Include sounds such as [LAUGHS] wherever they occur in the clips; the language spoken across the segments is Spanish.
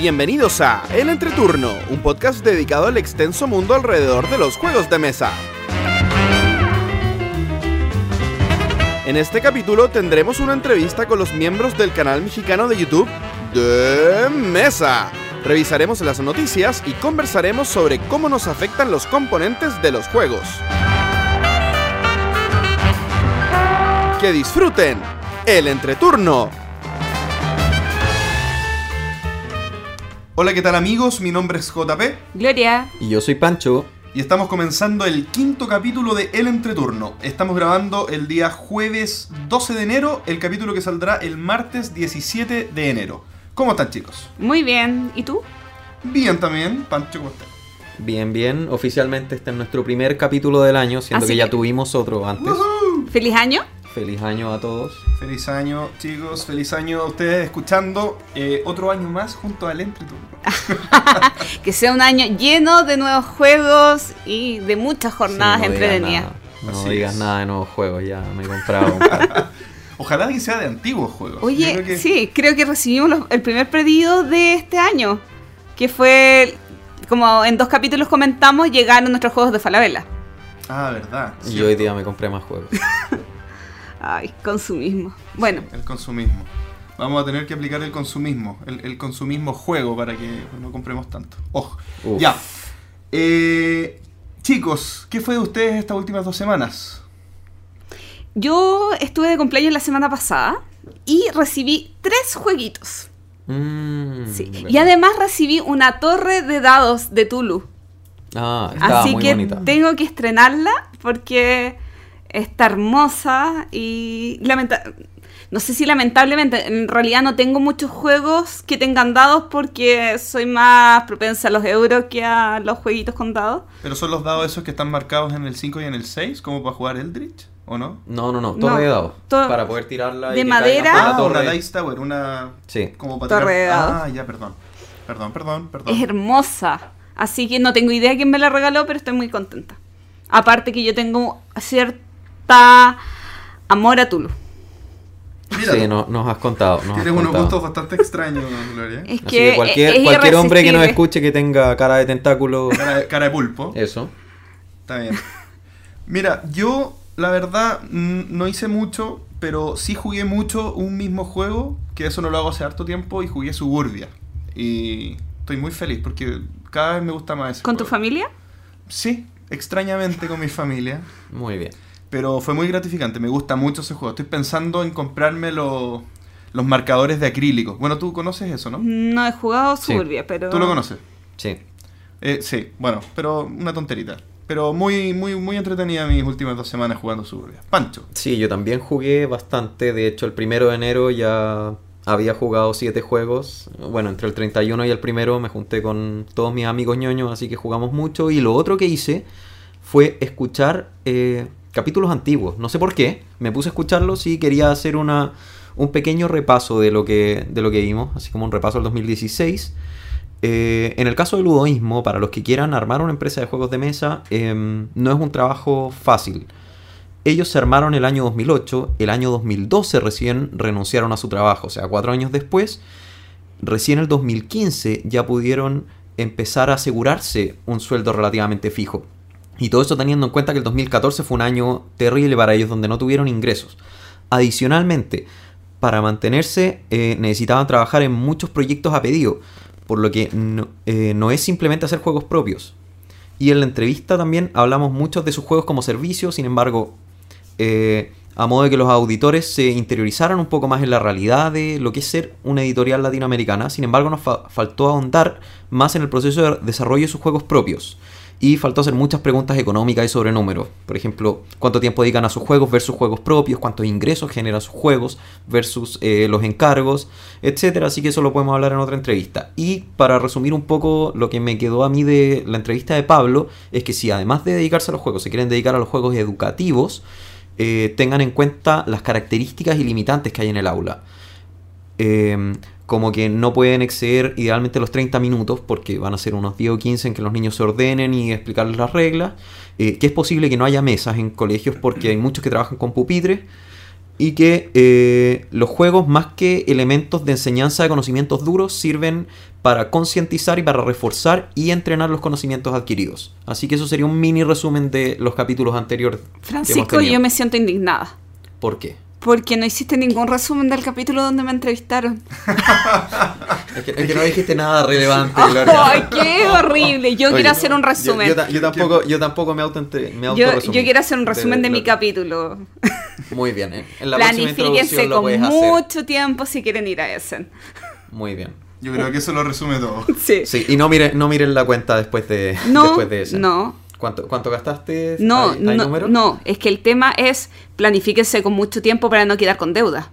Bienvenidos a El Entreturno, un podcast dedicado al extenso mundo alrededor de los juegos de mesa. En este capítulo tendremos una entrevista con los miembros del canal mexicano de YouTube de Mesa. Revisaremos las noticias y conversaremos sobre cómo nos afectan los componentes de los juegos. Que disfruten el entreturno. Hola, ¿qué tal amigos? Mi nombre es JP Gloria. Y yo soy Pancho. y estamos comenzando el quinto capítulo de El Entreturno. Estamos grabando el día jueves 12 de enero, el capítulo que saldrá el martes 17 de enero. ¿Cómo están chicos? Muy bien. ¿Y tú? Bien también, Pancho, ¿cómo estás? Bien, bien. Oficialmente este es nuestro primer capítulo del año, siendo Así que ya que- tuvimos otro antes. ¿Feliz año? Feliz año a todos. Feliz año, chicos. Feliz año a ustedes escuchando eh, otro año más junto al Entreturno. [LAUGHS] Que sea un año lleno de nuevos juegos y de muchas jornadas Sí, no digas entretenidas. No Así digas es. nada de nuevos juegos, ya me he comprado. [LAUGHS] Ojalá que sea de antiguos juegos. Oye, creo que- sí, creo que recibimos los- el primer pedido de este año, que fue, como en dos capítulos comentamos, llegaron nuestros juegos de Falabella. Ah, verdad. y cierto. hoy día me compré más juegos. [LAUGHS] Ay, consumismo. Bueno, El consumismo. Vamos a tener que aplicar el consumismo. El, el consumismo juego para que no compremos tanto. Ojo. Uf. Ya. Eh, chicos, ¿qué fue de ustedes estas últimas dos semanas? yo estuve de cumpleaños la semana pasada y recibí tres jueguitos. Mm, Sí. Y además recibí una torre de dados de Tulu. Ah, estaba Así muy que bonita. tengo que estrenarla porque está hermosa y lamenta no sé si lamentablemente, en realidad no tengo muchos juegos que tengan dados porque soy más propensa a los euros que a los jueguitos con dados. ¿Pero son los dados esos que están marcados en el 5 y en el 6 como para jugar Eldritch? ¿O no? No, no, no, No, torre de dados. to- Para poder tirarla de madera. Ah, torre. una Dice Tower, una... Sí. Como para Torre de dados. Ah, ya, perdón. Perdón, perdón, perdón. Es hermosa. Así que no tengo idea quién me la regaló, pero estoy muy contenta. Aparte que yo tengo amor a Tulu. Mira, Sí, no- nos has contado. Nos has tienes unos contado. gustos bastante extraños, Gloria. Es Así que que cualquier, es cualquier hombre que nos escuche que tenga cara de tentáculo, Cara de, cara de pulpo. eso. Está bien. Mira, yo la verdad no hice mucho, pero sí jugué mucho un mismo juego, que eso no lo hago hace harto tiempo, y jugué Suburbia. Y estoy muy feliz porque cada vez me gusta más ese ¿Con tu familia? Sí, extrañamente con mi familia. Muy bien. Pero fue muy gratificante, me gusta mucho ese juego. Estoy pensando en comprarme los, los marcadores de acrílico. Bueno, tú conoces eso, ¿no? No he jugado Sí. Suburbia, pero... Tú lo conoces. Sí. Eh, sí, bueno, pero una tonterita. Pero muy, muy, muy entretenida mis últimas dos semanas jugando Suburbia. Pancho. Sí, yo también jugué bastante. De hecho, el primero de enero ya había jugado siete juegos. Bueno, entre el 31 y el primero me junté con todos mis amigos ñoños, así que jugamos mucho. Y lo otro que hice fue escuchar eh, capítulos antiguos. No sé por qué. Me puse a escucharlos y quería hacer una, un pequeño repaso de lo, que, de lo que vimos, así como un repaso del 2016. Eh, en el caso del ludoísmo, para los que quieran armar una empresa de juegos de mesa, em, no es un trabajo fácil. Ellos se armaron el año 2008, el año 2012 recién renunciaron a su trabajo, o sea, cuatro años después, recién el 2015 ya pudieron empezar a asegurarse un sueldo relativamente fijo. Y todo eso teniendo en cuenta que el 2014 fue un año terrible para ellos donde no tuvieron ingresos. Adicionalmente, para mantenerse eh, necesitaban trabajar en muchos proyectos a pedido, por lo que no, eh, no es simplemente hacer juegos propios. Y en la entrevista también hablamos mucho de sus juegos como servicio, sin embargo, eh, a modo de que los auditores se interiorizaran un poco más en la realidad de lo que es ser una editorial latinoamericana. Sin embargo, nos fa- faltó ahondar más en el proceso de desarrollo de sus juegos propios. Y faltó hacer muchas preguntas económicas y sobre números. Por ejemplo, cuánto tiempo dedican a sus juegos versus juegos propios, cuántos ingresos generan sus juegos versus eh, los encargos, etcétera. Así que eso lo podemos hablar en otra entrevista. Y para resumir un poco lo que me quedó a mí de la entrevista de Pablo, es que si además de dedicarse a los juegos, se quieren dedicar a los juegos educativos, eh, tengan en cuenta las características y limitantes que hay en el aula. Eh, como que no pueden exceder idealmente los 30 minutos porque van a ser unos 10 o 15 en que los niños se ordenen y explicarles las reglas. Eh, que es posible que no haya mesas en colegios porque hay muchos que trabajan con pupitres. y que eh, los juegos, más que elementos de enseñanza de conocimientos duros, sirven para concientizar y para reforzar y entrenar los conocimientos adquiridos. Así que eso sería un mini resumen de los capítulos anteriores. que hemos Francisco, yo me siento indignada. ¿Por qué? Porque no hiciste ningún resumen del capítulo donde me entrevistaron. [LAUGHS] Es que, es que no dijiste nada relevante, [LAUGHS] ¡Ay, qué horrible! Yo Oye, quiero hacer un resumen. Yo, yo ta- yo tampoco, yo tampoco me auto me Yo, quiero hacer un resumen de, mi lo- capítulo. [LAUGHS] Muy bien, eh. en la próxima Planifíquense lo con hacer. mucho tiempo si quieren ir a ese. Muy bien. Yo creo que eso lo resume todo. Sí. Sí, y no miren, no miren la cuenta después de, No, después de ese. no. ¿Cuánto, ¿Cuánto gastaste? No, ¿Hay- hay no, número? no, es que el tema es planifíquense con mucho tiempo para no quedar con deuda.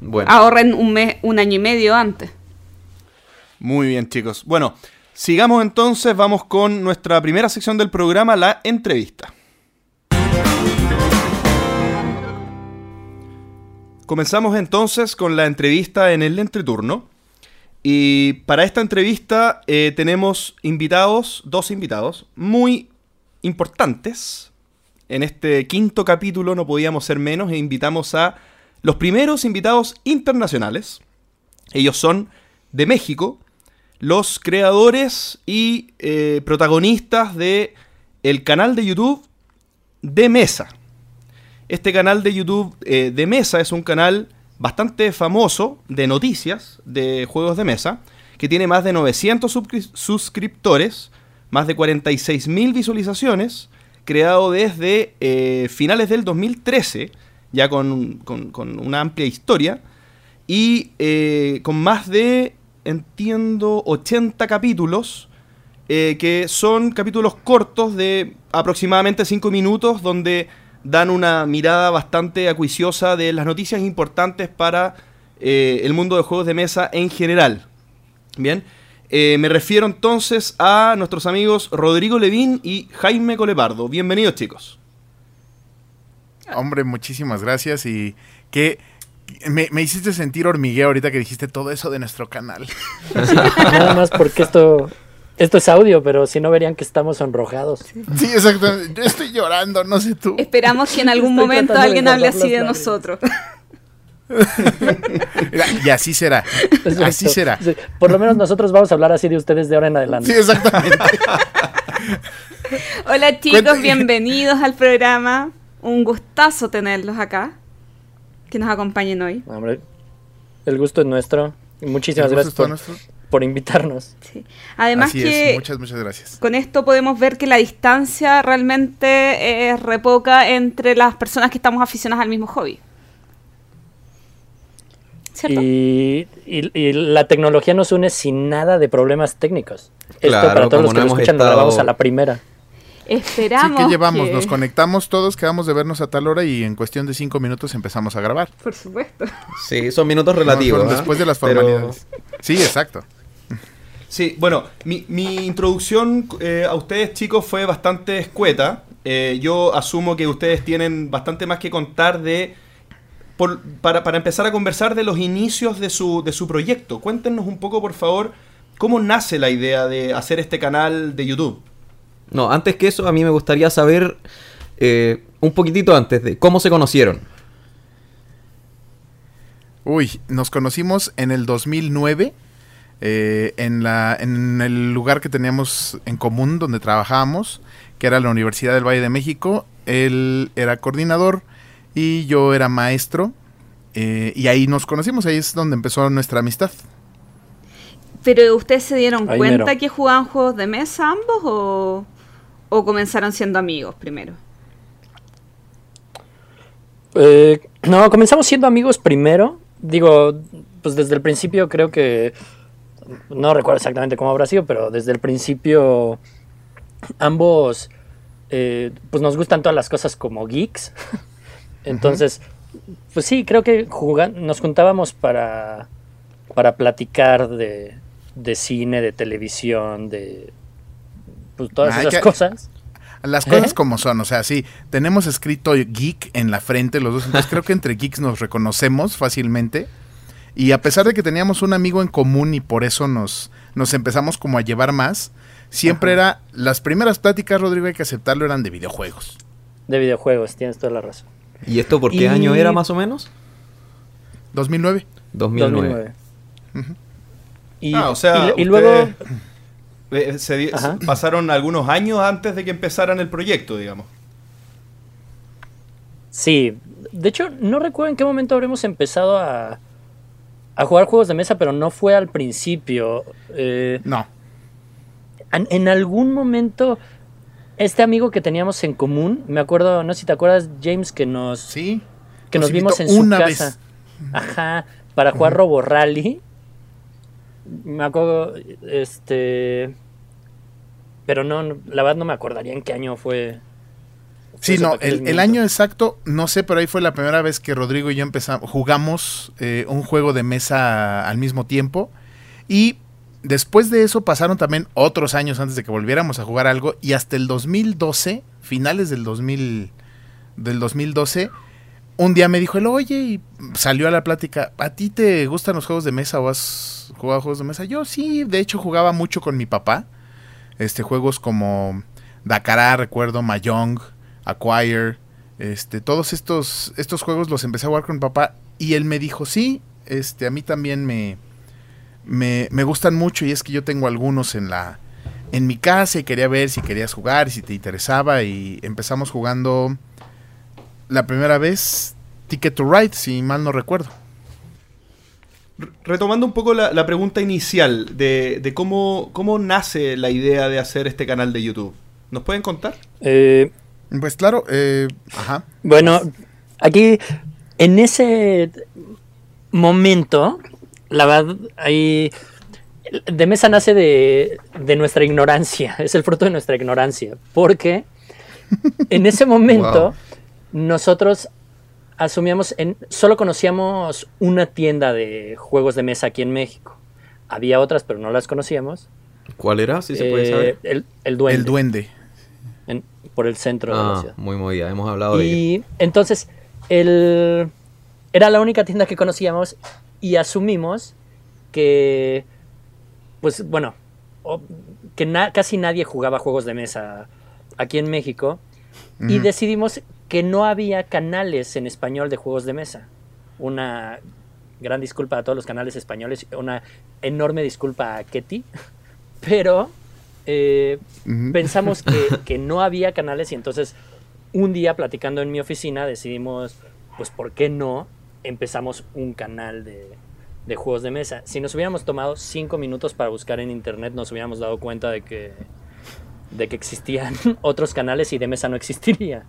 Bueno, Ahorren un mes, un año y medio antes. Muy bien, chicos. Bueno, sigamos entonces, vamos con nuestra primera sección del programa, la entrevista. Comenzamos entonces con la entrevista en el entreturno. Y para esta entrevista eh, tenemos invitados, dos invitados, muy importantes. En este quinto capítulo no podíamos ser menos e invitamos a los primeros invitados internacionales. Ellos son de México, los creadores y eh, protagonistas de el canal de YouTube de Mesa. Este canal de YouTube eh, de Mesa es un canal bastante famoso de noticias de juegos de mesa, que tiene más de 900 subscri- suscriptores, más de 46.000 visualizaciones, creado desde eh, finales del 2013, ya con, con- con una amplia historia, y eh, con más de, entiendo, 80 capítulos, eh, que son capítulos cortos de aproximadamente 5 minutos, donde dan una mirada bastante acuiciosa de las noticias importantes para eh, el mundo de juegos de mesa en general. Bien, eh, me refiero entonces a nuestros amigos Rodrigo Levín y Jaime Colepardo. Bienvenidos chicos. Hombre, muchísimas gracias y que me, me hiciste sentir hormigueo ahorita que dijiste todo eso de nuestro canal. [LAUGHS] Nada más porque esto, esto es audio, pero si no verían que estamos sonrojados. Sí, exactamente. Yo estoy llorando, no sé tú. Esperamos que en algún Estoy momento alguien hable así de nosotros. Y así será. Exacto. Así será. Sí, Por lo menos nosotros vamos a hablar así de ustedes de ahora en adelante. Sí, exactamente. [LAUGHS] Hola chicos, bienvenidos al programa. Un gustazo tenerlos acá. Que nos acompañen hoy. Hombre, el gusto es nuestro. Muchísimas gracias por. Por invitarnos. Sí. Además Así que es. Muchas, muchas gracias. con esto podemos ver que la distancia realmente es re poca entre las personas que estamos aficionadas al mismo hobby. ¿Cierto? Y, y- y la tecnología nos une sin nada de problemas técnicos. Esto Claro, para todos los que no lo escuchan grabamos a la primera. Sí, Esperamos. ¿qué llevamos? que- Nos conectamos todos, quedamos de vernos a tal hora y en cuestión de cinco minutos empezamos a grabar. Por supuesto. sí, son minutos relativos. ¿ah? Después de las Pero- formalidades. Sí, exacto. Sí, bueno, mi, mi introducción eh, a ustedes chicos fue bastante escueta. Eh, yo asumo que ustedes tienen bastante más que contar de... por- para, para empezar a conversar de los inicios de su, de su proyecto. Cuéntenos un poco, por favor, cómo nace la idea de hacer este canal de YouTube. No, antes que eso, a mí me gustaría saber eh, un poquitito antes de cómo se conocieron. Uy, nos conocimos en el 2009 eh, en, la, en el lugar que teníamos en común donde trabajábamos, que era la Universidad del Valle de México. Él era coordinador y yo era maestro. eh, y ahí nos conocimos, ahí es donde empezó nuestra amistad. Pero ustedes se dieron Ahí cuenta mero. que jugaban juegos de mesa ambos o, o comenzaron siendo amigos primero. Eh, no, comenzamos siendo amigos primero. Digo, pues desde el principio creo que. No recuerdo exactamente cómo habrá sido, pero desde el principio ambos. eh, pues nos gustan todas las cosas como geeks. [LAUGHS] Entonces, pues sí, creo que nos juntábamos para, para platicar de, de cine, de televisión, de. Pues todas esas que- cosas. Las cosas ¿Eh? como son, o sea, sí, tenemos escrito geek en la frente los dos, entonces creo que entre geeks nos reconocemos fácilmente. Y a pesar de que teníamos un amigo en común y por eso nos, nos empezamos como a llevar más, siempre era, las primeras pláticas, Rodrigo, hay que aceptarlo, eran de videojuegos. De videojuegos, tienes toda la razón. ¿Y esto por qué Y- año era más o menos? 2009. 2009. 2009. Y, Ah, o sea, y- y luego, eh, se Ajá. pasaron algunos años antes de que empezaran el proyecto, digamos. sí, de hecho, no recuerdo en qué momento habremos empezado a, a jugar juegos de mesa, pero no fue al principio. Eh, No. en, en algún momento, este amigo que teníamos en común, me acuerdo, no sé si te acuerdas, James, que nos, Sí. que nos Nos vimos en su casa. vez. Ajá, para jugar Robo Rally. Me acuerdo, este. Pero no, no, la verdad no me acordaría en qué año fue. Sí, no, el, año exacto, no sé, pero ahí fue la primera vez que Rodrigo y yo empezamos, jugamos eh, un juego de mesa al mismo tiempo. Y después de eso pasaron también otros años antes de que volviéramos a jugar algo. Y hasta el 2012, finales del 2000, del 2012, un día me dijo él, oye, y salió a la plática, ¿a ti te gustan los juegos de mesa o has jugado juegos de mesa? Yo sí, de hecho jugaba mucho con mi papá. Este, juegos como Dakar, recuerdo, Mahjong, Acquire, este, todos estos, estos juegos los empecé a jugar con mi papá y él me dijo, sí, este, a mí también me, me, me gustan mucho y es que yo tengo algunos en la, en mi casa y quería ver si querías jugar y si te interesaba y empezamos jugando la primera vez Ticket to Ride, si mal no recuerdo. Retomando un poco la, la pregunta inicial de, de cómo, cómo nace la idea de hacer este canal de YouTube. ¿Nos pueden contar? Eh, Pues claro, eh, ajá. bueno, aquí, en ese momento, la verdad, ahí. De mesa nace de, de nuestra ignorancia, [LAUGHS] es el fruto de nuestra ignorancia, porque en ese momento [LAUGHS] Wow. nosotros asumíamos, en, solo conocíamos una tienda de juegos de mesa aquí en México. Había otras, pero no las conocíamos. ¿Cuál era? Si se puede Eh, saber. El, el duende, El duende. Por el centro de la Ah, ciudad. muy movida, hemos hablado de ella. Y entonces, el, era la única tienda que conocíamos y asumimos que, pues bueno, que na- casi nadie jugaba juegos de mesa aquí en México y decidimos que no había canales en español de juegos de mesa. Una gran disculpa a todos los canales españoles, una enorme disculpa a Ketty, [LAUGHS] pero eh, pensamos que, [LAUGHS] que no había canales y entonces un día platicando en mi oficina decidimos, pues, ¿por qué no empezamos un canal de, de juegos de mesa? Si nos hubiéramos tomado cinco minutos para buscar en internet, nos hubiéramos dado cuenta de que, de que existían [LAUGHS] otros canales y de mesa no existiría.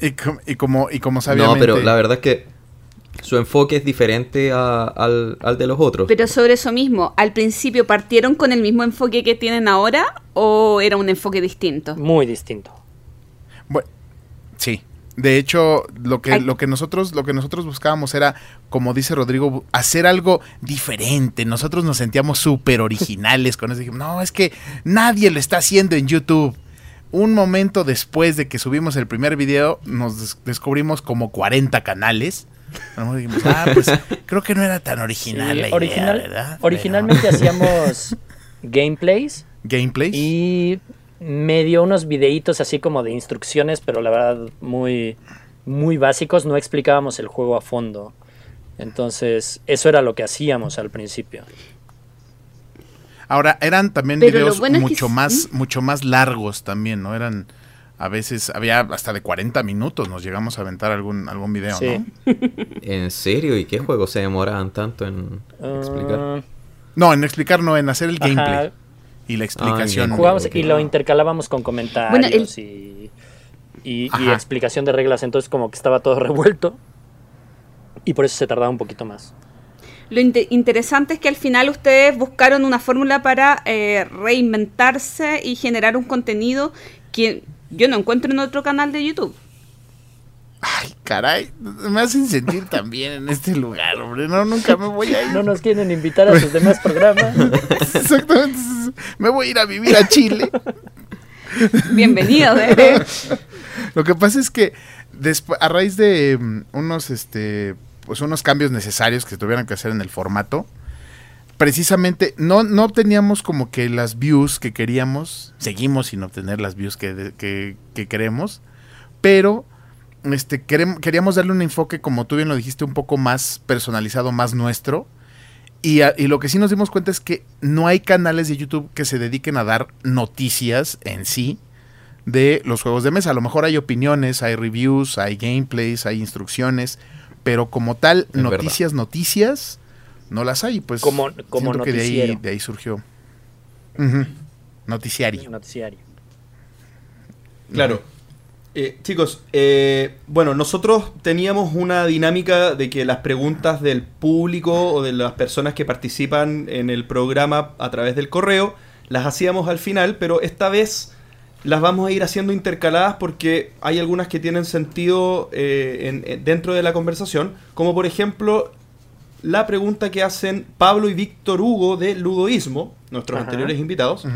Y, com- y como, y como No, sabiamente... pero la verdad es que su enfoque es diferente a- al, al de los otros. Pero sobre eso mismo, ¿al principio partieron con el mismo enfoque que tienen ahora o era un enfoque distinto? Muy distinto. Bueno, sí. De hecho, lo que, Ay. lo que nosotros, lo que nosotros buscábamos era, como dice Rodrigo, hacer algo diferente. Nosotros nos sentíamos súper originales con eso. Dijimos, no, es que nadie lo está haciendo en YouTube. Un momento después de que subimos el primer video, nos des- descubrimos como 40 canales. A lo mejor dijimos, ah, pues [LAUGHS] creo que no era tan original Sí, la idea, original- ¿verdad? originalmente [LAUGHS] hacíamos gameplays gameplays. y medio unos videitos así como de instrucciones, pero la verdad muy, muy básicos, no explicábamos el juego a fondo. Entonces, eso era lo que hacíamos al principio. Ahora, eran también Pero videos bueno es que mucho más, mucho más largos también, ¿no? Eran, a veces, había hasta de 40 minutos, nos llegamos a aventar algún, algún video, Sí. ¿no? [LAUGHS] ¿En serio? ¿Y qué juegos se demoraban tanto en explicar? Ah, No, en explicar, no, en hacer el Ajá. gameplay y la explicación. gameplay. Jugábamos ok. y lo intercalábamos con comentarios Bueno, el- y, y- y Ajá. explicación de reglas, entonces como que estaba todo [LAUGHS] revuelto y por eso se tardaba un poquito más. Lo inte- interesante es que al final ustedes buscaron una fórmula para eh, reinventarse y generar un contenido que yo no encuentro en otro canal de YouTube. Ay, caray, me hacen sentir tan bien en este lugar, hombre. No, nunca me voy a ir. No nos quieren invitar a sus demás programas. [LAUGHS] Exactamente. Me voy a ir a vivir a Chile. Bienvenido, ¿eh? [LAUGHS] Lo que pasa es que después, a raíz de mm, unos, este, pues unos cambios necesarios que se tuvieran que hacer en el formato, precisamente no, no obteníamos como que las views que queríamos, seguimos sin obtener las views que, que, que queremos, pero este, queríamos darle un enfoque, como tú bien lo dijiste, un poco más personalizado, más nuestro. Y, a- y lo que sí nos dimos cuenta es que no hay canales de YouTube que se dediquen a dar noticias en sí de los juegos de mesa. A lo mejor hay opiniones, hay reviews, hay gameplays, hay instrucciones, pero como tal, Es noticias, noticias, no las hay. Pues Como- como siento que de ahí, de ahí surgió. Noticiario. Noticiario. Claro. Eh, chicos, eh, bueno, nosotros teníamos una dinámica de que las preguntas del público o de las personas que participan en el programa a través del correo las hacíamos al final, pero esta vez las vamos a ir haciendo intercaladas porque hay algunas que tienen sentido eh, en- en- dentro de la conversación, como por ejemplo la pregunta que hacen Pablo y Víctor Hugo de Ludoísmo, nuestros Ajá. anteriores invitados,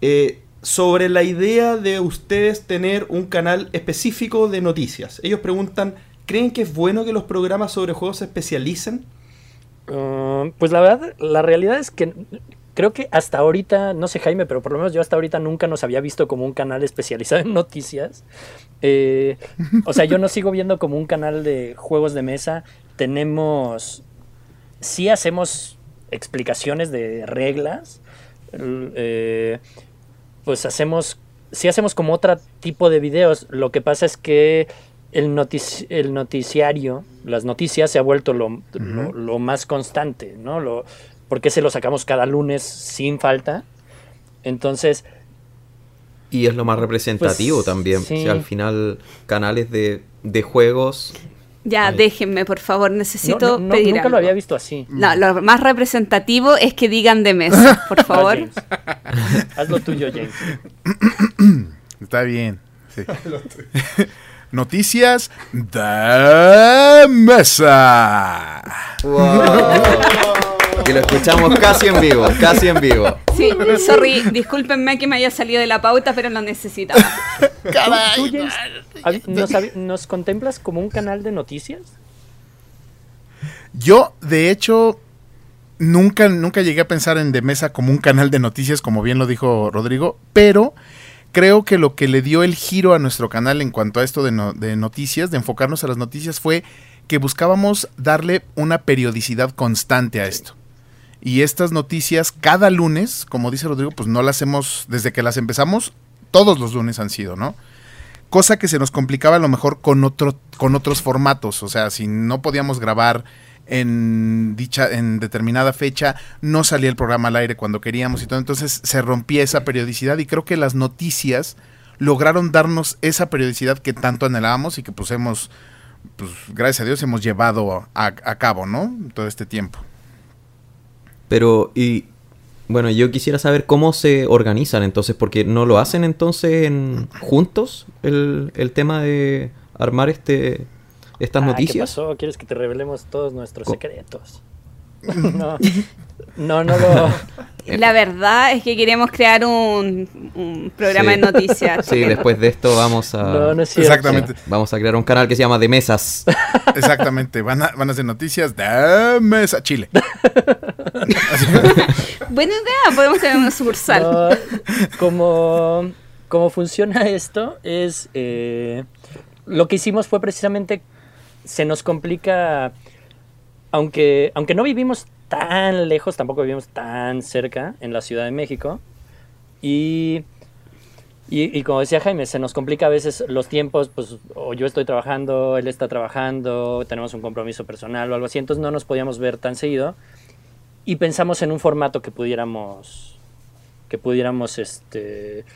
eh, sobre la idea de ustedes tener un canal específico de noticias. Ellos preguntan, ¿creen que es bueno que los programas sobre juegos se especialicen? Uh, pues la verdad, la realidad es que creo que hasta ahorita, no sé Jaime, pero por lo menos yo hasta ahorita nunca nos había visto como un canal especializado en noticias. Eh, o sea, yo no sigo viendo como un canal de juegos de mesa. Tenemos, sí hacemos explicaciones de reglas. eh, pues hacemos, sí hacemos como otro tipo de videos. Lo que pasa es que el, notici- el noticiario, las noticias se ha vuelto lo, lo- lo más constante, ¿no? Lo, porque se lo sacamos cada lunes sin falta. Entonces, Y es lo más representativo Pues, también. sí. Si al final canales de, de juegos Ya, déjenme, por favor, necesito no- no- pedir nunca lo había visto así. No, lo más representativo es que digan de mesa, [LAUGHS] por Vas, favor. Haz lo tuyo, James. [COUGHS] Está bien. sí. [LAUGHS] Noticias de mesa. [LAUGHS] que lo escuchamos casi en vivo, casi en vivo. Sí, sorry, discúlpenme que me haya salido de la pauta, pero lo necesitaba. [LAUGHS] ¿Tú, James, hab- nos, contemplas como un canal de noticias? Yo, de hecho, nunca, nunca llegué a pensar en De Mesa como un canal de noticias, como bien lo dijo Rodrigo, pero creo que lo que le dio el giro a nuestro canal en cuanto a esto de, no- de noticias, de enfocarnos a las noticias, fue que buscábamos darle una periodicidad constante a esto. Y estas noticias, cada lunes, como dice Rodrigo, pues no las hemos, desde que las empezamos, todos los lunes han sido, ¿no? Cosa que se nos complicaba a lo mejor con, otro, con otros formatos. O sea, si no podíamos grabar en dicha, en determinada fecha, no salía el programa al aire cuando queríamos y todo. Entonces se rompía esa periodicidad y creo que las noticias lograron darnos esa periodicidad que tanto anhelábamos y que pues hemos, pues gracias a Dios hemos llevado a, a cabo, ¿no? Todo este tiempo. Pero, y bueno, yo quisiera saber cómo se organizan entonces, porque no lo hacen entonces en, juntos el, el tema de armar este estas Ah, ¿Qué noticias. pasó? ¿Quieres que te revelemos todos nuestros Co- secretos? [LAUGHS] no, no, no lo... La verdad es que queremos crear un, un programa Sí. de noticias. [LAUGHS] Sí, después de esto vamos a No, no es cierto. Exactamente. vamos a crear un canal que se llama De Mesas. [LAUGHS] Exactamente. Van a, van a hacer noticias de mesa Chile. [LAUGHS] Buena idea, podemos tener una sucursal. No, como, como funciona esto es... eh, lo que hicimos fue precisamente... Se nos complica... Aunque, aunque no vivimos tan lejos, tampoco vivimos tan cerca en la Ciudad de México. Y, y, y como decía Jaime, se nos complica a veces los tiempos, pues o yo estoy trabajando, él está trabajando, tenemos un compromiso personal o algo así, entonces no nos podíamos ver tan seguido. Y pensamos en un formato que pudiéramos que pudiéramos este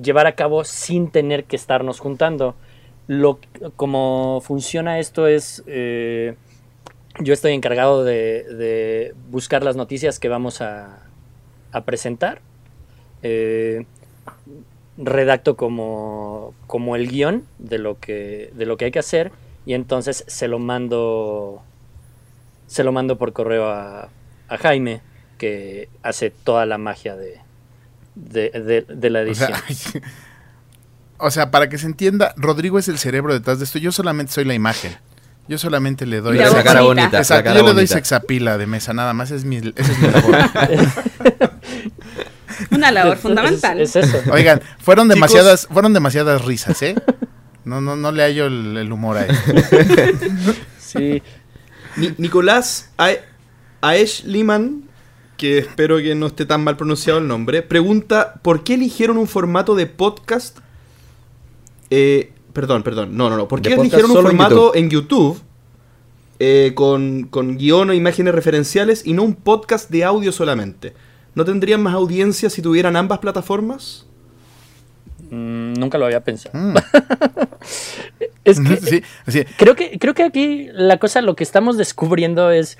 llevar a cabo sin tener que estarnos juntando. Lo, como funciona esto es, eh, yo estoy encargado de, de buscar las noticias que vamos a, a presentar. Eh, redacto como, como el guion de lo, que, de lo que hay que hacer y entonces se lo mando se lo mando por correo a, a Jaime que hace toda la magia de, de, de- de la O edición. [LAUGHS] sea, o sea, para que se entienda, Rodrigo es el cerebro detrás de esto. Yo solamente soy la imagen. Yo solamente le doy La la cara bonita. bonita. la Exacto, cara yo le doy sexapila de mesa, nada más. Es mi, esa es mi [LAUGHS] labor. [LAUGHS] Una labor fundamental. Es, es eso. Oigan, fueron Chicos. demasiadas, fueron demasiadas risas, ¿eh? No, no, no le hallo el, el humor a esto. [LAUGHS] Sí. Ni- Nicolás Ae- Aesh Liman, que espero que no esté tan mal pronunciado el nombre, pregunta ¿por qué eligieron un formato de podcast? Eh, perdón, perdón, no, no, no. ¿Por De qué podcast eligieron un formato en YouTube, eh, con, con guion o imágenes referenciales y no un podcast de audio solamente? ¿No tendrían más audiencia si tuvieran ambas plataformas? Mm, nunca lo había pensado. Mm. [LAUGHS] Es que [LAUGHS] Sí, creo que creo que aquí la cosa lo que estamos descubriendo es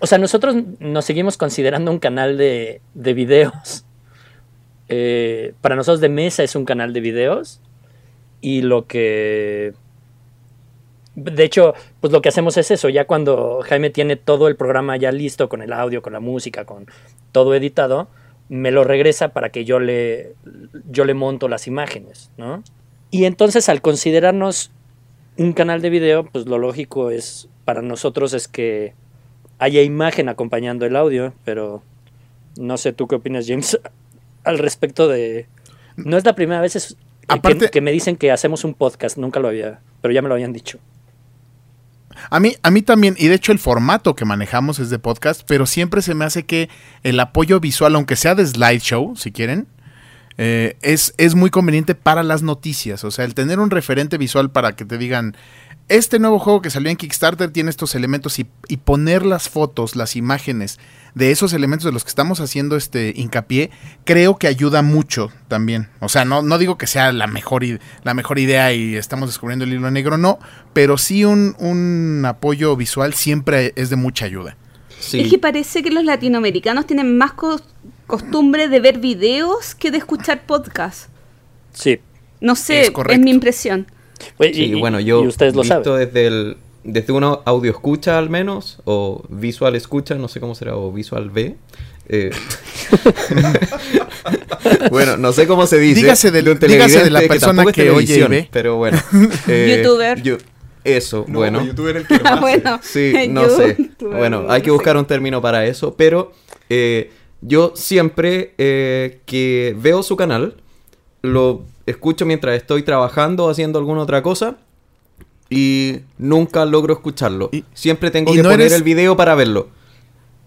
o sea nosotros nos seguimos considerando un canal de, de videos [LAUGHS] Eh, para nosotros de mesa es un canal de videos y lo que de hecho pues lo que hacemos es eso ya cuando Jaime tiene todo el programa ya listo con el audio con la música con todo editado me lo regresa para que yo le yo le monto las imágenes ¿no? y entonces al considerarnos un canal de video, pues lo lógico es para nosotros es que haya imagen acompañando el audio, pero no sé tú qué opinas, James, [LAUGHS] al respecto de... No es la primera vez que- Aparte- que, me dicen que hacemos un podcast, nunca lo había, pero ya me lo habían dicho. A mí, a mí también, y de hecho el formato que manejamos es de podcast, pero siempre se me hace que el apoyo visual, aunque sea de slideshow, si quieren, eh, es, es muy conveniente para las noticias. O sea, el tener un referente visual para que te digan, este nuevo juego que salió en Kickstarter tiene estos elementos y, y poner las fotos, las imágenes de esos elementos de los que estamos haciendo este hincapié, creo que ayuda mucho también. O sea, no, no digo que sea la mejor, i- la mejor idea y estamos descubriendo el hilo negro, no, pero sí un, un apoyo visual siempre es de mucha ayuda. Sí. Es que parece que los latinoamericanos tienen más co- costumbre de ver videos que de escuchar podcasts. Sí. No sé, Es mi impresión. Pues, Sí, y, y- bueno, yo y ustedes lo visto saben. desde el desde una audio escucha al menos o visual escucha, no sé cómo será o visual ve. eh, [LAUGHS] bueno, no sé cómo se dice. Dígase un dígase de la persona que oye y televisión, ve. Pero bueno. [LAUGHS] eh, Youtuber. yo- eso, bueno. youtuber el que [LAUGHS] lo hace. bueno, Sí, no sé. youtuber, Bueno, no hay que buscar un término para eso, pero eh, yo siempre eh, que veo su canal, lo escucho mientras estoy trabajando o haciendo alguna otra cosa y nunca logro escucharlo. Y- siempre tengo y que no poner eres- el video para verlo.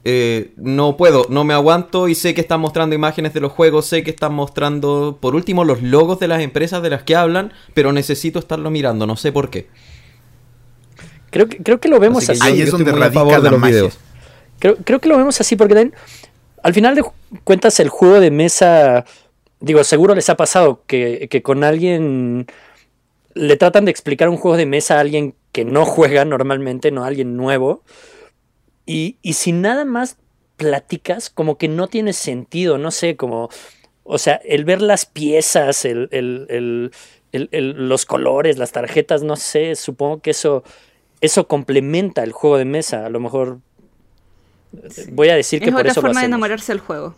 Eh, no puedo, no me aguanto y sé que están mostrando imágenes de los juegos, sé que están mostrando, por último, los logos de las empresas de las que hablan, pero necesito estarlo mirando, no sé por qué. Creo, que- creo que lo vemos Así que así. Ahí yo es donde radica favor de la los magia. videos. Creo, creo que lo vemos así porque den- al final de cuentas el juego de mesa, digo, seguro les ha pasado que, que con alguien le tratan de explicar un juego de mesa a alguien que no [LAUGHS] juega normalmente, no a alguien nuevo, y, y si nada más platicas, como que no tiene sentido, no sé, como, o sea, el ver las piezas, el, el- el- los colores, las tarjetas, no sé, supongo que eso, eso complementa el juego de mesa, a lo mejor voy a decir que Es por otra eso lo forma de enamorarse del juego.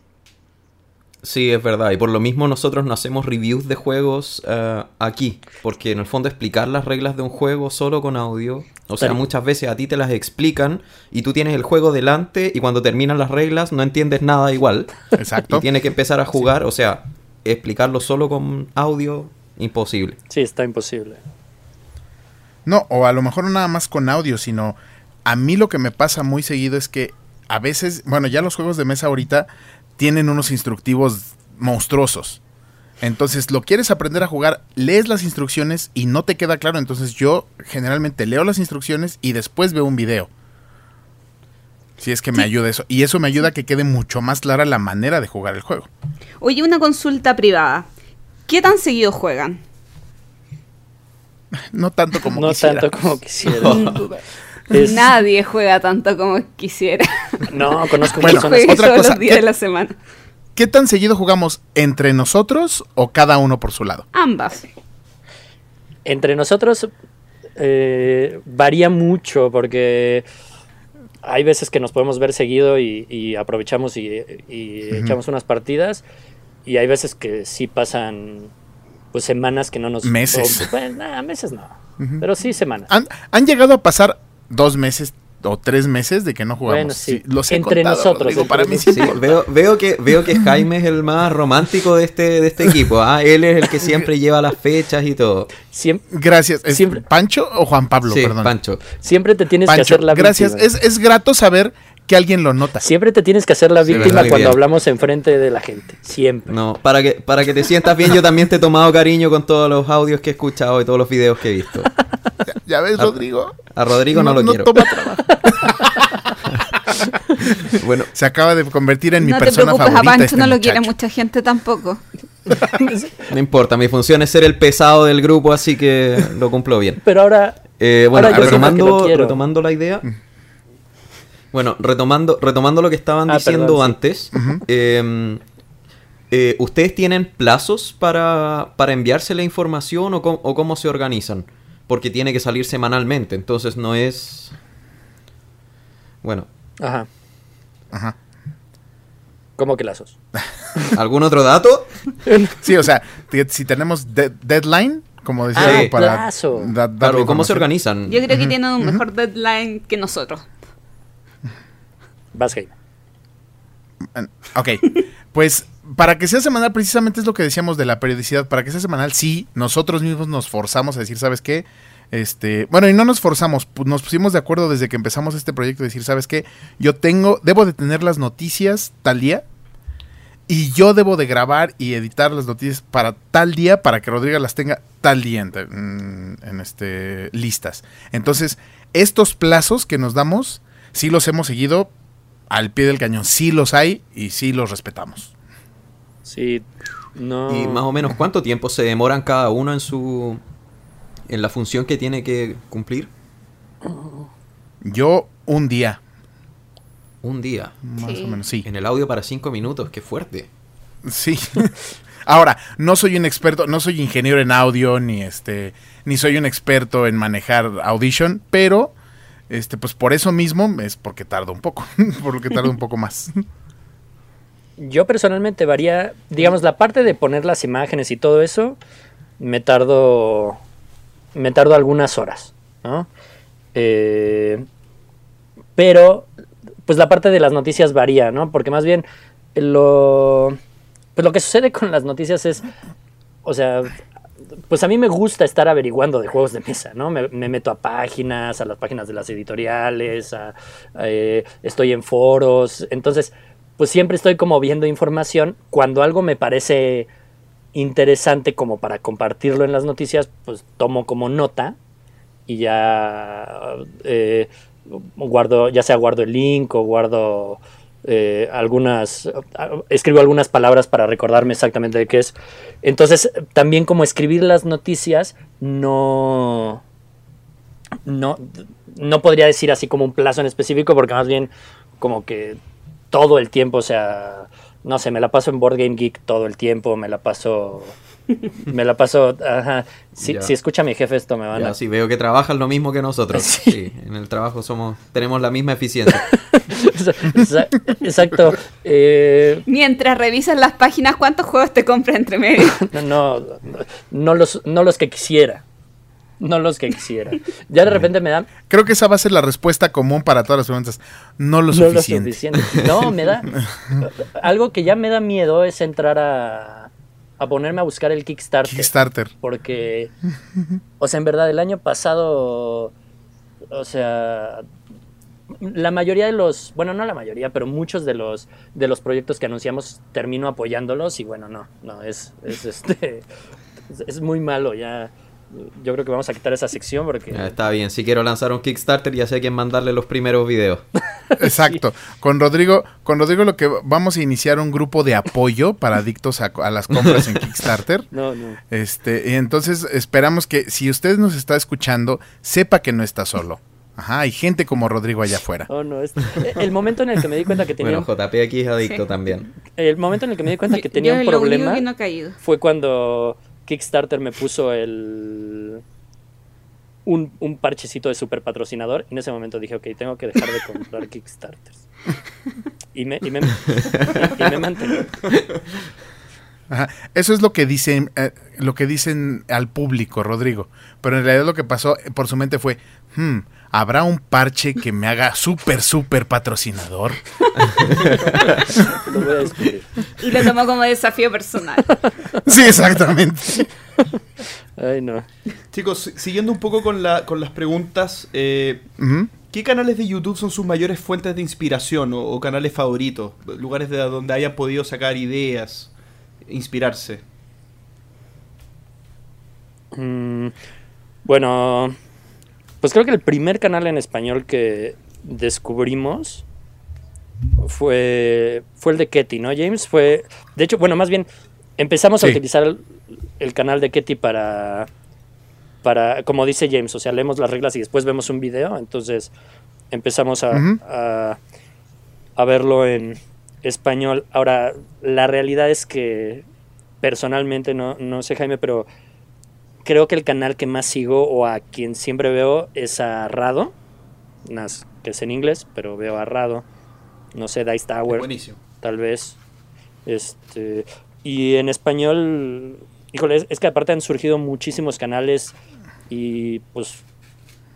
Sí, es verdad. Y por lo mismo nosotros no hacemos reviews de juegos eh, aquí. Porque en el fondo explicar las reglas de un juego solo con audio. O sea, muchas veces a ti te las explican y tú tienes el juego delante y cuando terminan las reglas no entiendes nada igual. Exacto. Y tienes que empezar a jugar. O sea, explicarlo solo con audio, imposible. Sí, está imposible. No, o a lo mejor no nada más con audio, sino a mí lo que me pasa muy seguido es que a veces, bueno, ya los juegos de mesa ahorita tienen unos instructivos monstruosos. Entonces, lo quieres aprender a jugar, lees las instrucciones y no te queda claro. Entonces, yo generalmente leo las instrucciones y después veo un video. Si es que me ayuda eso. Y eso me ayuda a que quede mucho más clara la manera de jugar el juego. Oye, una consulta privada. ¿Qué tan seguido juegan? No tanto como no quisiera. tanto como [LAUGHS] quisiera. Es- Nadie juega tanto como quisiera. No, conozco Bueno, personas. Otra cosa, los días ¿qué- de la semana. ¿Qué tan seguido jugamos entre nosotros o cada uno por su lado? Ambas. Entre nosotros eh, varía mucho porque hay veces que nos podemos ver seguido y, y aprovechamos y, echamos unas partidas y hay veces que sí pasan pues semanas que no nos... Meses. o- nah, meses no, pero sí semanas. ¿Han, han llegado a pasar dos meses o tres meses de que no jugamos. Bueno, sí. los he Entre contado, nosotros, entre para mí sí. Sí, veo, veo, que, veo que Jaime es el más romántico de este, de este equipo. ¿ah? Él es el que siempre lleva las fechas y todo. Siem- Gracias. ¿Es Siempre- ¿Pancho o Juan Pablo? sí, Perdón. Pancho. siempre te tienes que hacer la gracias. Es, es grato saber que alguien lo nota. Siempre te tienes que hacer la víctima cuando hablamos enfrente de la gente. Siempre. No, para que, para que te sientas bien, yo también te he tomado cariño con todos los audios que he escuchado y todos los videos que he visto. [LAUGHS] ¿Ya ves, Rodrigo? A Rodrigo no, lo quiero. toma trabajo. [LAUGHS] Bueno, Se acaba de convertir en mi no te persona preocupes, a favorita. Pancho este no lo quiere mucha gente tampoco. [LAUGHS] no importa, mi función es ser el pesado del grupo, así que lo cumplo bien. Pero ahora, Eh, bueno, Ahora retomando, retomando la idea. Bueno, retomando, retomando lo que estaban Ah, diciendo perdón, sí. antes. eh, eh, ¿Ustedes tienen plazos para, para enviarse la información o, cómo- o cómo se organizan? Porque tiene que salir semanalmente, entonces no es... Bueno, ajá, Ajá. ¿cómo que lazos? [LAUGHS] ¿algún otro dato? [LAUGHS] Sí, o sea, si tenemos de- deadline, como decía, Ah, algo para plazo. da- Claro, ¿cómo se organizan? Yo creo que tienen un mejor deadline que nosotros. Vas, Jaime. Ok, pues para que sea semanal, precisamente es lo que decíamos de la periodicidad. Para que sea semanal, sí, nosotros mismos nos forzamos a decir, ¿sabes qué? Este, bueno, y no nos forzamos, nos pusimos de acuerdo desde que empezamos este proyecto, decir, ¿sabes qué? Yo tengo, debo de tener las noticias tal día y yo debo de grabar y editar las noticias para tal día para que Rodrigo las tenga tal día en- en, este listas. Entonces, estos plazos que nos damos, sí los hemos seguido al pie del cañón. Sí los hay y sí los respetamos. Sí, no. ¿Y más o menos cuánto tiempo se demoran cada uno en su... en la función que tiene que cumplir? Yo un día, Un día. más Sí. o menos, sí. En el audio para cinco minutos, qué fuerte. Sí. [LAUGHS] Ahora, no soy un experto, no soy ingeniero en audio, ni este, ni soy un experto en manejar Audition, pero este, pues por eso mismo es porque tardo un poco, [LAUGHS] por lo que tardo un poco más. Yo personalmente varía, digamos, la parte de poner las imágenes y todo eso, me tardo, me tardo algunas horas, ¿no? Eh, pero, pues la parte de las noticias varía, ¿no? Porque más bien lo, pues lo que sucede con las noticias es, o sea, pues a mí me gusta estar averiguando de juegos de mesa, ¿no? Me, me meto a páginas, a las páginas de las editoriales, a- eh, estoy en foros, entonces, pues siempre estoy como viendo información. Cuando algo me parece interesante como para compartirlo en las noticias, pues tomo como nota y ya eh, guardo, ya sea guardo el link o guardo eh, algunas, escribo algunas palabras para recordarme exactamente de qué es. Entonces, también como escribir las noticias, no, no, no podría decir así como un plazo en específico, porque más bien como que todo el tiempo, o sea, no sé, me la paso en Board Game Geek todo el tiempo, me la paso, me la paso, ajá, si, escucha mi jefe esto me van Ya, a... sí, veo que trabajan lo mismo que nosotros. [LAUGHS] Sí. Sí. en el trabajo somos tenemos la misma eficiencia. [LAUGHS] Exa- Exacto. Eh, Mientras revisas las páginas, ¿cuántos juegos te compras entre medio? [LAUGHS] no, no, no los, no los que quisiera. No los que quisiera. Ya de repente me da Creo que esa va a ser la respuesta común para todas las preguntas. No lo no lo suficiente. suficiente. No, me da. Algo que ya me da miedo es entrar a, a ponerme a buscar el Kickstarter. Kickstarter. Porque, o sea, en verdad, el año pasado, o sea, la mayoría de los, bueno, no la mayoría, pero muchos de los de los proyectos que anunciamos termino apoyándolos y bueno, no, no, es, es este, [LAUGHS] es, es muy malo ya. Yo creo que vamos a quitar esa sección porque... Ya, está bien, si quiero lanzar un Kickstarter ya sé a quién mandarle los primeros videos. [LAUGHS] Exacto. Con Rodrigo, con Rodrigo lo que vamos a iniciar un grupo de apoyo para adictos a, a las compras en [LAUGHS] Kickstarter. No, no. Este, y entonces esperamos que si usted nos está escuchando, sepa que no está solo. Ajá, hay gente como Rodrigo allá afuera. Oh, no, es- el momento en el que me di cuenta que tenía Bueno, JP aquí es adicto Sí. también. el momento en el que me di cuenta que tenía Yo un problema que no ha caído. fue cuando Kickstarter me puso el un, parchecito de super patrocinador y en ese momento dije, ok, tengo que dejar de comprar Kickstarters. Y me, y me, y me mantengo. Ajá. Eso es lo que dicen, eh, lo que dicen al público, Rodrigo. Pero en realidad lo que pasó eh, por su mente fue, "Hmm, ¿Habrá un parche que me haga súper, súper patrocinador? Lo voy a descubrir. Y lo tomó como desafío personal. Sí, exactamente. Ay, no. Chicos, si- siguiendo un poco con, la, con las preguntas, eh. ¿qué canales de YouTube son sus mayores fuentes de inspiración o, o canales favoritos? Lugares de donde hayan podido sacar ideas, inspirarse. Mm, bueno, pues creo que el primer canal en español que descubrimos fue, fue el de Ketty, ¿no, James? Fue, de hecho, bueno, más bien empezamos a utilizar el, el canal de Ketty para, para, como dice James, o sea, leemos las reglas y después vemos un video, entonces empezamos a, a, a verlo en español. Ahora, la realidad es que personalmente, no, no sé Jaime, pero creo que el canal que más sigo o a quien siempre veo es a Rado, nas- que es en inglés, pero veo a Rado, no sé, Dice Tower, Buenísimo. tal vez. Este, y en español, híjole, es, es que aparte han surgido muchísimos canales y pues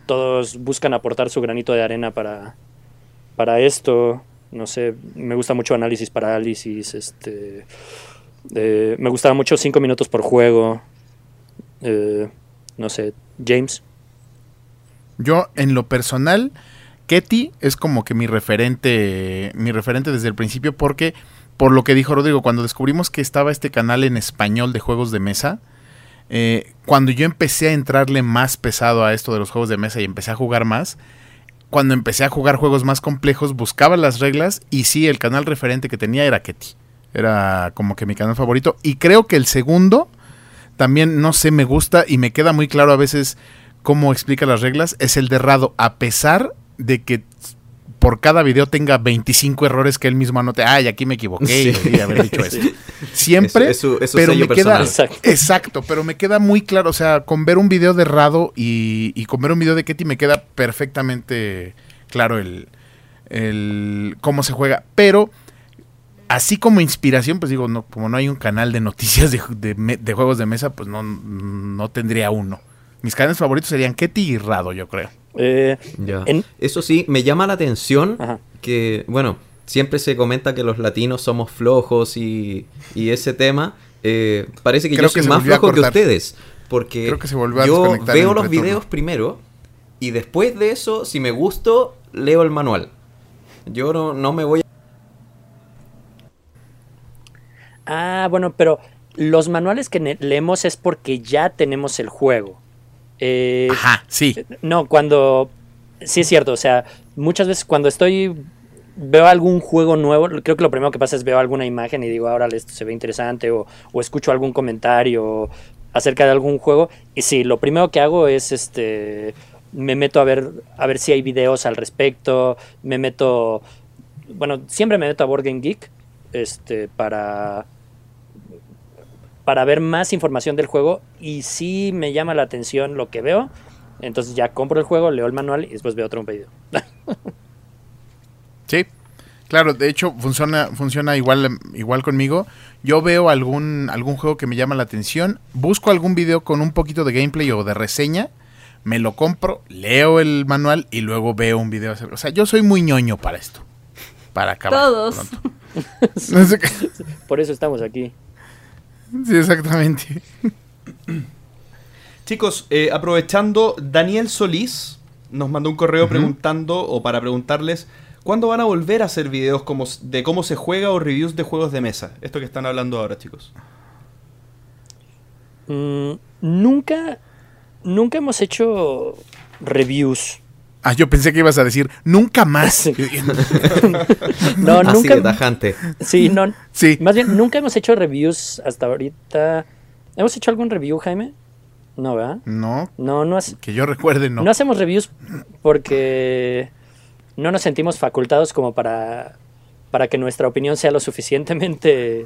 todos buscan aportar su granito de arena para, para esto. No sé, me gusta mucho análisis parálisis, este, eh, me gustaba mucho 5 minutos por juego. Eh, no sé, James. Yo, en lo personal, Ketty es como que mi referente, mi referente desde el principio, porque, por lo que dijo Rodrigo, cuando descubrimos que estaba este canal en español de juegos de mesa, eh, cuando yo empecé a entrarle más pesado a esto de los juegos de mesa y empecé a jugar más, cuando empecé a jugar juegos más complejos, buscaba las reglas y sí, el canal referente que tenía era Ketty. Era como que mi canal favorito. Y creo que el segundo también, no sé, me gusta y me queda muy claro a veces cómo explica las reglas. Es el de Rado, a pesar de que por cada video tenga 25 errores que él mismo anote. Ay, aquí me equivoqué y Sí. haber dicho [LAUGHS] esto. Siempre, Es- es su- es su pero me queda. Exacto. exacto, pero me queda muy claro, o sea, con ver un video de Rado y, y con ver un video de Ketty me queda perfectamente claro el, el cómo se juega, pero así como inspiración, pues digo, no, como no hay un canal de noticias de, de juegos de mesa, pues no, no tendría uno. Mis canales favoritos serían Ketty y Rado, yo creo. Eh, Ya. En- Eso sí, me llama la atención Ajá. que, bueno, siempre se comenta que los latinos somos flojos y, y ese tema. eh, parece que Creo yo soy más flojo que ustedes. Porque Creo que se volvió a yo veo los retorno. videos primero y después de eso, si me gustó, leo el manual. Yo no, no me voy a... Ah, bueno, pero los manuales que leemos es porque ya tenemos el juego. Eh, Ajá, sí. No, cuando... Sí es cierto, o sea, muchas veces cuando estoy... Veo algún juego nuevo, creo que lo primero que pasa es veo alguna imagen y digo, ahora esto se ve interesante, o, o escucho algún comentario acerca de algún juego. Y sí, lo primero que hago es este me meto a ver a ver si hay videos al respecto, me meto bueno, siempre me meto a Board Game Geek este para para ver más información del juego y si me llama la atención lo que veo, entonces ya compro el juego, leo el manual y después veo otro pedido. Sí, claro, de hecho funciona, funciona igual, igual conmigo. Yo veo algún, algún juego que me llama la atención, busco algún video con un poquito de gameplay o de reseña, me lo compro, leo el manual y luego veo un video. O sea, yo soy muy ñoño para esto. Para acabar. Todos. pronto. [LAUGHS] No sé qué- Por eso estamos aquí. [LAUGHS] sí, exactamente. [COUGHS] Chicos, eh, aprovechando, Daniel Solís nos mandó un correo preguntando, o para preguntarles, ¿cuándo van a volver a hacer videos como, de cómo se juega o reviews de juegos de mesa? Esto que están hablando ahora, chicos. Mm, nunca nunca hemos hecho reviews. Ah, yo pensé que ibas a decir nunca más. [LAUGHS] No, [LAUGHS] Así nunca de tajante. Sí, no. Sí. Más bien nunca hemos hecho reviews hasta ahorita. ¿Hemos hecho algún review, Jaime? No, ¿verdad? No, No, no, hace- que yo recuerde, no. no hacemos reviews porque no nos sentimos facultados como para, para que nuestra opinión sea lo suficientemente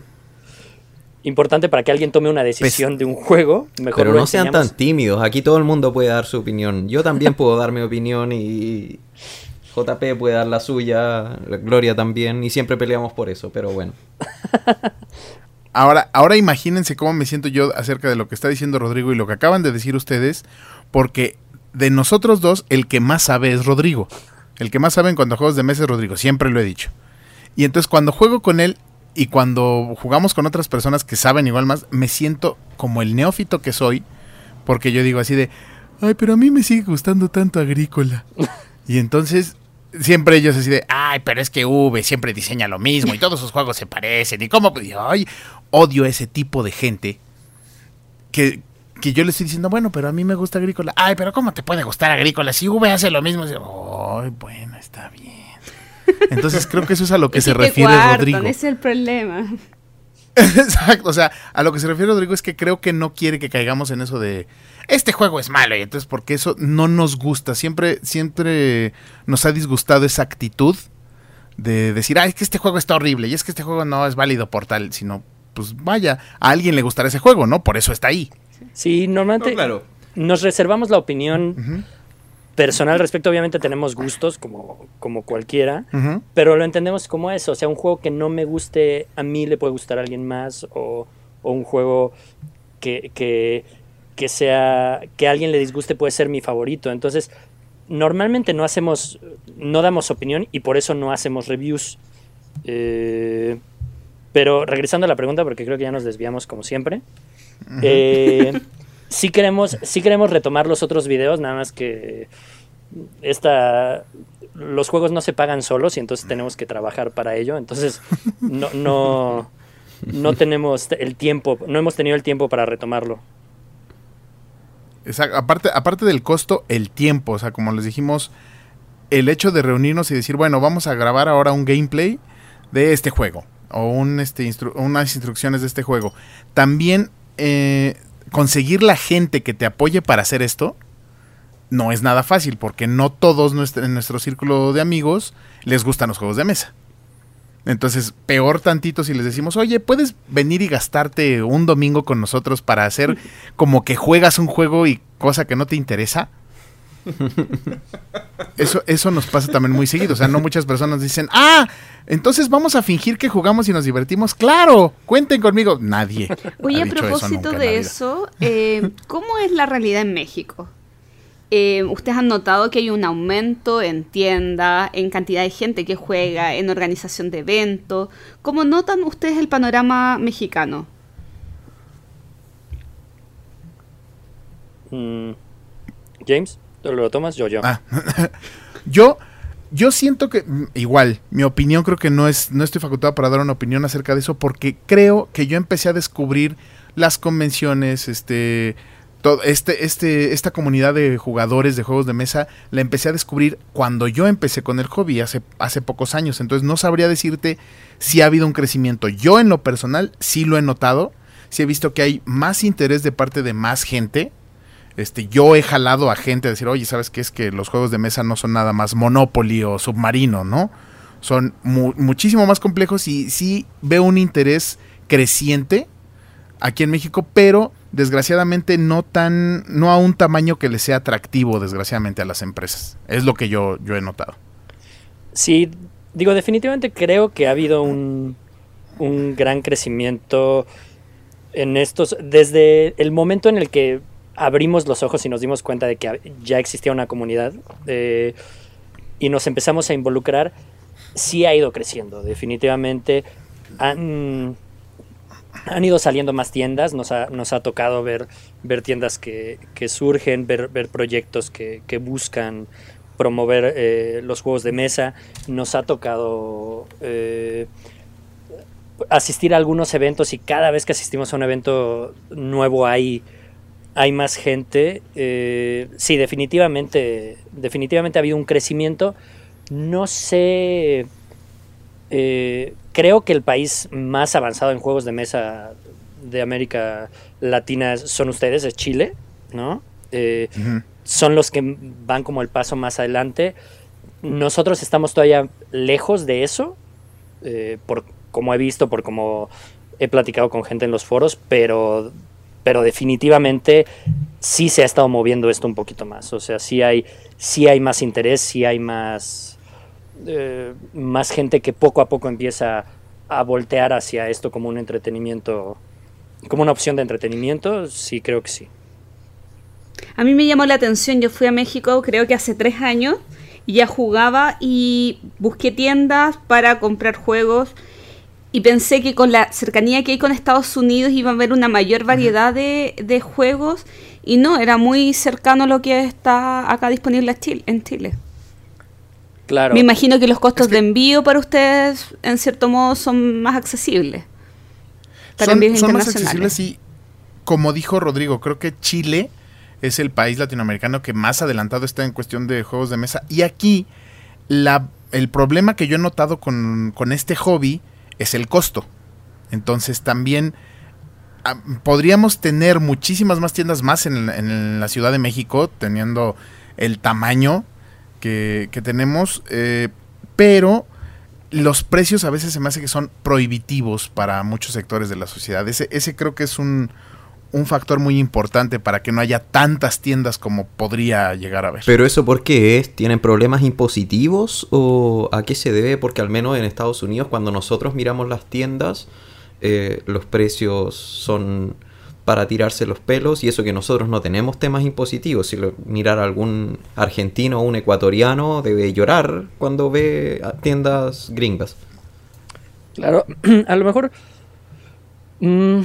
importante para que alguien tome una decisión de un juego. Mejor Pero lo no sean tan tímidos. Aquí todo el mundo puede dar su opinión. Yo también [LAUGHS] puedo dar mi opinión y JP puede dar la suya, Gloria también, y siempre peleamos por eso, pero bueno. [LAUGHS] Ahora, ahora imagínense cómo me siento yo acerca de lo que está diciendo Rodrigo y lo que acaban de decir ustedes, porque de nosotros dos, el que más sabe es Rodrigo. El que más sabe en cuanto a juegos de mesa es Rodrigo, siempre lo he dicho. Y entonces cuando juego con él y cuando jugamos con otras personas que saben igual más, me siento como el neófito que soy, porque yo digo así de, ay, pero a mí me sigue gustando tanto Agrícola. [LAUGHS] y entonces siempre ellos así de, ay, pero es que V siempre diseña lo mismo y todos sus juegos se parecen. Y cómo, y, ay, odio a ese tipo de gente que, que yo le estoy diciendo, bueno, pero a mí me gusta Agrícola. Ay, pero ¿cómo te puede gustar Agrícola? Si V hace lo mismo. Ay, bueno, está bien. Entonces creo que eso es a lo que se que te refiere cuartan, Rodrigo. ese es el problema. Exacto, o sea, a lo que se refiere Rodrigo es que creo que no quiere que caigamos en eso de este juego es malo y entonces porque eso no nos gusta, siempre siempre nos ha disgustado esa actitud de decir, "Ay, es que este juego está horrible y es que este juego no es válido por tal", sino pues vaya, a alguien le gustará ese juego, ¿no? Por eso está ahí. Sí, normalmente No, claro. nos reservamos la opinión personal respecto. Obviamente tenemos gustos como, como cualquiera, pero lo entendemos como eso. O sea, un juego que no me guste a mí le puede gustar a alguien más o, o un juego que, que, que sea que a alguien le disguste puede ser mi favorito. Entonces, normalmente no hacemos, no damos opinión y por eso no hacemos reviews. Eh, pero regresando a la pregunta, porque creo que ya nos desviamos como siempre. Eh, [LAUGHS] sí, queremos, sí queremos retomar los otros videos, nada más que esta, los juegos no se pagan solos y entonces tenemos que trabajar para ello. Entonces no, no, no tenemos el tiempo, no hemos tenido el tiempo para retomarlo. Exacto. Aparte, aparte del costo, el tiempo. O sea, como les dijimos, el hecho de reunirnos y decir, bueno, vamos a grabar ahora un gameplay de este juego. O un, este, instru- unas instrucciones de este juego. También eh, conseguir la gente que te apoye para hacer esto no es nada fácil. Porque no todos nuestro- en nuestro círculo de amigos les gustan los juegos de mesa. Entonces, peor tantito si les decimos, oye, ¿puedes venir y gastarte un domingo con nosotros para hacer [LAUGHS] como que juegas un juego y cosa que no te interesa? [LAUGHS] Eso, eso nos pasa también muy seguido. O sea, no muchas personas dicen, ah, entonces vamos a fingir que jugamos y nos divertimos. Claro, cuenten conmigo. Nadie. Oye, ha a eso propósito de eso, eh, ¿cómo es la realidad en México? Eh, ¿Ustedes han notado que hay un aumento en tienda, en cantidad de gente que juega, en organización de eventos? ¿Cómo notan ustedes el panorama mexicano? Mm, James, ¿tú lo tomas? Yo, yo. Ah, [LAUGHS] yo, yo siento que, mm, igual, mi opinión creo que no es, no estoy facultado para dar una opinión acerca de eso, porque creo que yo empecé a descubrir las convenciones, este, todo, este, este, esta comunidad de jugadores de juegos de mesa, la empecé a descubrir cuando yo empecé con el hobby hace, hace pocos años. Entonces no sabría decirte si ha habido un crecimiento. Yo en lo personal sí lo he notado. Sí he visto que hay más interés de parte de más gente. Este, yo he jalado a gente a decir, oye, ¿sabes qué? Es que los juegos de mesa no son nada más Monopoly o Submarino, ¿no? Son mu- muchísimo más complejos y sí veo un interés creciente aquí en México, pero desgraciadamente no tan, no a un tamaño que le sea atractivo, desgraciadamente, a las empresas. Es lo que yo, yo he notado. Sí, digo, definitivamente creo que ha habido un, un gran crecimiento en estos, desde el momento en el que abrimos los ojos y nos dimos cuenta de que ya existía una comunidad eh, y nos empezamos a involucrar, sí ha ido creciendo, definitivamente. Han, han ido saliendo más tiendas, nos ha, nos ha tocado ver, ver tiendas que, que surgen, ver, ver proyectos que, que buscan promover eh, los juegos de mesa. Nos ha tocado eh, asistir a algunos eventos y cada vez que asistimos a un evento nuevo hay, hay más gente. Eh, sí, definitivamente, definitivamente ha habido un crecimiento. No sé. eh, creo que el país más avanzado en juegos de mesa de América Latina son ustedes, es Chile, ¿no? Eh, son los que van como el paso más adelante. Nosotros estamos todavía lejos de eso, por como he visto, por como he platicado con gente en los foros, pero, pero definitivamente sí se ha estado moviendo esto un poquito más. O sea, sí hay, sí hay más interés, sí hay más, eh, más gente que poco a poco empieza a voltear hacia esto como un entretenimiento, como una opción de entretenimiento. Sí, creo que sí. A mí me llamó la atención, yo fui a México creo que hace tres años y ya jugaba y busqué tiendas para comprar juegos y pensé que con la cercanía que hay con Estados Unidos iba a haber una mayor variedad de, de juegos y no, era muy cercano a lo que está acá disponible en Chile. En Chile. Claro. Me imagino que los costos de envío para ustedes, en cierto modo, son más accesibles. Para son, envíos son más accesibles y, como dijo Rodrigo, creo que Chile es el país latinoamericano que más adelantado está en cuestión de juegos de mesa. Y aquí, la, el problema que yo he notado con, con este hobby es el costo. Entonces también ah, podríamos tener muchísimas más tiendas más en, la- en la Ciudad de México, teniendo el tamaño que, que tenemos, eh, pero los precios a veces se me hace que son prohibitivos para muchos sectores de la sociedad. Ese, ese creo que es un, un factor muy importante para que no haya tantas tiendas como podría llegar a haber. Pero eso por qué es? ¿Tienen problemas impositivos o a qué se debe? Porque al menos en Estados Unidos cuando nosotros miramos las tiendas eh, los precios son para tirarse los pelos y eso que nosotros no tenemos temas impositivos. Si lo, mirar a algún argentino o un ecuatoriano debe llorar cuando ve a tiendas gringas. Claro, [CLEARS THROAT] a lo mejor. mm,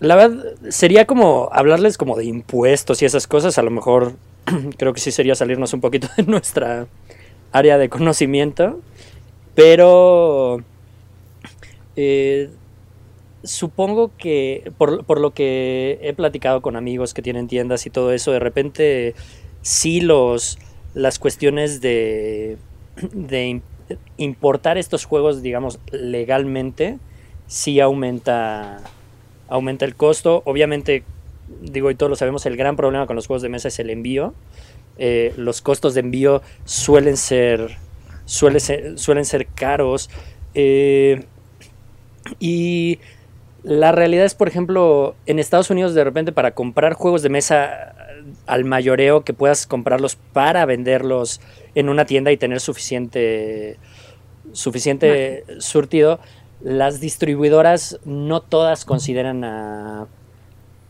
la verdad, sería como hablarles como de impuestos y esas cosas. A lo mejor [CLEARS THROAT] creo que sí sería salirnos un poquito [LAUGHS] de nuestra área de conocimiento. Pero. eh, supongo que por, por lo que he platicado con amigos que tienen tiendas y todo eso, de repente sí los las cuestiones de, de im- importar estos juegos, digamos, legalmente, sí aumenta, aumenta el costo. Obviamente, digo, y todos lo sabemos, el gran problema con los juegos de mesa es el envío. Eh, los costos de envío suelen ser, suele ser- suelen ser caros. Eh, y la realidad es, por ejemplo, en Estados Unidos de repente para comprar juegos de mesa al mayoreo que puedas comprarlos para venderlos en una tienda y tener suficiente suficiente surtido, las distribuidoras no todas consideran a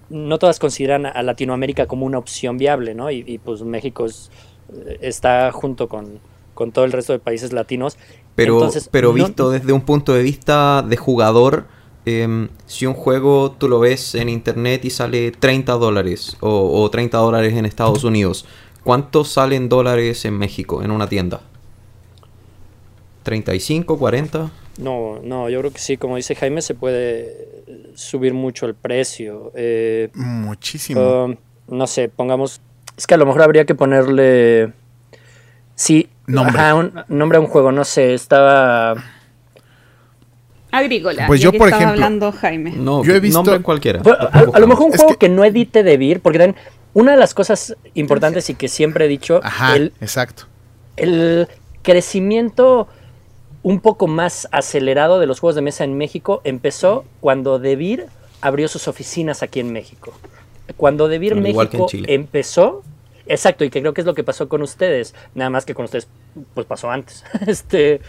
no todas consideran a Latinoamérica como una opción viable, ¿no? Y, y, pues México es- está junto con, con todo el resto de países latinos. Pero, Entonces, pero no- visto desde un punto de vista de jugador, em, si un juego tú lo ves en internet y sale 30 dólares o, o 30 dólares en Estados Unidos, ¿cuánto salen dólares en México en una tienda? ¿35, 40? No, no, yo creo que sí, como dice Jaime, se puede subir mucho el precio. Eh, Muchísimo. um, no sé, pongamos. Es que a lo mejor habría que ponerle. Sí, Nombre. ajá, un nombre a un juego, no sé, estaba. Agrícola. Pues yo, por estaba ejemplo, hablando Jaime. No, Yo he visto- nombre cualquiera. A, a lo mejor un Es juego que- que... no edite de Vir, porque también una de las cosas importantes y que siempre he dicho, Ajá, el, exacto. el crecimiento un poco más acelerado de los juegos de mesa en México empezó cuando Devir abrió sus oficinas aquí en México. Cuando Devir México empezó, exacto, y que creo que es lo que pasó con ustedes, nada más que con ustedes pues pasó antes. [LAUGHS] este,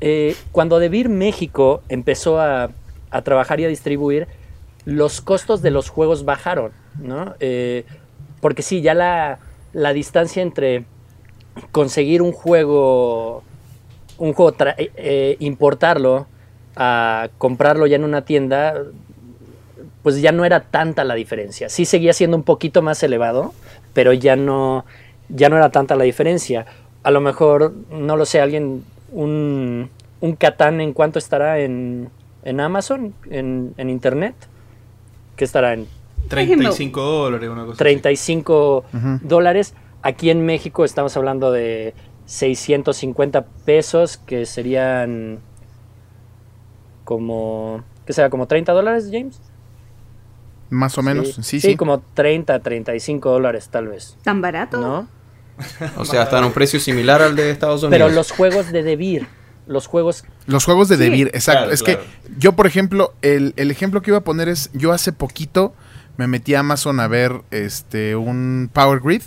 eh, cuando Devir México empezó a, a trabajar y a distribuir, los costos de los juegos bajaron, ¿no? Eh, porque sí, ya la, la distancia entre conseguir un juego, un juego, tra- eh, eh, importarlo, a comprarlo ya en una tienda, pues ya no era tanta la diferencia. Sí seguía siendo un poquito más elevado, pero ya no, ya no era tanta la diferencia. A lo mejor, no lo sé, alguien, un, un Catán en cuánto estará en, en Amazon, en, en Internet, que estará en 35 dólares, una cosa así. 35 Ujú. dólares. Aquí en México estamos hablando de 650 pesos, que serían como, ¿qué será? ¿Como 30 dólares, James? Más o menos. Sí, sí. como 30, 35 dólares tal vez, ¿Tan barato? ¿no? O sea, está en un precio similar al de Estados Unidos. Pero los juegos de Devir, los juegos... Los juegos de Sí. Devir, exacto. Claro, es claro. que yo, por ejemplo, el, el ejemplo que iba a poner es, yo hace poquito me metí a Amazon a ver este un Power Grid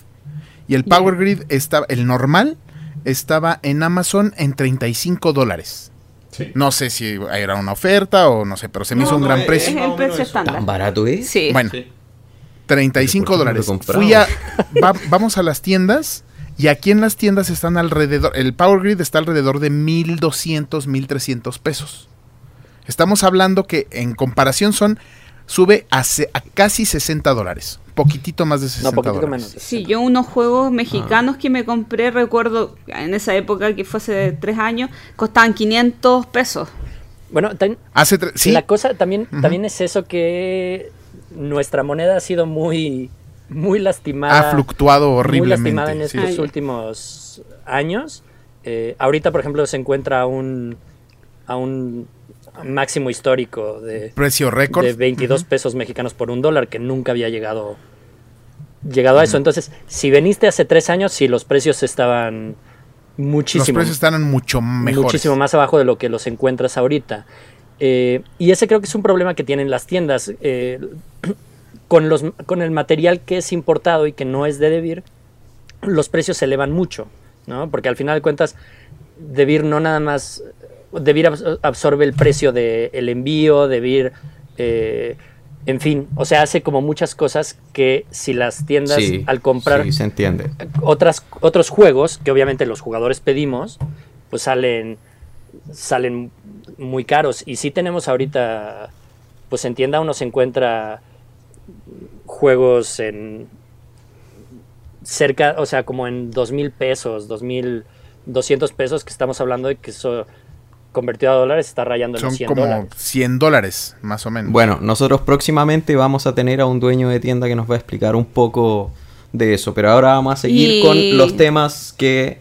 y el Power Grid estaba, el normal estaba en Amazon en 35 dólares. Sí. No sé si era una oferta o no sé, pero se me No, hizo un no, gran es- Es precio. o el precio estándar. ¿Tan barato es? Sí. Bueno, Sí. 35 ¿Por qué no lo dólares. Fui a. va- vamos a las tiendas. Y aquí en las tiendas están alrededor. El Power Grid está alrededor de 1200, 1300 pesos. Estamos hablando que en comparación son. Sube a, se- a casi 60 dólares. Poquitito más de 60 No, poquitito dólares. menos. Sí, yo unos juegos Ah. mexicanos que me compré, recuerdo en esa época que fue hace tres años, costaban 500 pesos. Bueno, Hace sí, la cosa también, también es eso que nuestra moneda ha sido muy, muy lastimada. ha fluctuado muy lastimada en horriblemente. sí. estos sí. últimos años. Eh, ahorita, por ejemplo, se encuentra a un, a un máximo histórico de, Precio récord. de 22 pesos mexicanos por un dólar, que nunca había llegado, llegado a eso. Entonces, si veniste hace tres años, sí, los precios estaban Los muchísimo, precios están mucho mejores. muchísimo más abajo de lo que los encuentras ahorita. Eh, y ese creo que es un problema que tienen las tiendas. eh, [CLEARS THROAT] con, los, con el material que es importado y que no es de Debir, los precios se elevan mucho, ¿no? Porque al final de cuentas, Debir no nada más... Debir abs- absorbe el precio del envío, Debir... eh, en fin, o sea, hace como muchas cosas que si las tiendas Sí, al comprar sí, se entiende. otras, otros juegos que obviamente los jugadores pedimos, pues salen, salen muy caros. Y si tenemos ahorita, pues en tienda uno se encuentra juegos en cerca, o sea, como en dos mil pesos, dos mil doscientos pesos, que estamos hablando de que eso convertido a dólares está rayando en los Son 100 como dólares. 100 dólares, más o menos. Bueno, nosotros próximamente vamos a tener a un dueño de tienda que nos va a explicar un poco de eso, pero ahora vamos a seguir Y- con los temas que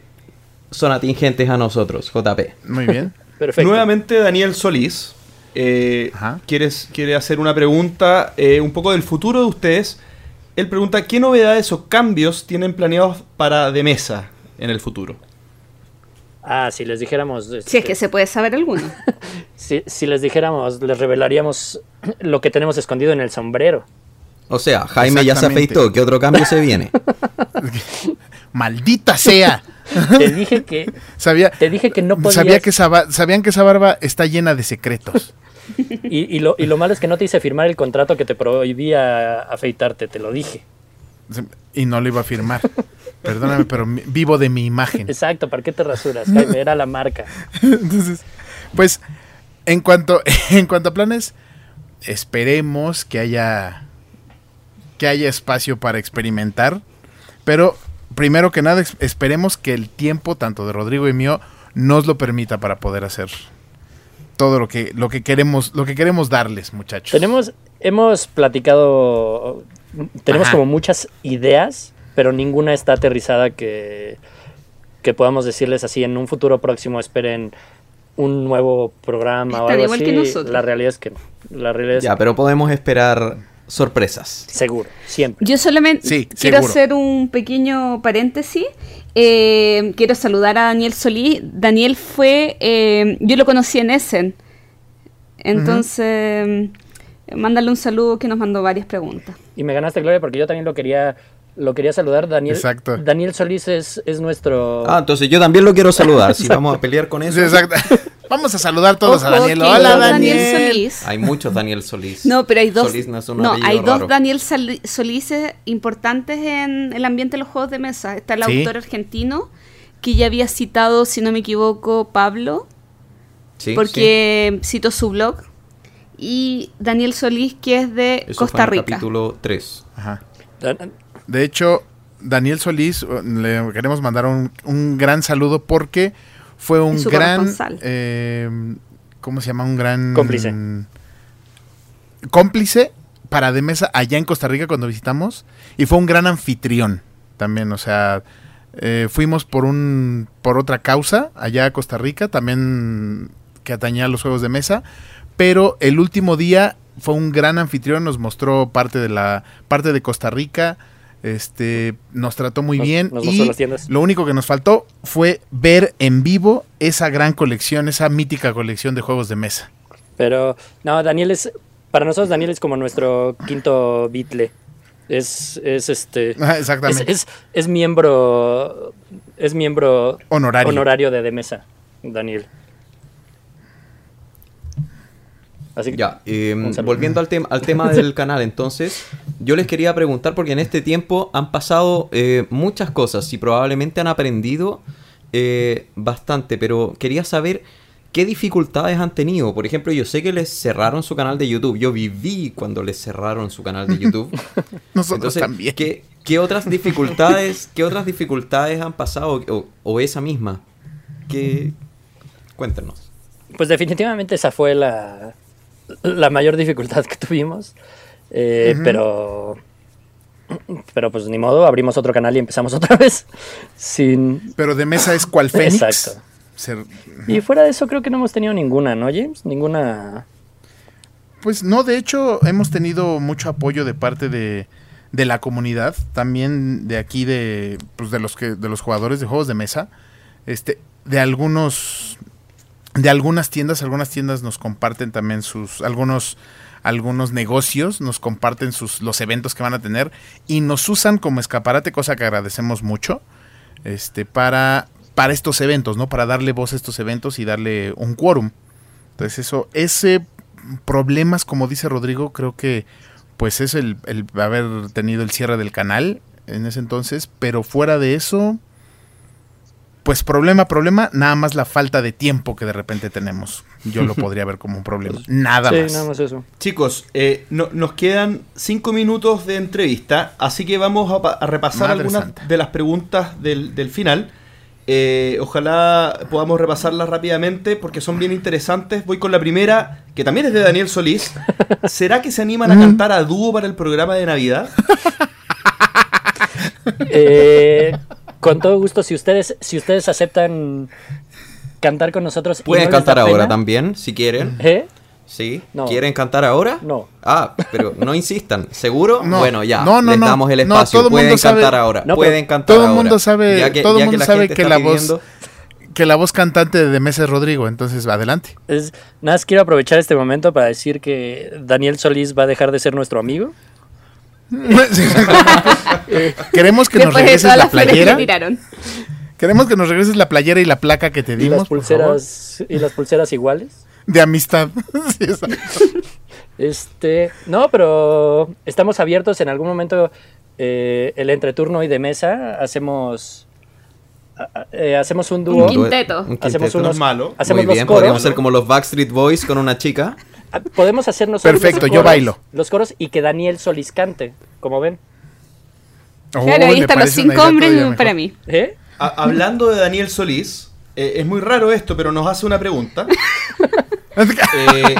son atingentes a nosotros, JP. Muy bien. [LAUGHS] Perfecto. Nuevamente Daniel Solís eh, quieres- quiere hacer una pregunta eh, un poco del futuro de ustedes. Él pregunta, ¿qué novedades o cambios tienen planeados para de mesa en el futuro? Ah, si les dijéramos... Si es este, que se puede saber alguno. [LAUGHS] si, si les dijéramos, les revelaríamos lo que tenemos escondido en el sombrero. O sea, Jaime ya se afeitó, ¿qué otro cambio se viene? [LAUGHS] ¡Maldita sea! Te dije que, [LAUGHS] Sabía, te dije que no podías. sabía que esa sabían que esa barba está llena de secretos. Y, y lo, y lo malo es que no te hice firmar el contrato que te prohibía afeitarte, te lo dije. Y no lo iba a firmar. Perdóname, pero vivo de mi imagen. Exacto, ¿para qué te rasuras? Jaime, era la marca. [LAUGHS] Entonces, pues, en cuanto, [LAUGHS] en cuanto a planes, esperemos que haya que haya espacio para experimentar. Pero primero que nada, esperemos que el tiempo, tanto de Rodrigo y mío, nos lo permita para poder hacer todo lo que, lo que queremos, lo que queremos darles, muchachos. Tenemos, hemos platicado, tenemos Ajá. como muchas ideas, pero ninguna está aterrizada que, que podamos decirles así en un futuro próximo esperen un nuevo programa o Están algo igual así. que nosotros. La realidad es que no. La realidad es ya, pero podemos esperar sorpresas. seguro, siempre. Yo solamente Sí, quiero seguro. hacer un pequeño paréntesis. Eh, quiero saludar a Daniel Solís. Daniel fue, eh, yo lo conocí en Essen. Entonces, mándale un saludo que nos mandó varias preguntas. Y me ganaste, Gloria, porque yo también lo quería, lo quería saludar. Daniel, Exacto. Daniel Solís es, es nuestro... Ah, entonces yo también lo quiero saludar. Si vamos a [LAUGHS] pelear con Sí, eso. exacto. [LAUGHS] Vamos a saludar todos a Daniel. Hola, Daniel. Solís. Hay muchos Daniel Solís. No, pero hay dos, Solís no es un no, hay dos raro. Daniel Solíces importantes en el ambiente de los juegos de mesa. Está el Sí. autor argentino, que ya había citado, si no me equivoco, Pablo, Sí, porque citó su blog. Y Daniel Solís, que es de sí. Eso Costa fue en el Rica. capítulo 3. Ajá. De hecho, Daniel Solís, uh, le queremos mandar un, un gran saludo porque fue un gran... eh, ¿Cómo se llama? Un gran... Cómplice. Cómplice para de mesa allá en Costa Rica cuando visitamos. Y fue un gran anfitrión también. O sea, eh, fuimos por, un, por otra causa allá a Costa Rica, también que atañía a los juegos de mesa. Pero el último día fue un gran anfitrión, nos mostró parte de la parte de Costa Rica, este nos trató muy Nos- bien nos y las tiendas. lo único que nos faltó fue ver en vivo esa gran colección, esa mítica colección de juegos de mesa. Pero, no, Daniel es... Para nosotros Daniel es como nuestro quinto Beatle. Es, es este... [LAUGHS] Ah, Es, Exactamente. es, es miembro... Es miembro honorario. honorario de, de mesa, Daniel. Así que, Ya, eh, volviendo al, tema al tema [LAUGHS] del canal, entonces, yo les quería preguntar, porque en este tiempo han pasado eh, muchas cosas y probablemente han aprendido eh, bastante, pero quería saber qué dificultades han tenido. Por ejemplo, yo sé que les cerraron su canal de YouTube, yo viví cuando les cerraron su canal de YouTube. [LAUGHS] [LAUGHS] Nosotros Entonces, también. ¿qué, qué otras dificultades, qué otras dificultades han pasado o, o esa misma? Que cuéntenos. Pues definitivamente esa fue la, la mayor dificultad que tuvimos. Eh. Pero. Pero pues ni modo, abrimos otro canal y empezamos [LAUGHS] otra vez. Sin. Pero de mesa es cual Fénix. Exacto. Y fuera de eso, creo que no hemos tenido ninguna, ¿no, James? Ninguna. Pues no, de hecho hemos tenido mucho apoyo de parte de, de la comunidad, también de aquí de, pues, de los que de los jugadores de juegos de mesa, este, de algunos de algunas tiendas, algunas tiendas nos comparten también sus algunos algunos negocios nos comparten sus los eventos que van a tener y nos usan como escaparate, cosa que agradecemos mucho, este para para estos eventos, ¿no? Para darle voz a estos eventos y darle un quórum. Entonces eso ese problemas, como dice Rodrigo, creo que pues es el, el haber tenido el cierre del canal en ese entonces, pero fuera de eso, pues problema, problema, nada más la falta de tiempo que de repente tenemos. Yo lo [LAUGHS] podría ver como un problema. Nada sí, más. nada más eso. Chicos, eh, no- nos quedan cinco minutos de entrevista, así que vamos a, pa- a repasar Madre algunas santa. de las preguntas del, del final. Eh, ojalá podamos repasarlas rápidamente porque son bien interesantes. Voy con la primera, que también es de Daniel Solís. [LAUGHS] ¿Será que se animan a cantar a dúo para el programa de Navidad? [LAUGHS] Eh, con todo gusto, si ustedes, si ustedes aceptan cantar con nosotros. Pueden no cantar ahora pena, también, si quieren. ¿Eh? Sí. No. ¿Quieren cantar ahora? No. Ah, pero no insistan. ¿Seguro? No. Bueno, ya. No, no, les no. damos el No, espacio. todo mundo Pueden sabe- cantar ahora. No, pero Pueden cantar todo el ahora. mundo sabe- Ya que- todo el ya mundo la sabe que la voz- Que la voz cantante de Mesa es Rodrigo, entonces adelante. Es, nada más quiero aprovechar este momento para decir que Daniel Solís va a dejar de ser nuestro amigo. [LAUGHS] Queremos que nos Después regreses la las que playera. Queremos que nos regreses la playera y la placa que te Y dimos. las por favor. pulseras y las pulseras iguales. De amistad. [LAUGHS] Sí. Este, no, pero estamos abiertos en algún momento eh, el entreturno y de mesa hacemos eh, hacemos un dúo. Un quinteto. Un Hacemos quinteto. No unos es malo. hacemos Muy los bien, coros. podríamos ser como los Backstreet Boys con una chica. Podemos hacer nosotros Perfecto, los yo coros- bailo. Los coros y que Daniel Solís cante, como ven. Oh, Claro, ahí parece los cinco hombres para mí. ¿Eh? A- hablando de Daniel Solís, eh, es muy raro esto, pero nos hace una pregunta. [LAUGHS] Eh,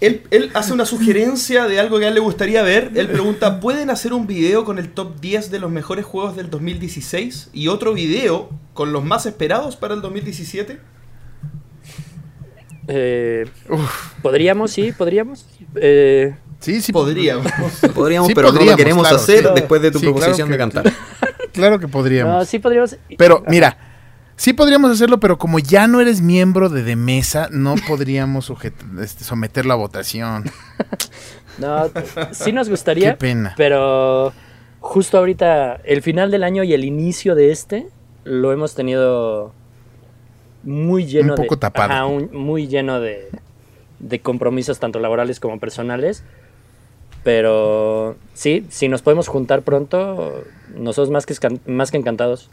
él, él hace una sugerencia de algo que a él le gustaría ver. Él pregunta, ¿pueden hacer un video con el top 10 de los mejores juegos del 2016? Y otro video con los más esperados para el 2017? Eh, podríamos, sí, podríamos. Eh, Sí, sí. Podríamos. Podríamos, Sí, pero no podríamos, lo queremos claro, hacer sí. después de tu Sí, claro proposición que- de cantar. [LAUGHS] Claro que podríamos. no, sí podríamos. Pero mira, sí podríamos hacerlo, pero como ya no eres miembro de De Mesa, no podríamos sujet- este, someterlo a votación. [LAUGHS] No, sí nos gustaría. Qué pena. Pero justo ahorita, el final del año y el inicio de este, lo hemos tenido muy lleno Un poco de. tapado. ajá, un- muy lleno de, de compromisos, tanto laborales como personales. Pero sí, si nos podemos juntar pronto, nosotros más que, más que encantados.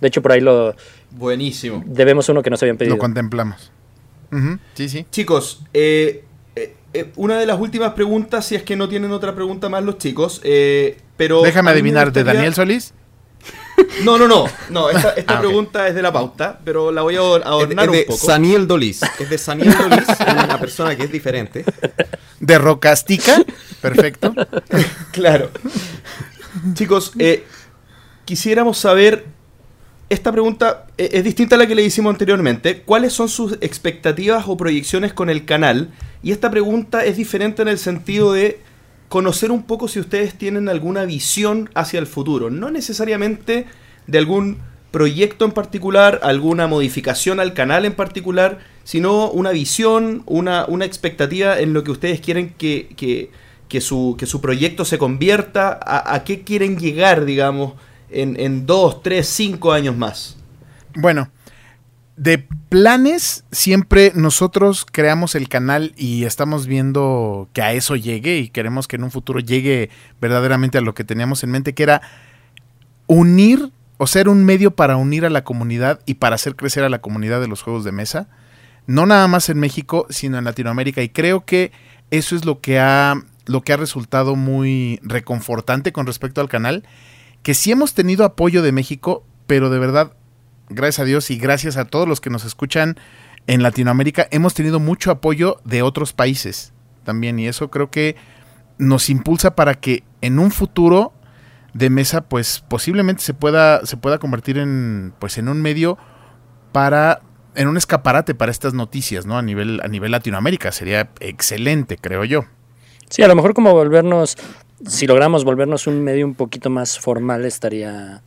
De hecho, por ahí lo Buenísimo. debemos uno que nos habían pedido. Lo contemplamos. Sí, sí. Chicos, eh, eh, eh, una de las últimas preguntas, si es que no tienen otra pregunta más los chicos, eh, pero... Déjame adivinar, ¿de Daniel Solís? No, no, no, no, esta, esta Ah, pregunta es de la pauta, pero la voy a ador- Es adornar es un de poco. Saniel Dolis. Es de Saniel Dolis, una persona que es diferente. ¿De Rocastica? Perfecto. [LAUGHS] Claro. Chicos, eh, quisiéramos saber, esta pregunta eh, es distinta a la que le hicimos anteriormente, ¿cuáles son sus expectativas o proyecciones con el canal? Y esta pregunta es diferente en el sentido de conocer un poco si ustedes tienen alguna visión hacia el futuro, no necesariamente de algún proyecto en particular, alguna modificación al canal en particular, sino una visión, una, una expectativa en lo que ustedes quieren que, que, que su, que su proyecto se convierta, a, a qué quieren llegar, digamos, en, en dos, tres, cinco años más. Bueno, de planes, siempre nosotros creamos el canal y estamos viendo que a eso llegue y queremos que en un futuro llegue verdaderamente a lo que teníamos en mente, que era unir o ser un medio para unir a la comunidad y para hacer crecer a la comunidad de los juegos de mesa. No nada más en México, sino en Latinoamérica. Y creo que eso es lo que ha, lo que ha resultado muy reconfortante con respecto al canal. Que sí hemos tenido apoyo de México, pero de verdad gracias a Dios y gracias a todos los que nos escuchan en Latinoamérica, hemos tenido mucho apoyo de otros países también. Y eso creo que nos impulsa para que en un futuro de mesa, pues posiblemente se pueda, se pueda convertir en, pues, en un medio para, en un escaparate para estas noticias, ¿no? A nivel, a nivel Latinoamérica. Sería excelente, creo yo. Sí, a lo mejor como volvernos, si logramos volvernos un medio un poquito más formal, estaría,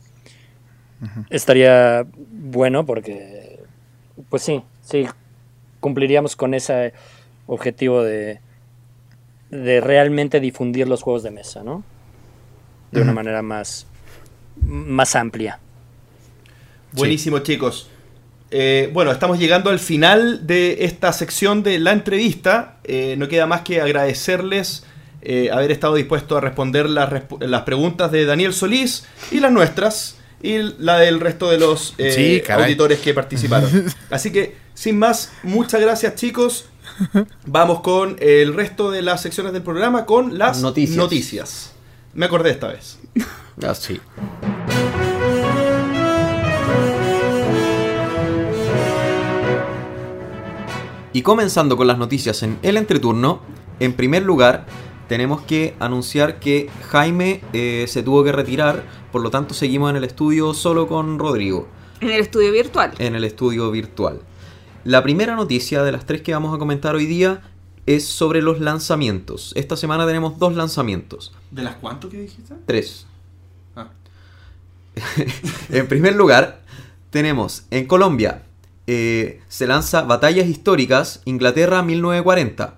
estaría bueno porque, pues sí, sí, cumpliríamos con ese objetivo de, de realmente difundir los juegos de mesa, ¿no? De una manera más, más amplia. Buenísimo, chicos. Eh, bueno, estamos llegando al final de esta sección de la entrevista. Eh, no queda más que agradecerles eh, haber estado dispuestos a responder las, las preguntas de Daniel Solís y las nuestras y la del resto de los eh, Sí, auditores que participaron. [LAUGHS] Así que, sin más, muchas gracias, chicos. Vamos con el resto de las secciones del programa con las Noticias. noticias. Me acordé esta vez. [LAUGHS] Así. Y comenzando con las noticias en el entreturno, en primer lugar tenemos que anunciar que Jaime eh, se tuvo que retirar, por lo tanto seguimos en el estudio solo con Rodrigo, En el estudio virtual. en el estudio virtual. La primera noticia de las tres que vamos a comentar hoy día es sobre los lanzamientos. Esta semana tenemos dos lanzamientos. ¿De las cuánto que dijiste? Tres. Ah. [LAUGHS] En primer lugar, tenemos en Colombia, eh, se lanza Batallas Históricas Inglaterra 1940,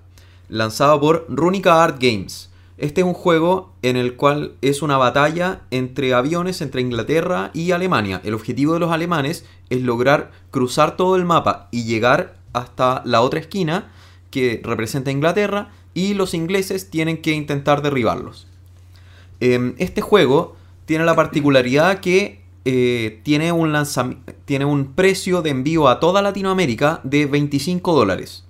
lanzado por Runica Art Games. Este es un juego en el cual es una batalla entre aviones entre Inglaterra y Alemania. El objetivo de los alemanes es lograr cruzar todo el mapa y llegar hasta la otra esquina que representa Inglaterra y los ingleses tienen que intentar derribarlos. Em, este juego tiene la particularidad que eh, tiene, un tiene un precio de envío a toda Latinoamérica de 25 dólares.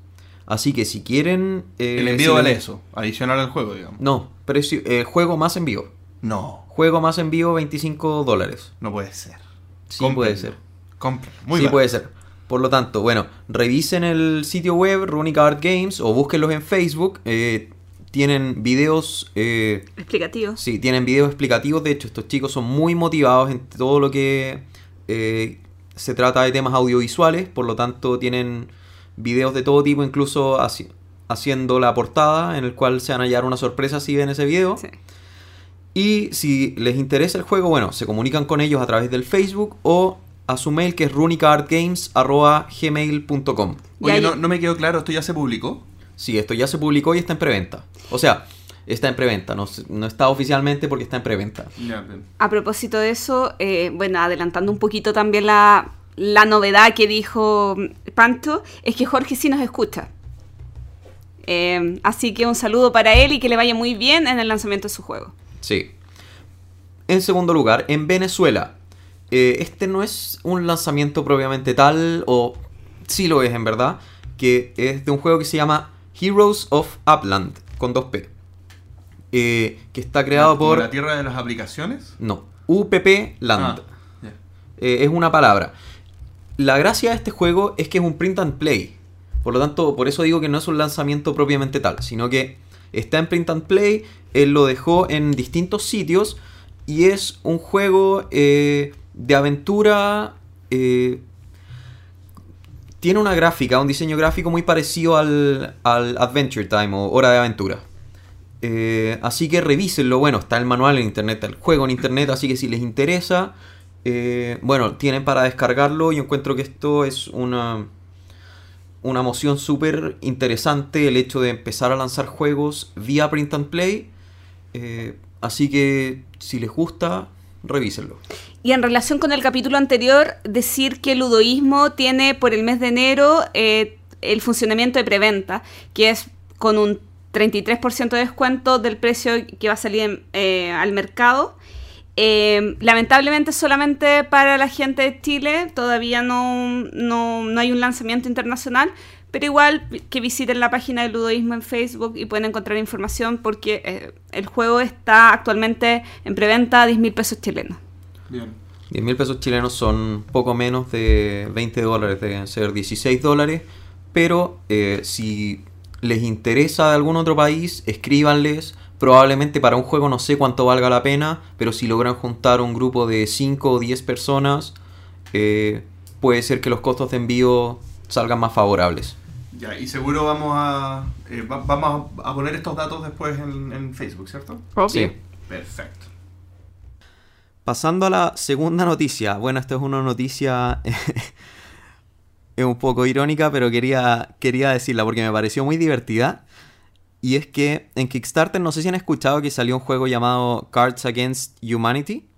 Así que si quieren... eh, El envío si vale eso, adicional al juego, digamos. No, precio, eh, juego más envío. No, Juego más envío 25 dólares. no puede ser. Sí puede ser. Cómprenlo. Muy sí puede ser. Por lo tanto, bueno, revisen el sitio web Runica Art Games o búsquenlos en Facebook. eh, tienen videos... eh, Explicativo. Sí, tienen videos explicativos. De hecho, estos chicos son muy motivados en todo lo que eh, se trata de temas audiovisuales. Por lo tanto, tienen videos de todo tipo, incluso haci- haciendo la portada, en el cual se van a hallar una sorpresa si ven ese video. Sí. Y si les interesa el juego, bueno, se comunican con ellos a través del Facebook o a su mail que es runicaartgames.gmail.com. Y Oye, ahí- no, no me quedó claro, ¿esto ya se publicó? Sí, esto ya se publicó y está en preventa. O sea, está en preventa, no, no está oficialmente porque está en preventa. A propósito de eso, eh, bueno, adelantando un poquito también la, la novedad que dijo Panto, es que Jorge sí nos escucha. Eh, así que un saludo para él y que le vaya muy bien en el lanzamiento de su juego. Sí. En segundo lugar, en Venezuela. eh, este no es un lanzamiento propiamente tal, o sí lo es en verdad, que es de un juego que se llama Heroes of Upland, con 2P. eh, que está creado ¿Como por... la tierra de las aplicaciones? No, UPP Land. Ah. Eh, es una palabra. La gracia de este juego es que es un print and play. Por lo tanto, por eso digo que no es un lanzamiento propiamente tal, sino que está en print and play, él lo dejó en distintos sitios y es un juego eh, de aventura... eh, tiene una gráfica, un diseño gráfico muy parecido al, al Adventure Time o Hora de Aventura. Eh, así que revísenlo. Bueno, está el manual en internet, el juego en internet, así que si les interesa, eh, bueno, tienen para descargarlo. Yo encuentro que esto es una, una moción súper interesante, el hecho de empezar a lanzar juegos vía print and play. Eh, así que si les gusta, revísenlo. Y en relación con el capítulo anterior, decir que el ludoísmo tiene por el mes de enero eh, el funcionamiento de preventa, que es con un 33% de descuento del precio que va a salir eh, al mercado. Eh, lamentablemente solamente para la gente de Chile, todavía no, no, no hay un lanzamiento internacional, pero igual que visiten la página de Ludoísmo en Facebook y pueden encontrar información porque eh, el juego está actualmente en preventa a 10 mil pesos chilenos. Bien. 10 mil pesos chilenos son poco menos de 20 dólares, deben ser 16 dólares. Pero eh, si les interesa de algún otro país, escríbanles. Probablemente para un juego no sé cuánto valga la pena, pero si logran juntar un grupo de 5 o 10 personas, eh, puede ser que los costos de envío salgan más favorables. Ya, y seguro vamos a, eh, va- vamos a poner estos datos después en, en Facebook, ¿cierto? Sí. Perfecto. Pasando a la segunda noticia. Bueno, esta es una noticia [LAUGHS] es un poco irónica, pero quería, quería decirla porque me pareció muy divertida. Y es que en Kickstarter, no sé si han escuchado que salió un juego llamado Cards Against Humanity.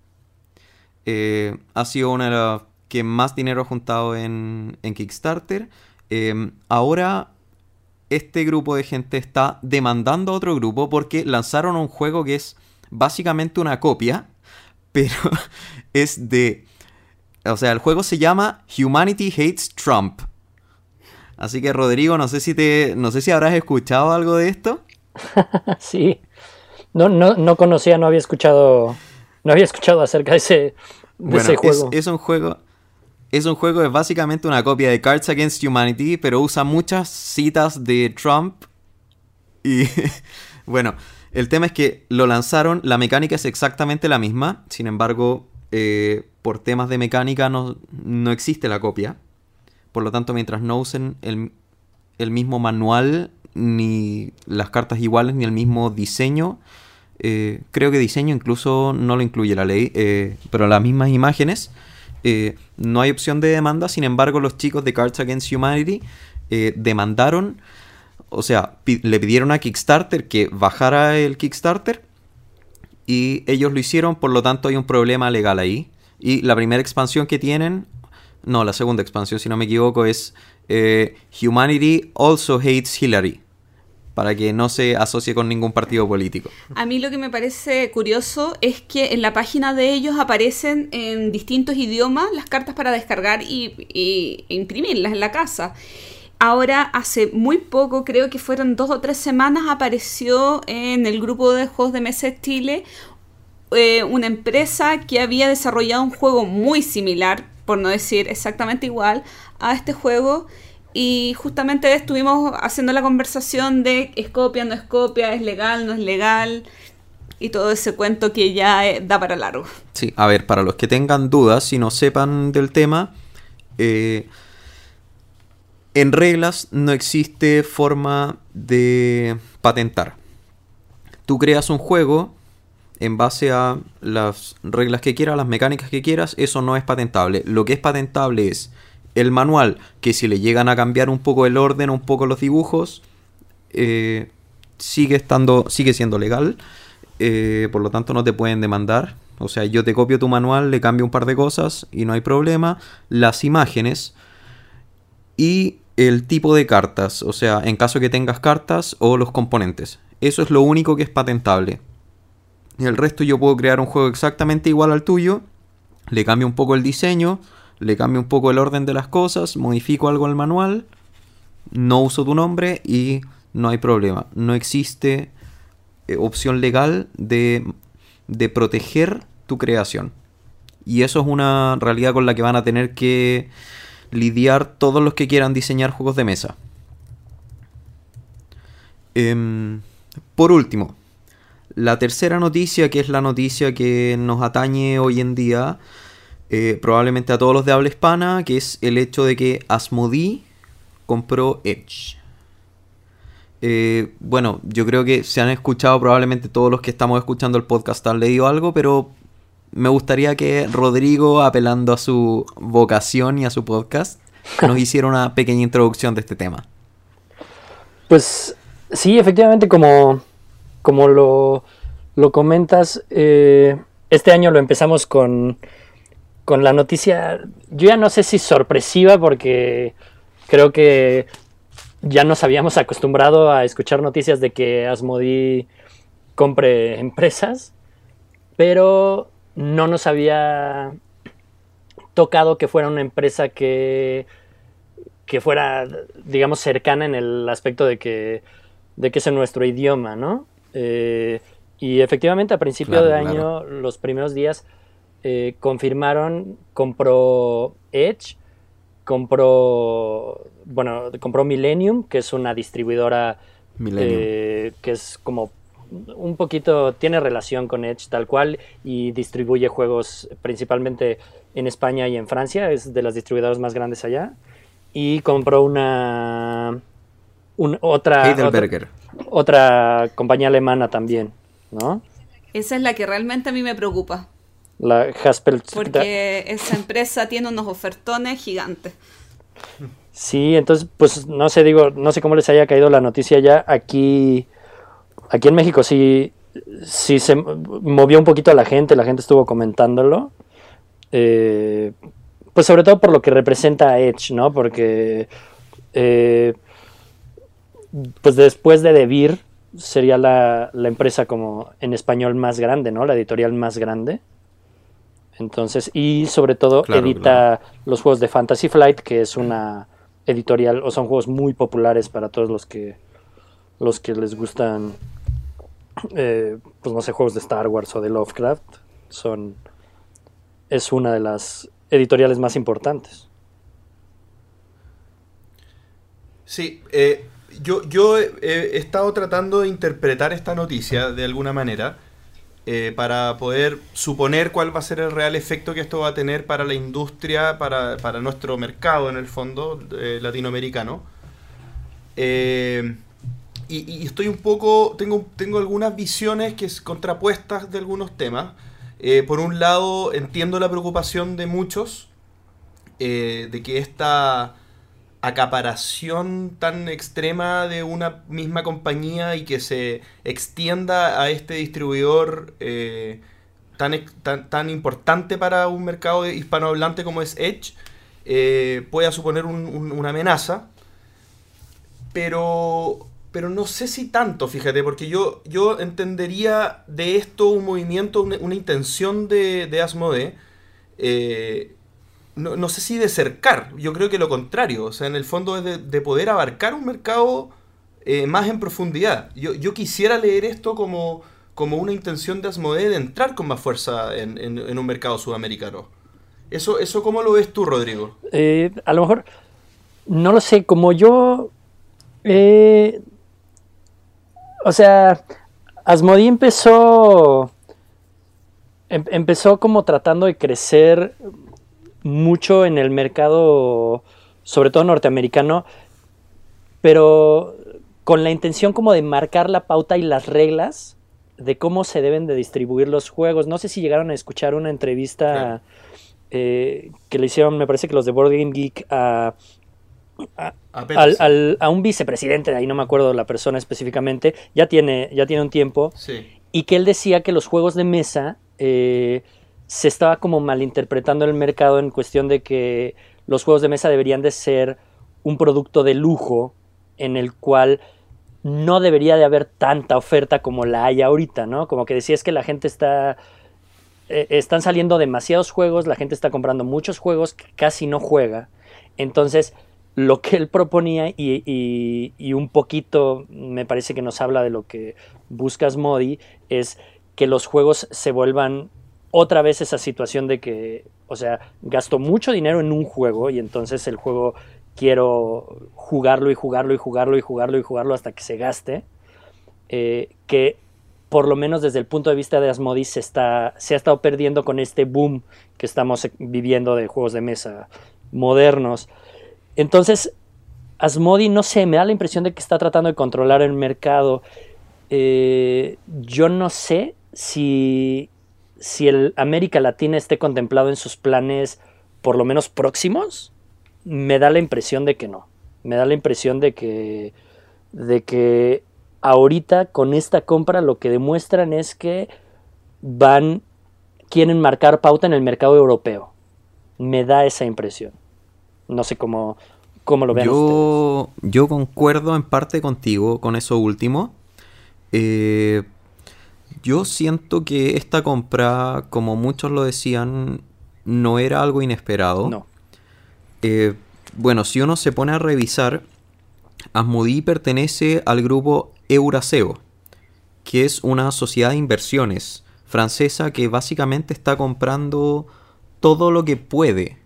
Eh, ha sido uno de los que más dinero ha juntado en, en Kickstarter. Eh, ahora este grupo de gente está demandando a otro grupo porque lanzaron un juego que es básicamente una copia, [LAUGHS] pero es de... O sea, el juego se llama Humanity Hates Trump. Así que Rodrigo, no sé si te, no sé si habrás escuchado algo de esto. [LAUGHS] Sí. No, no, no conocía, no había escuchado. No había escuchado acerca de ese, de Bueno, ese es, juego. es un juego. Es un juego, es básicamente una copia de Cards Against Humanity, pero usa muchas citas de Trump. Y [LAUGHS] bueno, el tema es que lo lanzaron, la mecánica es exactamente la misma, sin embargo, eh, por temas de mecánica no, no existe la copia. Por lo tanto, mientras no usen el, el mismo manual, ni las cartas iguales, ni el mismo diseño, eh, creo que diseño incluso no lo incluye la ley, eh, pero las mismas imágenes, eh, no hay opción de demanda. Sin embargo, los chicos de Cards Against Humanity demandaron, o sea, le pidieron a Kickstarter que bajara el Kickstarter y ellos lo hicieron, por lo tanto hay un problema legal ahí. Y la primera expansión que tienen, no, la segunda expansión, si no me equivoco, es eh, Humanity Also Hates Hillary, para que no se asocie con ningún partido político. A mí lo que me parece curioso es que en la página de ellos aparecen en distintos idiomas las cartas para descargar y, e imprimirlas en la casa. Ahora, hace muy poco, creo que fueron dos o tres semanas, apareció en el grupo de juegos de mesa Chile eh, una empresa que había desarrollado un juego muy similar, por no decir exactamente igual, a este juego. Y justamente estuvimos haciendo la conversación de es copia, no es copia, es legal, no es legal. Y todo ese cuento que ya eh, da para largo. Sí, a ver, para los que tengan dudas y no sepan del tema, eh, en reglas no existe forma de patentar. Tú creas un juego en base a las reglas que quieras, las mecánicas que quieras, eso no es patentable. Lo que es patentable es el manual, que si le llegan a cambiar un poco el orden, un poco los dibujos, eh, sigue estando, sigue siendo legal. eh, por lo tanto no te pueden demandar. O sea, yo te copio tu manual, le cambio un par de cosas y no hay problema. Las imágenes y el tipo de cartas, o sea, en caso que tengas cartas o los componentes. Eso es lo único que es patentable. Y el resto yo puedo crear un juego exactamente igual al tuyo, le cambio un poco el diseño, le cambio un poco el orden de las cosas, modifico algo al manual, no uso tu nombre y no hay problema. No existe eh, opción legal de, de proteger tu creación. Y eso es una realidad con la que van a tener que lidiar todos los que quieran diseñar juegos de mesa. Em, por último, la tercera noticia, que es la noticia que nos atañe hoy en día, eh, probablemente a todos los de habla hispana, que es el hecho de que Asmodee compró Edge. Eh, bueno, yo creo que se han escuchado probablemente todos los que estamos escuchando el podcast han leído algo, pero me gustaría que Rodrigo, apelando a su vocación y a su podcast, nos hiciera una pequeña introducción de este tema. Pues sí, efectivamente, como, como lo, lo comentas, eh, este año lo empezamos con, con la noticia, yo ya no sé si sorpresiva porque creo que ya nos habíamos acostumbrado a escuchar noticias de que Asmodi compre empresas, pero no nos había tocado que fuera una empresa que, que fuera, digamos, cercana en el aspecto de que, de que es en nuestro idioma, ¿no? Eh, y efectivamente a principio Claro, de año, claro. los primeros días, eh, confirmaron, compró Edge, compró, bueno, compró Millennium, que es una distribuidora eh, que es como un poquito, tiene relación con Edge tal cual y distribuye juegos principalmente en España y en Francia, es de las distribuidoras más grandes allá. Y compró una, un- otra, Heidelberger. otra, otra compañía alemana también, ¿no? Esa es la que realmente a mí me preocupa. La Haspel. Porque esa empresa tiene unos ofertones gigantes. Sí, entonces, pues no sé, digo, no sé cómo les haya caído la noticia ya. Aquí, aquí en México sí, sí se movió un poquito a la gente, la gente estuvo comentándolo. Eh, pues sobre todo por lo que representa a Edge, ¿no? Porque, eh, pues después de Devir, sería la, la empresa como en español más grande, ¿no? La editorial más grande. Entonces, y sobre todo Claro, edita los juegos de Fantasy Flight, que es una editorial, o son juegos muy populares para todos los que los que les gustan, eh, pues no sé, juegos de Star Wars o de Lovecraft. Son, es una de las editoriales más importantes. Sí, eh, yo, yo he, estado tratando de interpretar esta noticia de alguna manera eh, para poder suponer cuál va a ser el real efecto que esto va a tener para la industria, para, para nuestro mercado en el fondo eh, latinoamericano. Eh, y, y estoy un poco, tengo, tengo algunas visiones que es contrapuestas de algunos temas. Por un lado, entiendo la preocupación de muchos de que esta acaparación tan extrema de una misma compañía y que se extienda a este distribuidor eh, tan, tan, tan importante para un mercado hispanohablante como es Edge eh, pueda suponer un- un- una amenaza. Pero, pero no sé si tanto, fíjate, porque yo, yo entendería de esto un movimiento, una, intención de, de Asmodee, eh, no, no sé si de cercar, yo creo que lo contrario, o sea, en el fondo es de, de poder abarcar un mercado eh, más en profundidad. Yo, yo quisiera leer esto como, como una intención de Asmodee de entrar con más fuerza en, en- en un mercado sudamericano. Eso, ¿Eso cómo lo ves tú, Rodrigo? Eh, a lo mejor, no lo sé, como yo... eh, o sea, Asmodee empezó... em- empezó como tratando de crecer mucho en el mercado, sobre todo norteamericano, pero con la intención como de marcar la pauta y las reglas de cómo se deben de distribuir los juegos. No sé si llegaron a escuchar una entrevista eh, que le hicieron, me parece que los de Board Game Geek a, A al- Pepsi. al- a un vicepresidente, de ahí no me acuerdo la persona específicamente, ya tiene, ya tiene un tiempo, Sí. y que él decía que los juegos de mesa eh, se estaba como malinterpretando el mercado en cuestión de que los juegos de mesa deberían de ser un producto de lujo en el cual no debería de haber tanta oferta como la hay ahorita, ¿no? Como que decía es que la gente está... eh, están saliendo demasiados juegos, la gente está comprando muchos juegos que casi no juega. Entonces, lo que él proponía y- y un poquito me parece que nos habla de lo que buscas Modi es que los juegos se vuelvan otra vez esa situación de que, o sea, gasto mucho dinero en un juego y entonces el juego quiero jugarlo y jugarlo y jugarlo y jugarlo y jugarlo hasta que se gaste. eh, que por lo menos desde el punto de vista de Asmodee se, está, se ha estado perdiendo con este boom que estamos viviendo de juegos de mesa modernos. Entonces, Asmodee, no sé, me da la impresión de que está tratando de controlar el mercado. Eh, yo no sé si, si el América Latina esté contemplado en sus planes por lo menos próximos. Me da la impresión de que no. Me da la impresión de que, de que ahorita con esta compra lo que demuestran es que van quieren marcar pauta en el mercado europeo. Me da esa impresión. No sé cómo, cómo lo ven yo, Yo concuerdo en parte contigo con eso último. Eh, yo siento que esta compra, como muchos lo decían, no era algo inesperado. No. Eh, bueno, si uno se pone a revisar, Asmodee pertenece al grupo Euraseo, que es una sociedad de inversiones francesa que básicamente está comprando todo lo que puede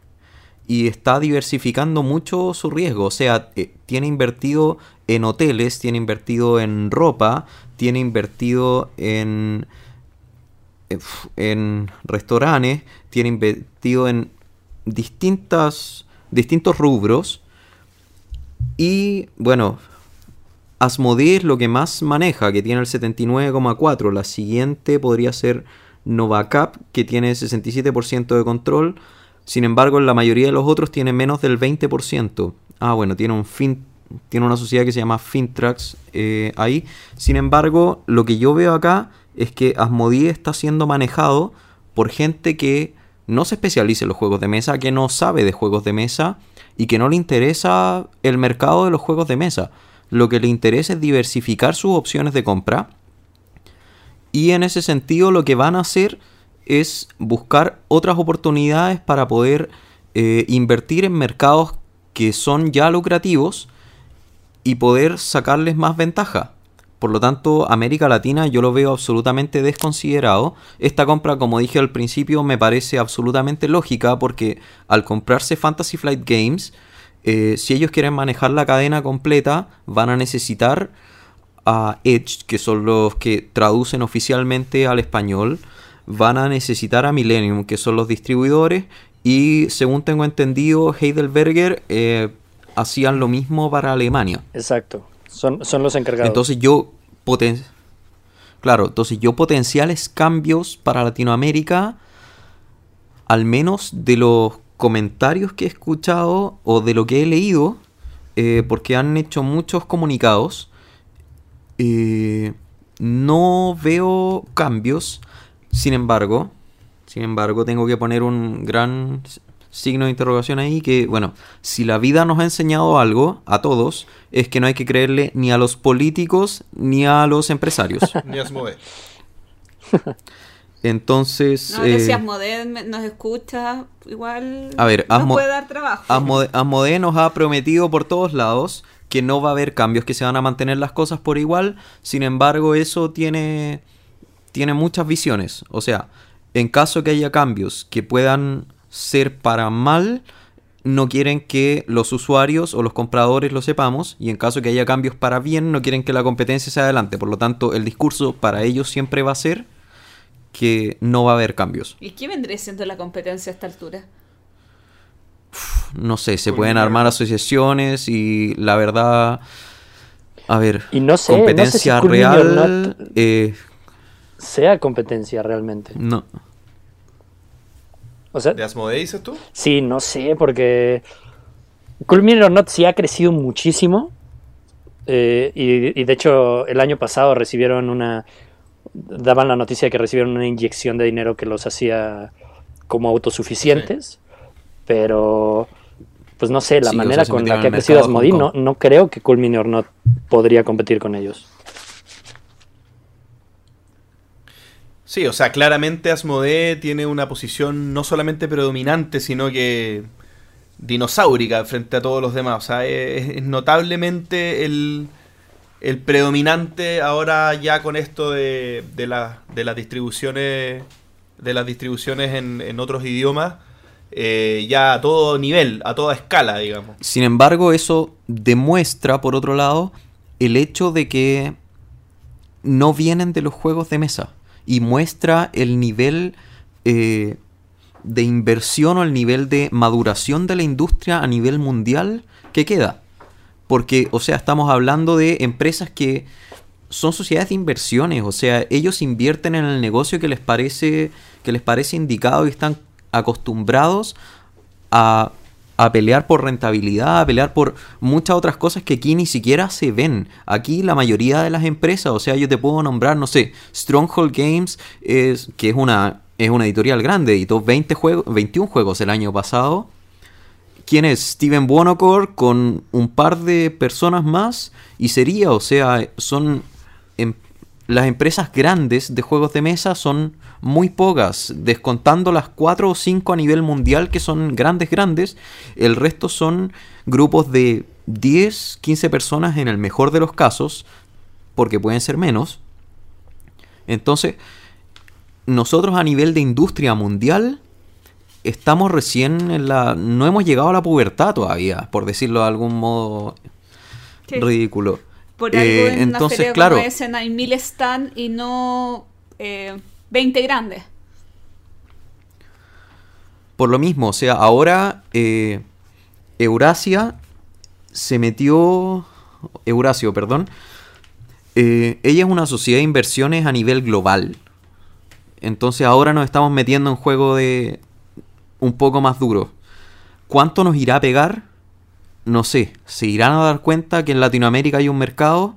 y está diversificando mucho su riesgo. O sea, eh, tiene invertido en hoteles, tiene invertido en ropa, tiene invertido en, eh, en restaurantes, tiene invertido en distintas, distintos rubros. Y bueno, Asmodee es lo que más maneja, que tiene el 79,4. La siguiente podría ser Novacap, que tiene 67% de control. Sin embargo, la mayoría de los otros tiene menos del 20%. Ah, bueno, tiene un fin, tiene una sociedad que se llama Fintrax eh, ahí. Sin embargo, lo que yo veo acá es que Asmodee está siendo manejado por gente que no se especializa en los juegos de mesa, que no sabe de juegos de mesa y que no le interesa el mercado de los juegos de mesa. Lo que le interesa es diversificar sus opciones de compra. Y en ese sentido lo que van a hacer es buscar otras oportunidades para poder eh, invertir en mercados que son ya lucrativos y poder sacarles más ventaja. Por lo tanto, América Latina yo lo veo absolutamente desconsiderado. Esta compra, como dije al principio, me parece absolutamente lógica porque al comprarse Fantasy Flight Games, eh, si ellos quieren manejar la cadena completa, van a necesitar a Edge, que son los que traducen oficialmente al español, van a necesitar a Millennium, que son los distribuidores, y según tengo entendido, Heidelberger eh, hacían lo mismo para Alemania. Exacto, son, son los encargados. Entonces yo, poten claro, entonces yo potenciales cambios para Latinoamérica, al menos de los comentarios que he escuchado o de lo que he leído, eh, porque han hecho muchos comunicados, eh, no veo cambios sin embargo, sin embargo, tengo que poner un gran signo de interrogación ahí que, bueno, si la vida nos ha enseñado algo a todos, es que no hay que creerle ni a los políticos ni a los empresarios. [LAUGHS] ni a Asmodee. [LAUGHS] Entonces... No, eh, si Asmodee nos escucha, igual a ver, nos puede dar trabajo. Asmodee nos ha prometido por todos lados que no va a haber cambios, que se van a mantener las cosas por igual. Sin embargo, eso tiene tiene muchas visiones. O sea, en caso que haya cambios que puedan ser para mal, no quieren que los usuarios o los compradores lo sepamos. Y en caso que haya cambios para bien, no quieren que la competencia sea adelante. Por lo tanto, el discurso para ellos siempre va a ser que no va a haber cambios. ¿Y qué vendría siendo la competencia a esta altura? no sé, se pueden armar asociaciones y la verdad, a ver, y no sé, competencia real, eh, sea competencia realmente. No. O sea, ¿De Asmodee dices tú? Sí, no sé, porque Cool or Not sí ha crecido muchísimo. Eh, y, de hecho, el año pasado recibieron una. Daban la noticia de que recibieron una inyección de dinero que los hacía como autosuficientes. Pero, pues no sé, la manera con la que ha crecido Asmodee, no, no creo que Cool or Not podría competir con ellos. Sí, o sea, claramente Asmodee tiene una posición no solamente predominante, sino que dinosaurica frente a todos los demás. O sea, es, notablemente el, predominante ahora ya con esto de, de, de las distribuciones de las distribuciones en, otros idiomas. Eh, ya a todo nivel, a toda escala, digamos. Sin embargo, eso demuestra, por otro lado, el hecho de que no vienen de los juegos de mesa y muestra el nivel eh, de inversión o el nivel de maduración de la industria a nivel mundial que queda. Porque, o sea, estamos hablando de empresas que son sociedades de inversiones, o sea, ellos invierten en el negocio que les parece, que les parece indicado y están acostumbrados a a pelear por rentabilidad, a pelear por muchas otras cosas que aquí ni siquiera se ven. Aquí la mayoría de las empresas, o sea, yo te puedo nombrar, no sé, Stronghold Games, es, que es una es una editorial grande, editó 20 juegos, 21 juegos el año pasado. ¿Quién es? Steven Buonocore con un par de personas más y sería, o sea, son em- las empresas grandes de juegos de mesa son muy pocas, descontando las 4 o 5 a nivel mundial que son grandes, grandes, el resto son grupos de 10, 15 personas en el mejor de los casos, porque pueden ser menos. Entonces, nosotros a nivel de industria mundial estamos recién en la... no hemos llegado a la pubertad todavía, por decirlo de algún modo Sí. ridículo. Por algo Eh, en entonces, una feria claro, como hay mil stand y no eh, 20 grandes. por lo mismo, o sea, ahora eh, Eurasia se metió... Eurasio, perdón. eh, ella es una sociedad de inversiones a nivel global. Entonces ahora nos estamos metiendo en juego de un poco más duro. ¿Cuánto nos irá a pegar? No sé. ¿Se irán a dar cuenta que en Latinoamérica hay un mercado?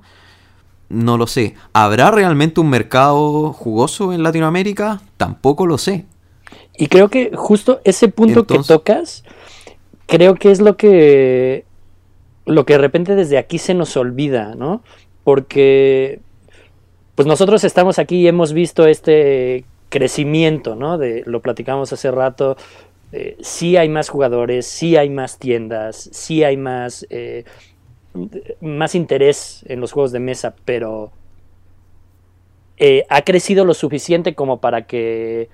No lo sé. ¿Habrá realmente un mercado jugoso en Latinoamérica? Tampoco lo sé. Y creo que justo ese punto Entonces- que tocas, creo que es lo que lo que de repente desde aquí se nos olvida, ¿no? Porque pues nosotros estamos aquí y hemos visto este crecimiento, ¿no? De, lo platicamos hace rato. eh, sí hay más jugadores, sí hay más tiendas, sí hay más, eh, más interés en los juegos de mesa, pero eh, ha crecido lo suficiente como para que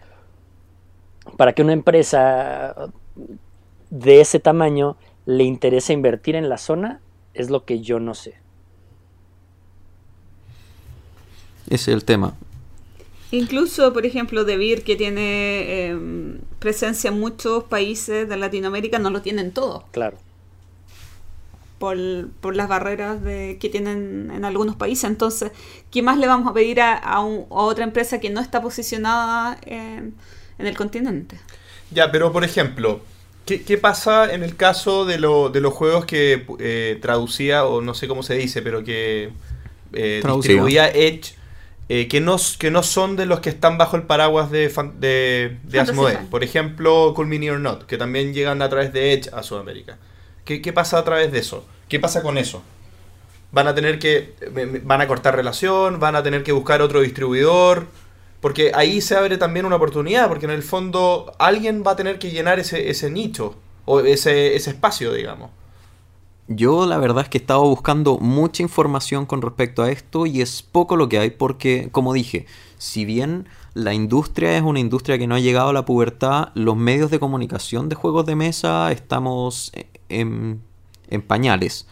para que una empresa de ese tamaño le interese invertir en la zona es lo que yo no sé. Ese es el tema. Incluso, por ejemplo, DeVir, que tiene eh, presencia en muchos países de Latinoamérica, no lo tienen todo. Claro. Por, por las barreras de, que tienen en algunos países. Entonces, ¿qué más le vamos a pedir a, a un- a otra empresa que no está posicionada en, en el continente? Ya, pero por ejemplo, ¿qué, qué pasa en el caso de, lo- de los juegos que eh, traducía, o no sé cómo se dice, pero que eh, Traducía. distribuía Edge, eh, que, no, s- que no son de los que están bajo el paraguas de, fan- de, de Fantasy Asmodee? Por ejemplo, Cool Mini or Not, que también llegan a través de Edge a Sudamérica. ¿Qué, pasa a través de eso? ¿Qué pasa con eso? Van a tener que. Van a cortar relación, van a tener que buscar otro distribuidor. Porque ahí se abre también una oportunidad, porque en el fondo alguien va a tener que llenar ese, nicho, o ese, ese espacio, digamos. Yo la verdad es que he estado buscando mucha información con respecto a esto y es poco lo que hay porque, como dije, si bien la industria es una industria que no ha llegado a la pubertad, los medios de comunicación de juegos de mesa estamos en, en pañales.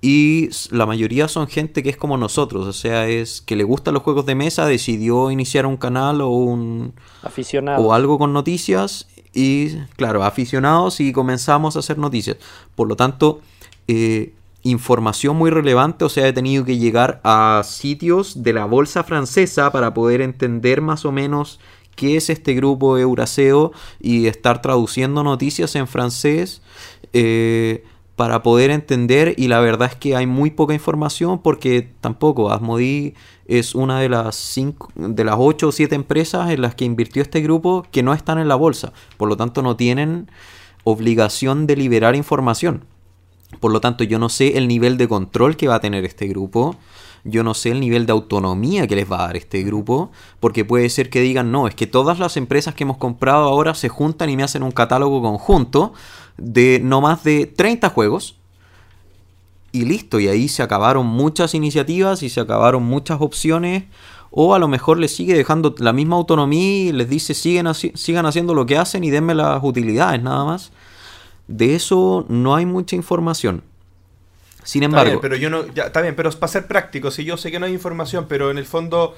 Y la mayoría son gente que es como nosotros, o sea, es que le gustan los juegos de mesa, decidió iniciar un canal o un, Aficionado. o algo con noticias y, claro, aficionados y comenzamos a hacer noticias. Por lo tanto, eh, información muy relevante, o sea, he tenido que llegar a sitios de la bolsa francesa para poder entender más o menos qué es este grupo Euraseo y estar traduciendo noticias en francés. Eh, para poder entender y la verdad es que hay muy poca información porque tampoco Asmodee es una de las cinco, de las 8 o 7 empresas en las que invirtió este grupo que no están en la bolsa, por lo tanto no tienen obligación de liberar información. Por lo tanto, yo no sé el nivel de control que va a tener este grupo. Yo no sé el nivel de autonomía que les va a dar este grupo. Porque puede ser que digan, no, es que todas las empresas que hemos comprado ahora se juntan y me hacen un catálogo conjunto de no más de 30 juegos. Y listo, y ahí se acabaron muchas iniciativas y se acabaron muchas opciones. O a lo mejor les sigue dejando la misma autonomía y les dice siguen haci- sigan haciendo lo que hacen y denme las utilidades nada más. De eso no hay mucha información. Sin Está embargo, bien, pero yo no, ya, está bien, pero para ser práctico, si yo sé que no hay información, pero en el fondo,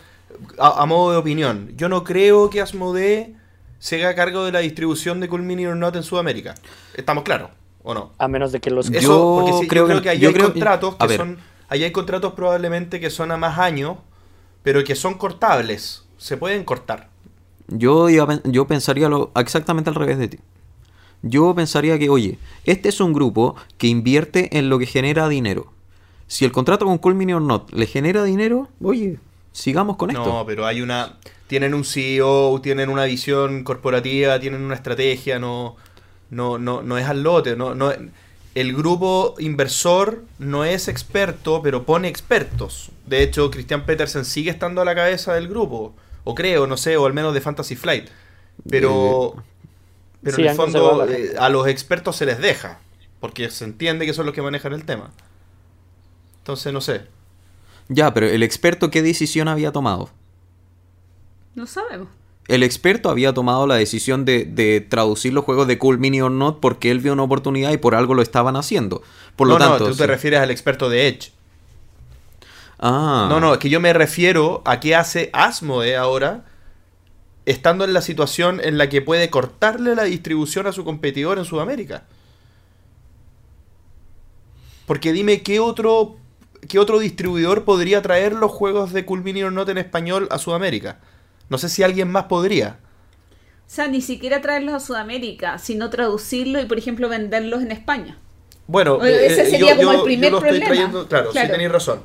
a, a modo de opinión, yo no creo que Asmodee se haga cargo de la distribución de Cool Mini or Not en Sudamérica. ¿Estamos claros o no? A menos de que los... Yo Eso, porque sí, yo creo que- que, ahí yo hay creo- contratos que son, ahí hay contratos probablemente que son a más años, pero que son cortables, se pueden cortar. yo, iba yo pensaría lo, exactamente al revés de ti. Yo pensaría que, oye, este es un grupo que invierte en lo que genera dinero. Si el contrato con Cool Mini or Not le genera dinero, oye, Sigamos con esto. No, pero hay una. Tienen un CEO, tienen una visión corporativa, tienen una estrategia, no. No, no, no es al lote, no, no, el grupo inversor no es experto, pero pone expertos. De hecho, Christian Petersen sigue estando a la cabeza del grupo, o creo, no sé, o al menos de Fantasy Flight. Pero, Eh, pero Sí, en el fondo eh, a los expertos se les deja, porque se entiende que son los que manejan el tema. Entonces, no sé. Ya, pero el experto, ¿qué decisión había tomado? No sabemos. El experto había tomado la decisión de, de traducir los juegos de Cool Mini or Not porque él vio una oportunidad y por algo lo estaban haciendo. Por lo no, tanto. no, tú te refieres al experto de Edge. Ah. No, no, es que yo me refiero a qué hace Asmode ahora, estando en la situación en la que puede cortarle la distribución a su competidor en Sudamérica. Porque dime qué otro, qué otro distribuidor podría traer los juegos de Cool Mini or Not en español a Sudamérica. No sé si alguien más podría. O sea, ni siquiera traerlos a Sudamérica, sino traducirlo y, por ejemplo, venderlos en España. Bueno, ese eh, sería como el primer lo estoy problema. trayendo- claro, Claro. sí tenéis razón.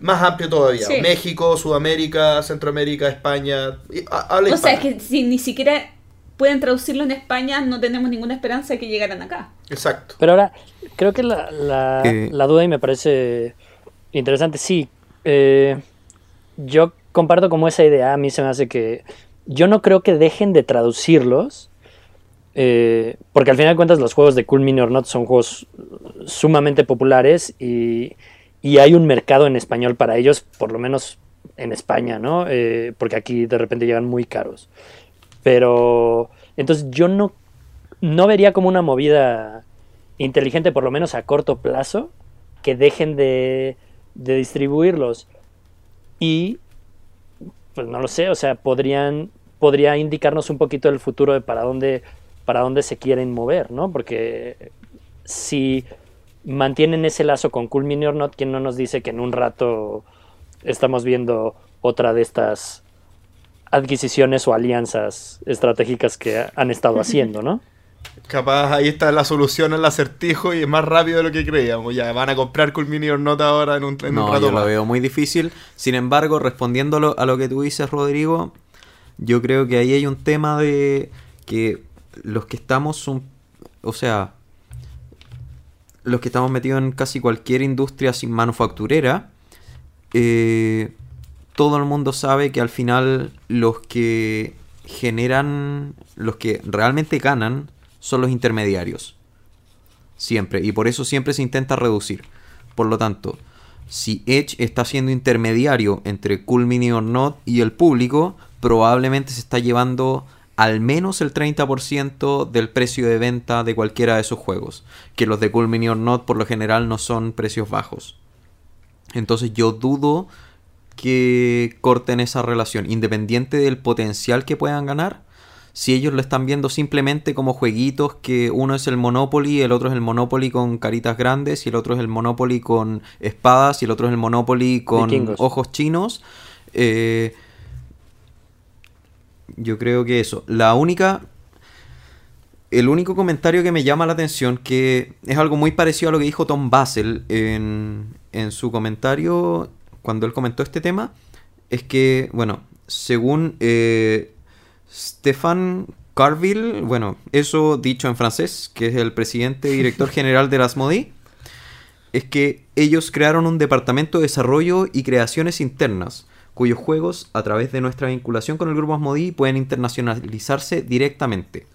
Más amplio todavía. Sí. México, Sudamérica, Centroamérica, España. habla O sea, es que si ni siquiera pueden traducirlo en España, no tenemos ninguna esperanza de que llegaran acá. Exacto. Pero ahora, creo que la, la, Eh. la duda y me parece interesante. Sí, eh, yo comparto como esa idea. A mí se me hace que yo no creo que dejen de traducirlos. eh, porque al final de cuentas los juegos de Cool Mini or Not son juegos sumamente populares y, y hay un mercado en español para ellos, por lo menos en España, ¿no? Eh, porque aquí de repente llegan muy caros. Pero entonces yo no, no vería como una movida inteligente, por lo menos a corto plazo, que dejen de, de distribuirlos. Y, pues no lo sé, o sea, podrían, podría indicarnos un poquito el futuro de para dónde, para dónde se quieren mover, ¿no? Porque si mantienen ese lazo con Cool Mini or Not, ¿quién no nos dice que en un rato estamos viendo otra de estas adquisiciones o alianzas estratégicas que han estado haciendo, ¿no? [LAUGHS] Capaz ahí está la solución al acertijo y es más rápido de lo que creíamos. Ya van a comprar Cool Mini or Not ahora en un, en un No, rato yo lo más. veo muy difícil. Sin embargo, respondiendo a lo, a lo que tú dices, Rodrigo, yo creo que ahí hay un tema de que los que estamos son, o sea, los que estamos metidos en casi cualquier industria sin manufacturera, eh, todo el mundo sabe que al final los que generan, los que realmente ganan, son los intermediarios. Siempre. Y por eso siempre se intenta reducir. Por lo tanto, si Edge está siendo intermediario entre Cool Mini or Not y el público, probablemente se está llevando al menos el 30% del precio de venta de cualquiera de esos juegos. Que los de Cool Mini or Not por lo general no son precios bajos. Entonces yo dudo que corten esa relación, independiente del potencial que puedan ganar. Si ellos lo están viendo simplemente como jueguitos que uno es el Monopoly, el otro es el Monopoly con caritas grandes y el otro es el Monopoly con espadas y el otro es el Monopoly con Vikingos. ojos chinos. eh, yo creo que eso. La única el único comentario que me llama la atención, que es algo muy parecido a lo que dijo Tom Basel en, en su comentario cuando él comentó este tema, es que, bueno, según eh, Stefan Carville, bueno, eso dicho en francés, que es el presidente y director [LAUGHS] general de Asmodee, es que ellos crearon un departamento de desarrollo y creaciones internas, cuyos juegos, a través de nuestra vinculación con el grupo Asmodee, pueden internacionalizarse directamente.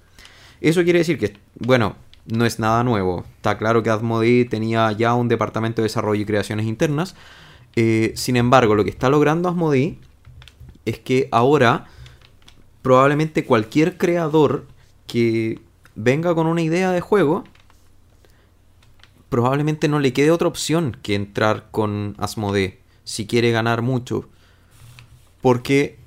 Eso quiere decir que, bueno, no es nada nuevo. Está claro que Asmodee tenía ya un departamento de desarrollo y creaciones internas. Eh, sin embargo, lo que está logrando Asmodee es que ahora probablemente cualquier creador que venga con una idea de juego probablemente no le quede otra opción que entrar con Asmodee si quiere ganar mucho. Porque,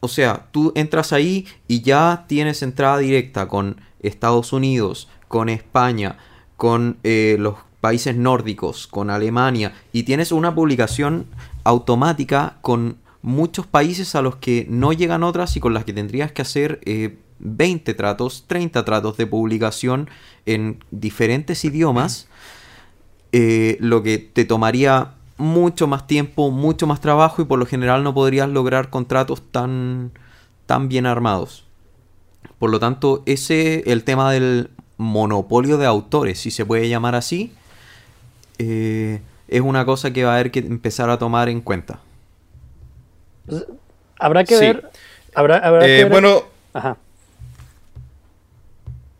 o sea, tú entras ahí y ya tienes entrada directa con Estados Unidos, con España, con eh, los países nórdicos, con Alemania, y tienes una publicación automática con muchos países a los que no llegan otras y con las que tendrías que hacer eh, 20 tratos, 30 tratos de publicación en diferentes idiomas, eh, lo que te tomaría mucho más tiempo, mucho más trabajo y por lo general no podrías lograr contratos tan, tan bien armados. Por lo tanto, ese, el tema del monopolio de autores, si se puede llamar así, eh, es una cosa que va a haber que empezar a tomar en cuenta. Pues, habrá que Sí. ver. Habrá, habrá Eh, que ver- bueno, Ajá.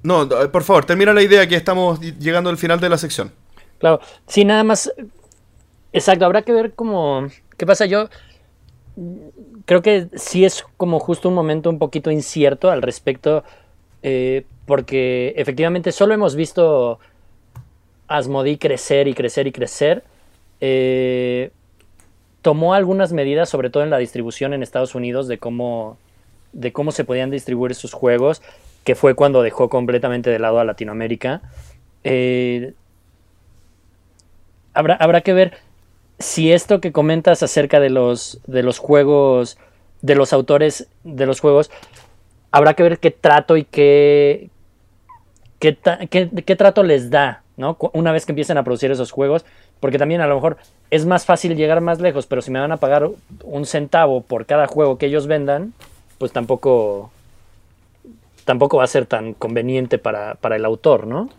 no, eh, por favor, termina la idea que estamos llegando al final de la sección. Claro, sí, nada más. Exacto, habrá que ver cómo. ¿Qué pasa? Yo creo que sí es como justo un momento un poquito incierto al respecto, eh, porque efectivamente solo hemos visto Asmodee crecer y crecer y crecer. Eh, tomó algunas medidas, sobre todo en la distribución en Estados Unidos, de cómo, de cómo se podían distribuir sus juegos, que fue cuando dejó completamente de lado a Latinoamérica. Eh, habrá, habrá que ver si esto que comentas acerca de los, de los juegos, de los autores de los juegos, habrá que ver qué trato y qué, qué, qué- qué trato les da, ¿no? Una vez que empiecen a producir esos juegos, porque también a lo mejor es más fácil llegar más lejos, pero si me van a pagar un centavo por cada juego que ellos vendan, pues tampoco tampoco va a ser tan conveniente para, para el autor, ¿no?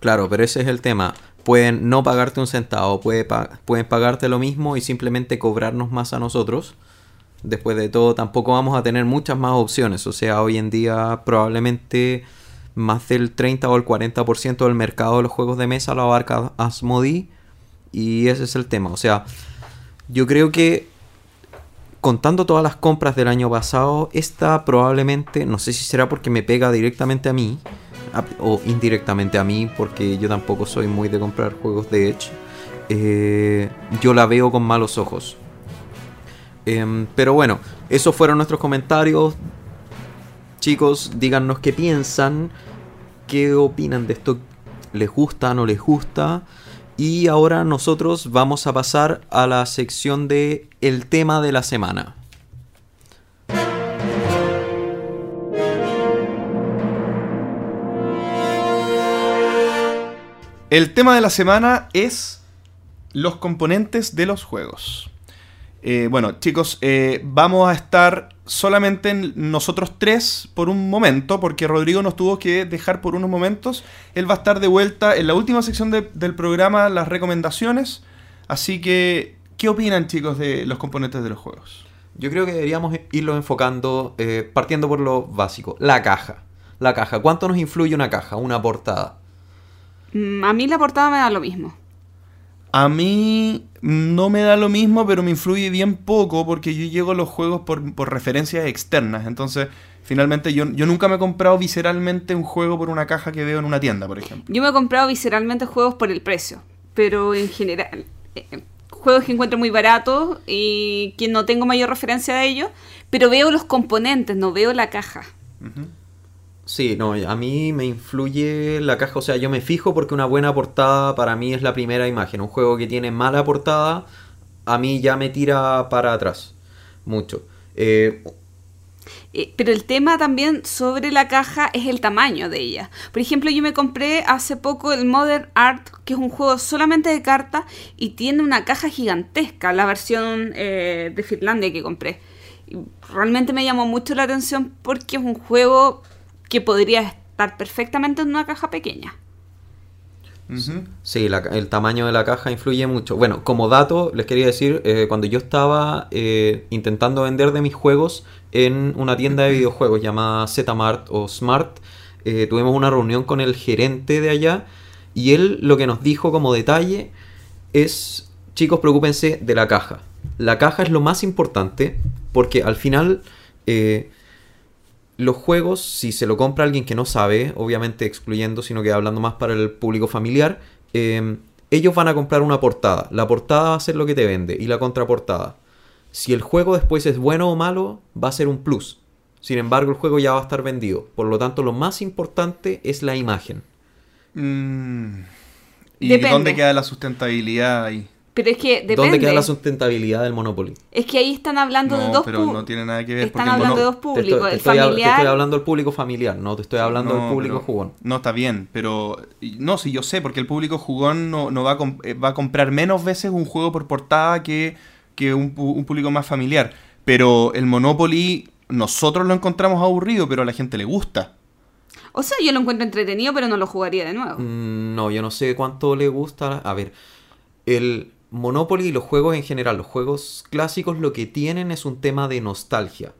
Claro, pero ese es el tema. Pueden no pagarte un centavo, pueden pagarte lo mismo y simplemente cobrarnos más a nosotros. Después de todo, tampoco vamos a tener muchas más opciones. O sea, hoy en día probablemente más del 30 o el 40% del mercado de los juegos de mesa lo abarca Asmodee. Y ese es el tema. O sea, yo creo que contando todas las compras del año pasado, esta probablemente, no sé si será porque me pega directamente a mí, o indirectamente a mí, porque yo tampoco soy muy de comprar juegos de Edge, eh, yo la veo con malos ojos. Em, pero bueno, esos fueron nuestros comentarios. Chicos, díganos qué piensan, qué opinan de esto, les gusta, no les gusta. Y ahora nosotros vamos a pasar a la sección de el tema de la semana. El tema de la semana es los componentes de los juegos. Eh, bueno, chicos, eh, vamos a estar solamente en nosotros tres por un momento, porque Rodrigo nos tuvo que dejar por unos momentos. Él va a estar de vuelta en la última sección de- del programa, las recomendaciones. Así que, ¿qué opinan, chicos, de los componentes de los juegos? Yo creo que deberíamos irlo enfocando eh, partiendo por lo básico. La caja. La caja. ¿Cuánto nos influye una caja? Una portada. Mm, A mí la portada me da lo mismo. A mí no me da lo mismo, pero me influye bien poco porque yo llego a los juegos por, por referencias externas. Entonces, finalmente yo, yo nunca me he comprado visceralmente un juego por una caja que veo en una tienda, por ejemplo. Yo me he comprado visceralmente juegos por el precio, pero en general, eh, juegos que encuentro muy baratos y que no tengo mayor referencia de ellos, pero veo los componentes, no veo la caja. Sí, no, a mí me influye la caja, o sea, yo me fijo porque una buena portada para mí es la primera imagen. Un juego que tiene mala portada, a mí ya me tira para atrás. Mucho. Eh, Eh, pero el tema también sobre la caja es el tamaño de ella. Por ejemplo, yo me compré hace poco el Modern Art, que es un juego solamente de cartas y tiene una caja gigantesca, la versión eh, de Finlandia que compré. Realmente me llamó mucho la atención porque es un juego que podría estar perfectamente en una caja pequeña. Sí, la el tamaño de la caja influye mucho. Bueno, como dato, les quería decir, eh, cuando yo estaba eh, intentando vender de mis juegos en una tienda de videojuegos llamada Zmart o Smart, eh, tuvimos una reunión con el gerente de allá y él lo que nos dijo como detalle es, chicos, preocúpense de la caja. La caja es lo más importante porque al final... eh, los juegos, si se lo compra alguien que no sabe, obviamente excluyendo, sino que hablando más para el público familiar, eh, ellos van a comprar una portada. La portada va a ser lo que te vende y la contraportada. Si el juego después es bueno o malo, va a ser un plus. Sin embargo, el juego ya va a estar vendido. Por lo tanto, lo más importante es la imagen. Mm. ¿Y Depende. dónde queda la sustentabilidad ahí? Pero es que depende. ¿Dónde queda la sustentabilidad del Monopoly? Es que ahí están hablando de No, dos pero no tiene nada que ver. Están el hablando de dos Te públicos, estoy, te el estoy hab- te familiar. estoy hablando del público familiar, no te estoy hablando del No, público pero- jugón. No, está bien, pero... No, sí, yo sé, porque el público jugón no, no va, a comp- eh, va a comprar menos veces un juego por portada que, que un, un público más familiar. Pero el Monopoly, nosotros lo encontramos aburrido, pero a la gente le gusta. O sea, yo lo encuentro entretenido, pero no lo jugaría de nuevo. Mm, No, yo no sé cuánto le gusta. A ver, el Monopoly y los juegos en general, los juegos clásicos, lo que tienen es un tema de nostalgia.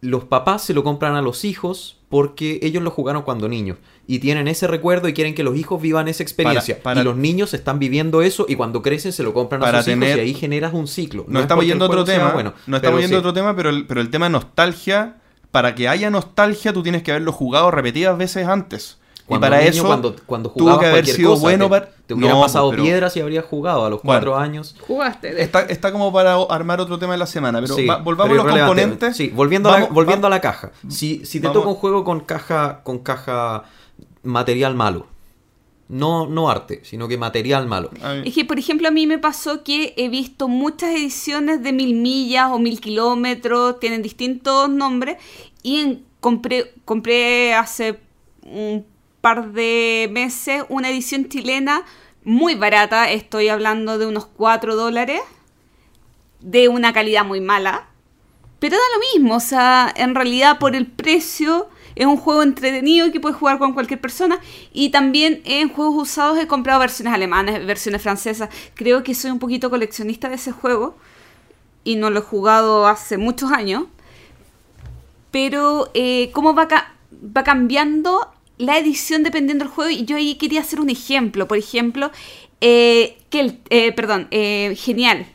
Los papás se lo compran a los hijos porque ellos lo jugaron cuando niños y tienen ese recuerdo y quieren que los hijos vivan esa experiencia. Para- para- y los niños están viviendo eso y cuando crecen se lo compran Para a sus tener- hijos y ahí generas un ciclo. No, es estamos yendo a otro tema. bueno, no estamos yendo sí. otro tema, pero el, pero el tema de nostalgia, para que haya nostalgia, tú tienes que haberlo jugado repetidas veces antes. Cuando y para niño, eso cuando, cuando tuvo jugabas que haber cualquier sido cosa, bueno te, para- te No, pasado pero- piedras y habrías jugado a los Bueno. cuatro años. Jugaste. está, está como para armar otro tema de la semana. Pero Sí, va- volvamos pero a los componentes. Sí, volviendo, a, la, volviendo va- a la caja. Si, si te vamos- toca un juego con caja, con caja material malo, no, no arte, sino que material malo. Es que, por ejemplo, a mí me pasó que he visto muchas ediciones de mil millas o mil kilómetros, tienen distintos nombres, y en- compré, compré hace un par de meses una edición chilena muy barata, estoy hablando de unos 4 dólares, de una calidad muy mala, pero da lo mismo, o sea, en realidad por el precio es un juego entretenido que puedes jugar con cualquier persona y también en juegos usados he comprado versiones alemanas, versiones francesas. Creo que soy un poquito coleccionista de ese juego y no lo he jugado hace muchos años. Pero eh, cómo va, va cambiando la edición dependiendo del juego y yo ahí quería hacer un ejemplo. Por ejemplo, eh, Kel- eh, perdón, eh, Genial.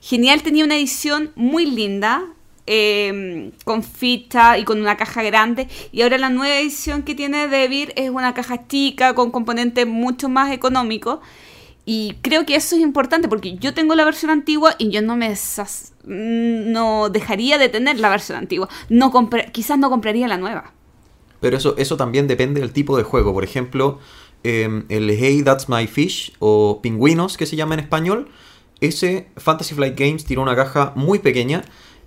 Genial tenía una edición muy linda, eh, con ficha y con una caja grande. Y ahora la nueva edición que tiene Devir es una caja chica con componentes mucho más económicos. Y creo que eso es importante porque yo tengo la versión antigua y yo no me desas- no dejaría de tener la versión antigua. No quizás no compraría la nueva. Pero eso, eso también depende del tipo de juego. Por ejemplo, eh, el Hey That's My Fish o Pingüinos, que se llama en español, ese Fantasy Flight Games tiró una caja muy pequeña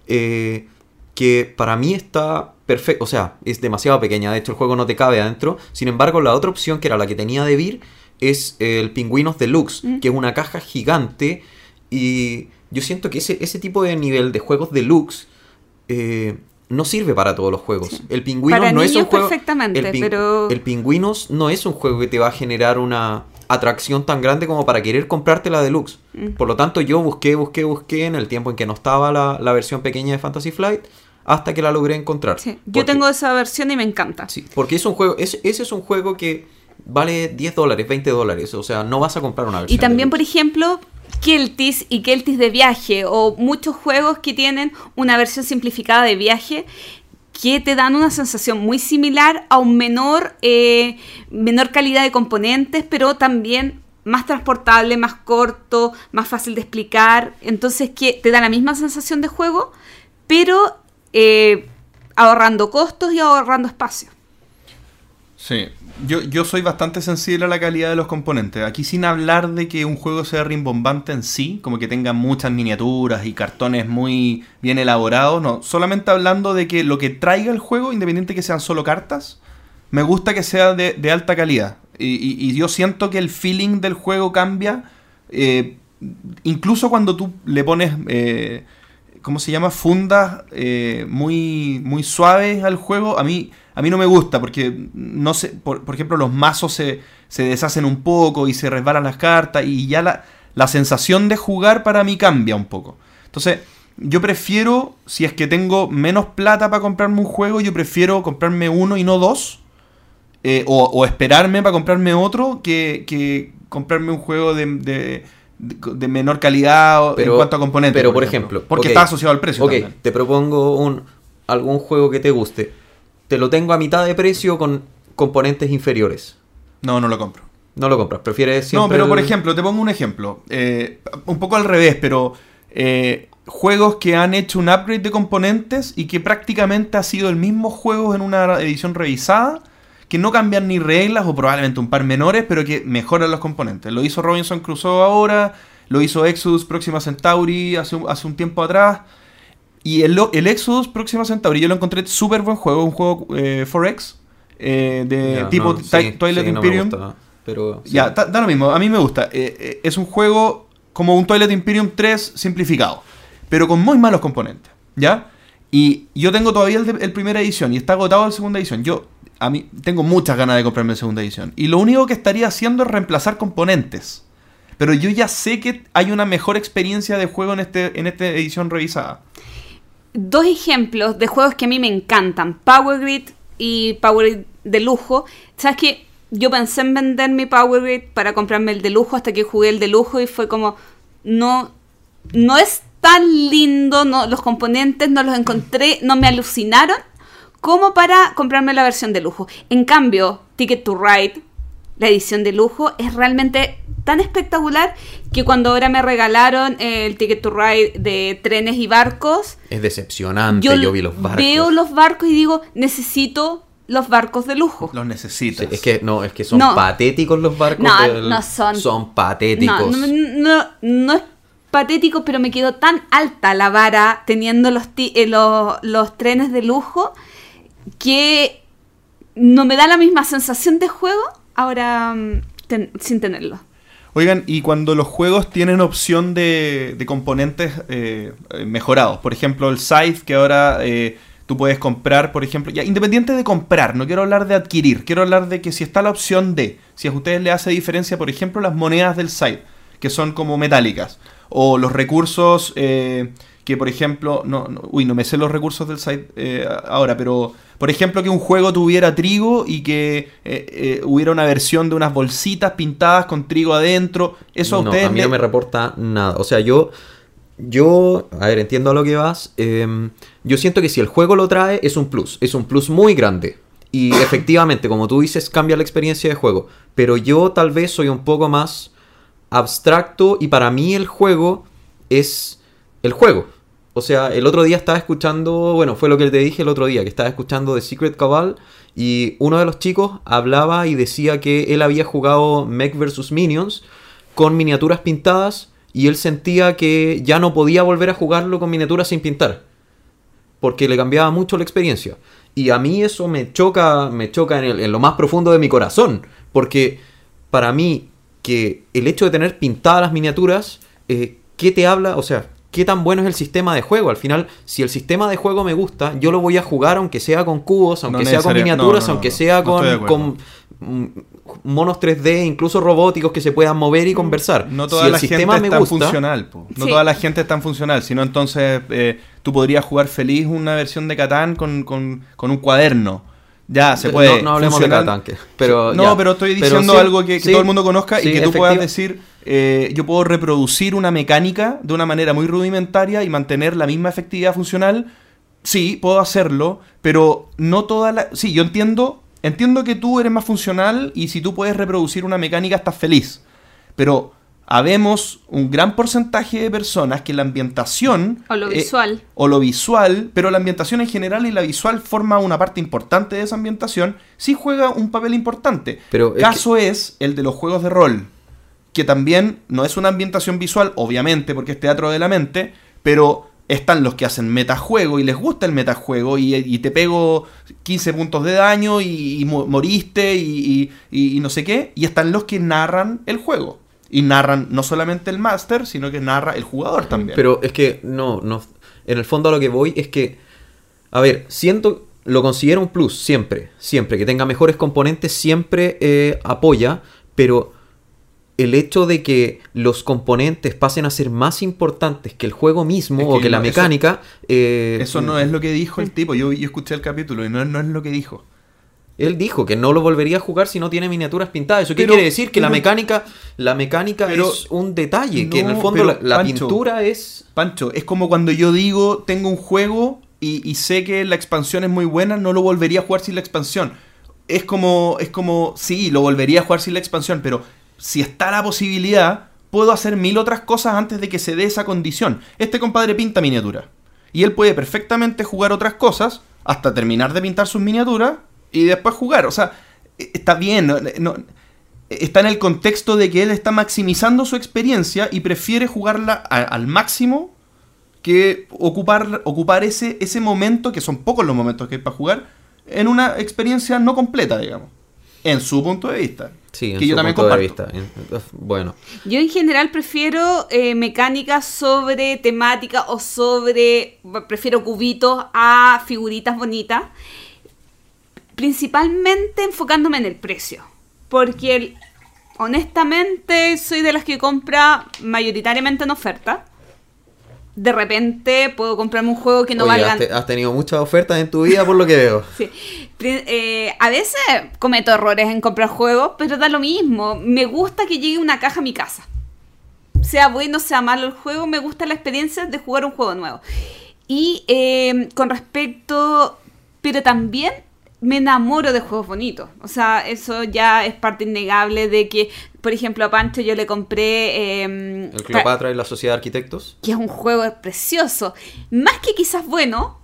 eh, que para mí está perfecto. O sea, es demasiado pequeña. De hecho, el juego no te cabe adentro. Sin embargo, la otra opción, que era la que tenía de Vir, es el Pingüinos Deluxe, Mm. que es una caja gigante. Y yo siento que ese, ese tipo de nivel de juegos deluxe eh, no sirve para todos los juegos. Sí. El Pingüinos Para no es un juego. perfectamente, el, pin- pero- el Pingüinos no es un juego que te va a generar una atracción tan grande como para querer comprarte la deluxe. Mm. Por lo tanto, yo busqué, busqué, busqué en el tiempo en que no estaba la, la versión pequeña de Fantasy Flight hasta que la logré encontrar. Sí, Yo tengo esa versión y me encanta. Sí, porque es un juego, es- ese es un juego que vale 10 dólares, 20 dólares. O sea, no vas a comprar una versión. Y también, por ejemplo, Keltis y Keltis de viaje o muchos juegos que tienen una versión simplificada de viaje que te dan una sensación muy similar a un menor, eh, menor calidad de componentes, pero también más transportable, más corto, más fácil de explicar. Entonces, que te da la misma sensación de juego, pero eh, ahorrando costos y ahorrando espacio. Sí, yo, yo soy bastante sensible a la calidad de los componentes. Aquí sin hablar de que un juego sea rimbombante en sí, como que tenga muchas miniaturas y cartones muy bien elaborados, no. Solamente hablando de que lo que traiga el juego, independiente que sean solo cartas, me gusta que sea de, de alta calidad. Y, yo siento que el feeling del juego cambia, eh, incluso cuando tú le pones... eh, ¿cómo se llama? Fundas eh, muy, muy suaves al juego. A mí, a mí no me gusta porque, no sé, por, por ejemplo, los mazos se, se deshacen un poco y se resbalan las cartas y ya la, la sensación de jugar para mí cambia un poco. Entonces, yo prefiero, si es que tengo menos plata para comprarme un juego, yo prefiero comprarme uno y no dos. eh, o, o esperarme para comprarme otro que, que comprarme un juego de, de- menor calidad en cuanto a componentes. Pero, por ejemplo. Porque está asociado al precio Ok, también. te propongo un, algún juego que te guste. Te lo tengo a mitad de precio con componentes inferiores. No, no lo compro. No lo compras, prefieres siempre. No, pero por ejemplo, te pongo un ejemplo. eh, un poco al revés, pero eh, juegos que han hecho un upgrade de componentes y que prácticamente ha sido el mismo juego en una edición revisada, que no cambian ni reglas o probablemente un par menores, pero que mejoran los componentes. Lo hizo Robinson Crusoe ahora, lo hizo Exodus Próxima Centauri hace, un- hace un tiempo atrás. Y el, el Exodus Próxima Centauri yo lo encontré súper buen juego, un juego eh, 4X, eh, de tipo no, sí, Twilight sí, no me Imperium. gusta, pero sí. Ya, da, da lo mismo, a mí me gusta. Eh, eh, es un juego como un Twilight Imperium 3 simplificado, pero con muy malos componentes, ¿ya? Y yo tengo todavía el, de- el primera edición y está agotado el segunda edición. Yo, a mí, tengo muchas ganas de comprarme el segunda edición. Y lo único que estaría haciendo es reemplazar componentes. Pero yo ya sé que hay una mejor experiencia de juego en, este, en esta edición revisada. Dos ejemplos de juegos que a mí me encantan. Power Grid y Power Grid de lujo. ¿Sabes qué? Yo pensé en vender mi Power Grid para comprarme el de lujo hasta que jugué el de lujo y fue como, no, no es tan lindo, no, los componentes no los encontré, no me alucinaron como para comprarme la versión de lujo. En cambio, Ticket to Ride, la edición de lujo, es realmente tan espectacular que cuando ahora me regalaron el Ticket to Ride de trenes y barcos, Es decepcionante, yo, vi los barcos. veo los barcos y digo, necesito los barcos de lujo. Los necesitas. Sí, es que no, es que son No. patéticos los barcos. No, del- no son- Son patéticos. No, no, no, no es patético, pero me quedó tan alta la vara teniendo los, ti- eh, los, los trenes de lujo que no me da la misma sensación de juego ahora mm, ten- sin tenerlo. Oigan, y cuando los juegos tienen opción de, de componentes eh, mejorados, por ejemplo el Scythe que ahora eh, tú puedes comprar, por ejemplo, ya independiente de comprar, no quiero hablar de adquirir, quiero hablar de que si está la opción de, si a ustedes les hace diferencia, por ejemplo, las monedas del Scythe, que son como metálicas, o los recursos eh, que, por ejemplo, no, no- uy, no me sé los recursos del Scythe eh, ahora, pero por ejemplo que un juego tuviera trigo y que eh, eh, hubiera una versión de unas bolsitas pintadas con trigo adentro, eso a no, ustedes a mí le- no me reporta nada. O sea, yo, yo, a ver, entiendo a lo que vas. em, yo siento que si el juego lo trae, es un plus. Es un plus muy grande. Y [COUGHS] efectivamente, como tú dices, cambia la experiencia de juego. Pero yo tal vez soy un poco más abstracto y para mí el juego es el juego. O sea, el otro día estaba escuchando, bueno, fue lo que te dije el otro día, que estaba escuchando The Secret Cabal y uno de los chicos hablaba y decía que él había jugado Mech vs. Minions con miniaturas pintadas y él sentía que ya no podía volver a jugarlo con miniaturas sin pintar porque le cambiaba mucho la experiencia. Y a mí eso me choca, me choca en, lo más profundo de mi corazón, porque para mí que el hecho de tener pintadas las miniaturas, eh, ¿qué te habla? O sea, ¿qué tan bueno es el sistema de juego? Al final, si el sistema de juego me gusta, yo lo voy a jugar aunque sea con cubos, aunque sea con miniaturas, no, no, no, aunque no, sea con, mm, monos 3D, incluso robóticos que se puedan mover y conversar. No Si toda el la gente sistema es tan funcional. po. No Sí. toda la gente es tan funcional. Sino entonces eh, tú podrías jugar feliz una versión de Catán con, con- con un cuaderno. Ya, se puede. No, no hablemos de. Catán, que- pero no, ya. pero estoy Pero diciendo sí, algo que, que sí, todo el mundo conozca sí, y que tú puedas decir, eh, yo puedo reproducir una mecánica de una manera muy rudimentaria y mantener la misma efectividad funcional. Sí, puedo hacerlo, pero no toda la... Sí, yo entiendo, entiendo que tú eres más funcional y si tú puedes reproducir una mecánica estás feliz. Pero habemos un gran porcentaje de personas que la ambientación... O lo eh, visual. o lo visual, pero la ambientación en general y la visual forma una parte importante de esa ambientación, sí juega un papel importante. Pero es Caso es el de los juegos de rol, que también no es una ambientación visual, obviamente, porque es teatro de la mente, pero están los que hacen metajuego y les gusta el metajuego y, y te pego 15 puntos de daño y, y mo- moriste y no sé qué, y están los que narran el juego. Y narran no solamente el máster, sino que narra el jugador también. Pero es que no, no. En el fondo a lo que voy es que. A ver, siento. Lo considero un plus, siempre. Siempre. Que tenga mejores componentes, siempre eh, apoya. Pero el hecho de que los componentes pasen a ser más importantes que el juego mismo Es o que la eso- mecánica. eh, Eso no es lo que dijo el tipo. Yo, yo escuché el capítulo y no, no es lo que dijo. Él dijo que no lo volvería a jugar si no tiene miniaturas pintadas. ¿Eso qué Pero- quiere decir? Que la mecánica, la mecánica pero- es un detalle. que en el fondo la, pero, la Pancho, pintura es. Pancho, es como cuando yo digo, tengo un juego y, y sé que la expansión es muy buena, no lo volvería a jugar sin la expansión. Es como, es como, sí, lo volvería a jugar sin la expansión, pero si está la posibilidad, puedo hacer mil otras cosas antes de que se dé esa condición. Este compadre pinta miniatura. Y él puede perfectamente jugar otras cosas hasta terminar de pintar sus miniaturas y después jugar. O sea, e- está bien. está en el contexto de que él está maximizando su experiencia y prefiere jugarla al máximo que ocupar, ocupar ese, ese momento, que son pocos los momentos que hay para jugar, en una experiencia no completa, digamos. En su punto de vista. Sí, en que su yo también punto de vista. En- Bueno, Yo en general prefiero eh, mecánicas sobre temática o sobre, prefiero cubitos a figuritas bonitas, principalmente enfocándome en el precio, porque el- honestamente soy de las que compra mayoritariamente en oferta. De repente puedo comprarme un juego que no Oye, valga has, te- has tenido muchas ofertas en tu vida por lo que veo. [LAUGHS] Sí. Eh, a veces cometo errores en comprar juegos, pero da lo mismo. Me gusta que llegue una caja a mi casa. Sea bueno, sea malo el juego, me gusta la experiencia de jugar un juego nuevo. Y eh, con respecto, pero también me enamoro de juegos bonitos. O sea, eso ya es parte innegable de que, por ejemplo, a Pancho yo le compré... eh, El Cleopatra y la Sociedad de Arquitectos. que es un juego precioso. Más que quizás bueno,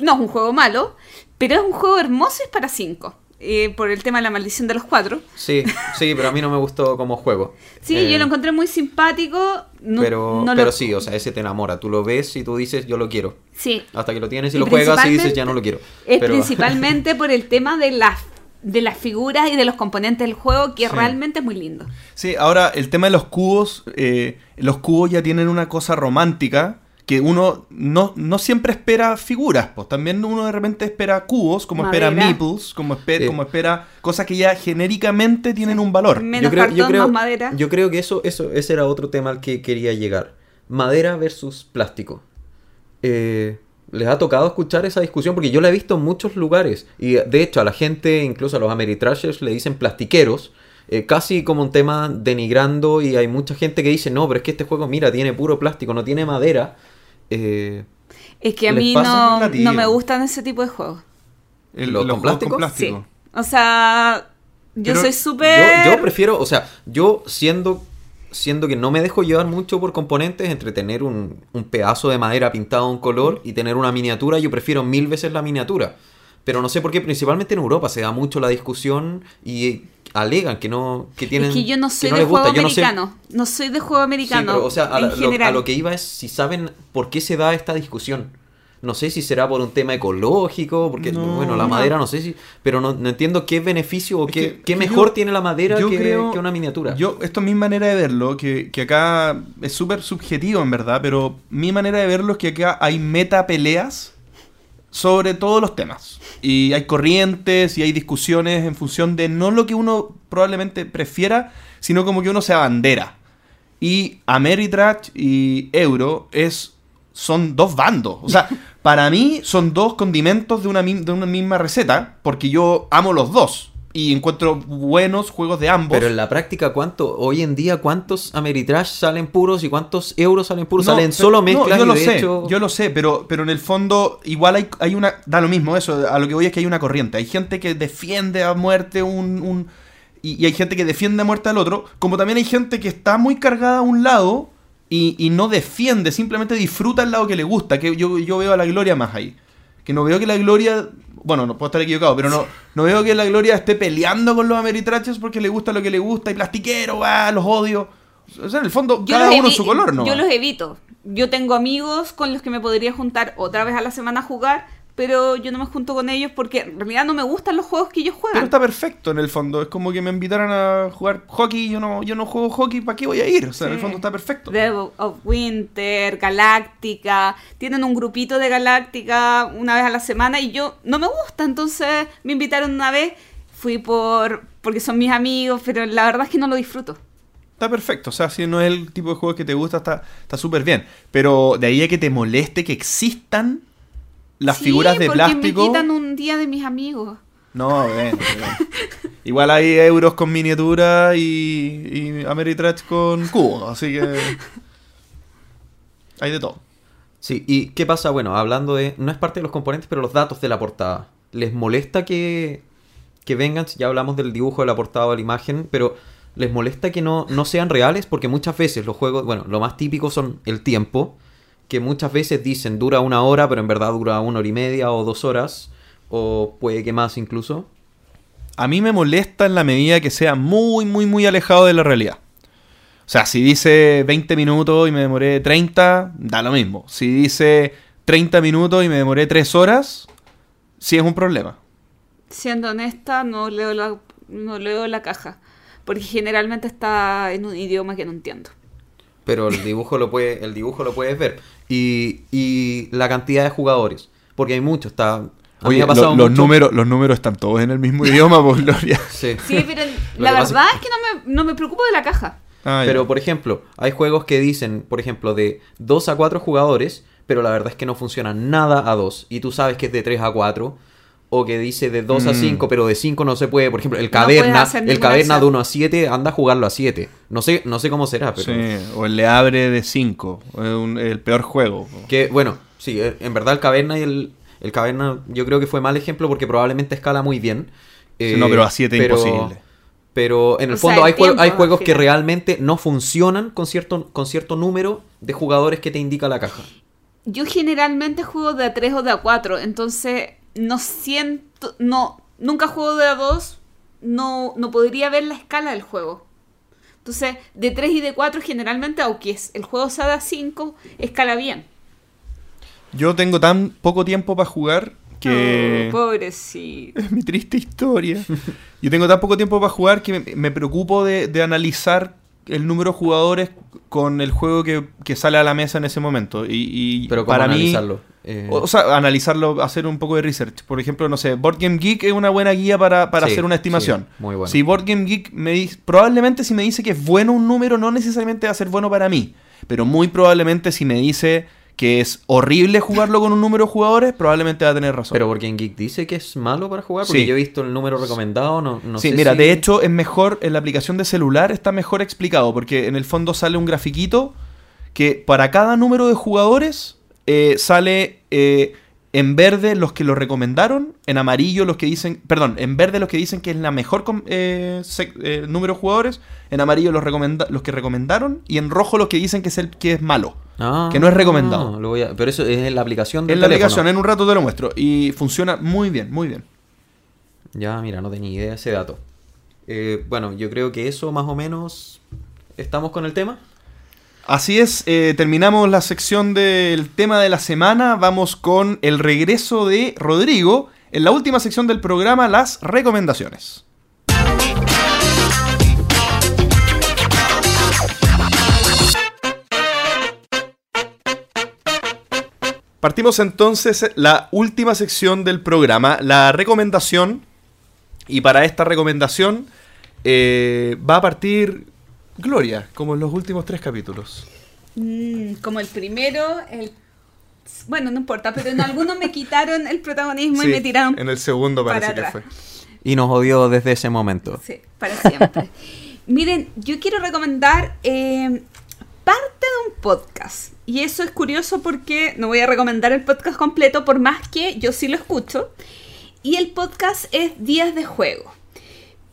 no es un juego malo, pero es un juego hermoso y es para cinco. eh, por el tema de la maldición de los cuatro. Sí, sí, pero a mí no me gustó como juego. [LAUGHS] Sí, Eh, yo lo encontré muy simpático. No, pero no lo- pero sí, o sea, ese te enamora. Tú lo ves y tú dices, yo lo quiero. Sí, Hasta que lo tienes y, Y lo juegas y dices, ya no lo quiero. es Pero- [LAUGHS] principalmente por el tema de las de las figuras y de los componentes del juego, que Sí. realmente es muy lindo. Sí, ahora el tema de los cubos, eh, los cubos ya tienen una cosa romántica que uno no, no siempre espera figuras, pues también uno de repente espera cubos, como espera meeples, como, espe- Sí. como espera cosas que ya genéricamente tienen un valor. Menos cartón, más madera. yo creo que eso, eso, ese era otro tema al que quería llegar. Madera versus plástico. Eh, ¿Les ha tocado escuchar esa discusión? Porque yo la he visto en muchos lugares. Y de hecho a la gente, incluso a los Ameritrashers, le dicen plastiqueros. eh, casi como un tema denigrando y hay mucha gente que dice, no, pero es que este juego, mira, tiene puro plástico, no tiene madera. Eh, Es que a mí no, no me gustan ese tipo de juegos. El- ¿Los los con juegos plástico? Sí. O sea, yo Pero soy Yo, súper... yo prefiero, o sea, yo siendo, siendo que no me dejo llevar mucho por componentes, entre tener un, un pedazo de madera pintado un color y tener una miniatura, yo prefiero mil veces la miniatura. Pero no sé por qué, principalmente en Europa se da mucho la discusión y alegan que no que tienen es que yo no soy no de gusta. juego Yo no sé- americano. No, soy de juego Sí, americano. pero, o sea, a, en la- lo, general. a lo que iba es si saben por qué se da esta discusión. No sé si será por un tema ecológico, porque, No, bueno, la no. madera no sé si... Pero no, no entiendo qué beneficio o qué, que- qué yo- mejor tiene la madera yo que, creo- que una miniatura. Yo, esto es mi manera de verlo, que, que acá es súper subjetivo en verdad, pero mi manera de verlo es que acá hay meta peleas sobre todos los temas. Y hay corrientes y hay discusiones en función de no lo que uno probablemente prefiera, sino como que uno se abandera. Y Ameritrash y Euro es, son dos bandos. O sea, [LAUGHS] para mí son dos condimentos de una, de una misma receta, porque yo amo los dos. Y encuentro buenos juegos de ambos. Pero en la práctica, ¿cuánto? Hoy en día, ¿cuántos Ameritrash salen puros y cuántos euros salen puros? No, salen pero- solo no, mezclas yo y lo sé, hecho- yo lo sé, pero, pero en el fondo igual hay, hay una... Da lo mismo eso, a lo que voy es que hay una corriente. Hay gente que defiende a muerte un... un- y, y hay gente que defiende a muerte al otro, como también hay gente que está muy cargada a un lado y, y no defiende, simplemente disfruta el lado que le gusta, que yo, yo veo a la gloria más ahí. Que no veo que la gloria... Bueno, no puedo estar equivocado, pero no, no veo que la gloria esté peleando con los ameritrachos porque le gusta lo que le gusta y plastiquero, ah, los odio. O sea, en el fondo, Yo cada uno su color, ¿no? Yo los evito. Yo tengo amigos con los que me podría juntar otra vez a la semana a jugar, pero yo no me junto con ellos porque en realidad no me gustan los juegos que ellos Pero juegan. está perfecto en el fondo. Es como que me invitaran a jugar hockey y yo no, yo no juego hockey, ¿para qué voy a ir? O sea, en el fondo está perfecto. Dead of Winter, Galáctica, tienen un grupito de Galáctica una vez a la semana y yo no me gusta, entonces me invitaron una vez, fui por porque son mis amigos, pero la verdad es que no lo disfruto. Está perfecto. O sea, si no es el tipo de juego que te gusta, está está súper bien. Pero de ahí a que te moleste que existan las Sí, figuras de porque plástico. me quitan un día de mis amigos. No, bueno. Igual hay euros con miniatura y, y Ameritrash con cubo. Así que. Hay de todo. Sí, ¿y qué pasa? Bueno, hablando de... No es parte de los componentes, pero los datos de la portada. ¿Les molesta que, que vengan? Ya hablamos del dibujo de la portada o de la imagen, pero ¿les molesta que no, no sean reales? Porque muchas veces los juegos... Bueno, lo más típico son el tiempo, que muchas veces dicen dura una hora, pero en verdad dura una hora y media o dos horas, o puede que más incluso. a mí me molesta en la medida que sea muy, muy, muy alejado de la realidad. O sea, si dice 20 minutos y me demoré 30, da lo mismo. Si dice 30 minutos y me demoré 3 horas, sí es un problema. Siendo honesta, no leo la, no leo la caja. Porque generalmente está en un idioma que no entiendo. Pero el dibujo lo puede, el dibujo lo puedes ver. Y, y la cantidad de jugadores. Porque hay muchos, está. Oye, me ha pasado lo- los, mucho- números, los números están todos en el mismo [LAUGHS] idioma, por Gloria. Sí. Sí, pero la verdad es que no me, no me preocupo de la caja. Ah, ya. Pero, por ejemplo, hay juegos que dicen, por ejemplo, de 2 a 4 jugadores, pero la verdad es que no funciona nada a 2. Y tú sabes que es de 3 a 4. O que dice de 2 a Mm. 5, pero de 5 no se puede. Por ejemplo, el caverna, hacer el caverna de acción. 1 a 7, anda a jugarlo a 7. No sé, no sé cómo será, pero. Sí, o el le abre de 5. El peor juego. Que, bueno, sí, eh, en verdad el caverna y el. El caverna, yo creo que fue mal ejemplo porque probablemente escala muy bien. Sí, Eh, no, pero a 7 pero- imposible. Pero en el O sea, fondo el hay, jue- tiempo, hay al juegos que realmente no funcionan con cierto, con cierto número de jugadores que te indica la caja. Yo generalmente juego de a 3 o de a 4, entonces no siento, no, nunca juego de a 2, no, no podría ver la escala del juego. Entonces, de 3 y de 4 generalmente, aunque es- el juego sea de a 5, escala bien. Yo tengo tan poco tiempo para jugar que... Oh, pobrecito. [LAUGHS] Es mi triste historia. Yo tengo tan poco tiempo para jugar que me, me preocupo de, de analizar el número de jugadores con el juego que, que sale a la mesa en ese momento. Y, y Pero ¿cómo para mí... Eh, O, o sea, analizarlo, hacer un poco de research. Por ejemplo, no sé, Board Game Geek es una buena guía para, para Sí, hacer una estimación. sí, muy bueno. Si Board Game Geek me dice, probablemente si me dice que es bueno un número, no necesariamente va a ser bueno para mí. Pero muy probablemente si me dice que es horrible jugarlo con un número de jugadores, probablemente va a tener razón. pero porque en Geek dice que es malo para jugar, porque Sí. yo he visto el número recomendado, no, no sí, sé mira, si- de hecho es mejor, en la aplicación de celular está mejor explicado, porque en el fondo sale un grafiquito que para cada número de jugadores eh, sale eh, en verde los que lo recomendaron, en amarillo los que dicen, perdón, en verde los que dicen que es la mejor eh, eh, número de jugadores, en amarillo los, recomenda- los que recomendaron y en rojo los que dicen que es el que es malo. Ah, que no es recomendado. lo voy a- Pero eso es en la aplicación del En la teléfono. aplicación, en un rato te lo muestro y funciona muy bien, muy bien. Ya, mira, no tenía idea de ese dato. Eh, bueno, yo creo que eso más o menos... ¿Estamos con el tema? Así es, eh, terminamos la sección del tema de la semana. Vamos con el regreso de Rodrigo en la última sección del programa, las recomendaciones. Partimos entonces la última sección del programa, la recomendación. Y para esta recomendación eh, va a partir Gloria, como en los últimos tres capítulos. Mm, como el primero, el... Bueno, no importa, pero en algunos me quitaron el protagonismo y me tiraron En el segundo para parece que fue. Y nos odió desde ese momento. Sí, para siempre. Miren, yo quiero recomendar eh, parte de un podcast. Y eso es curioso porque no voy a recomendar el podcast completo, por más que yo sí lo escucho. Y el podcast es Días de Juego.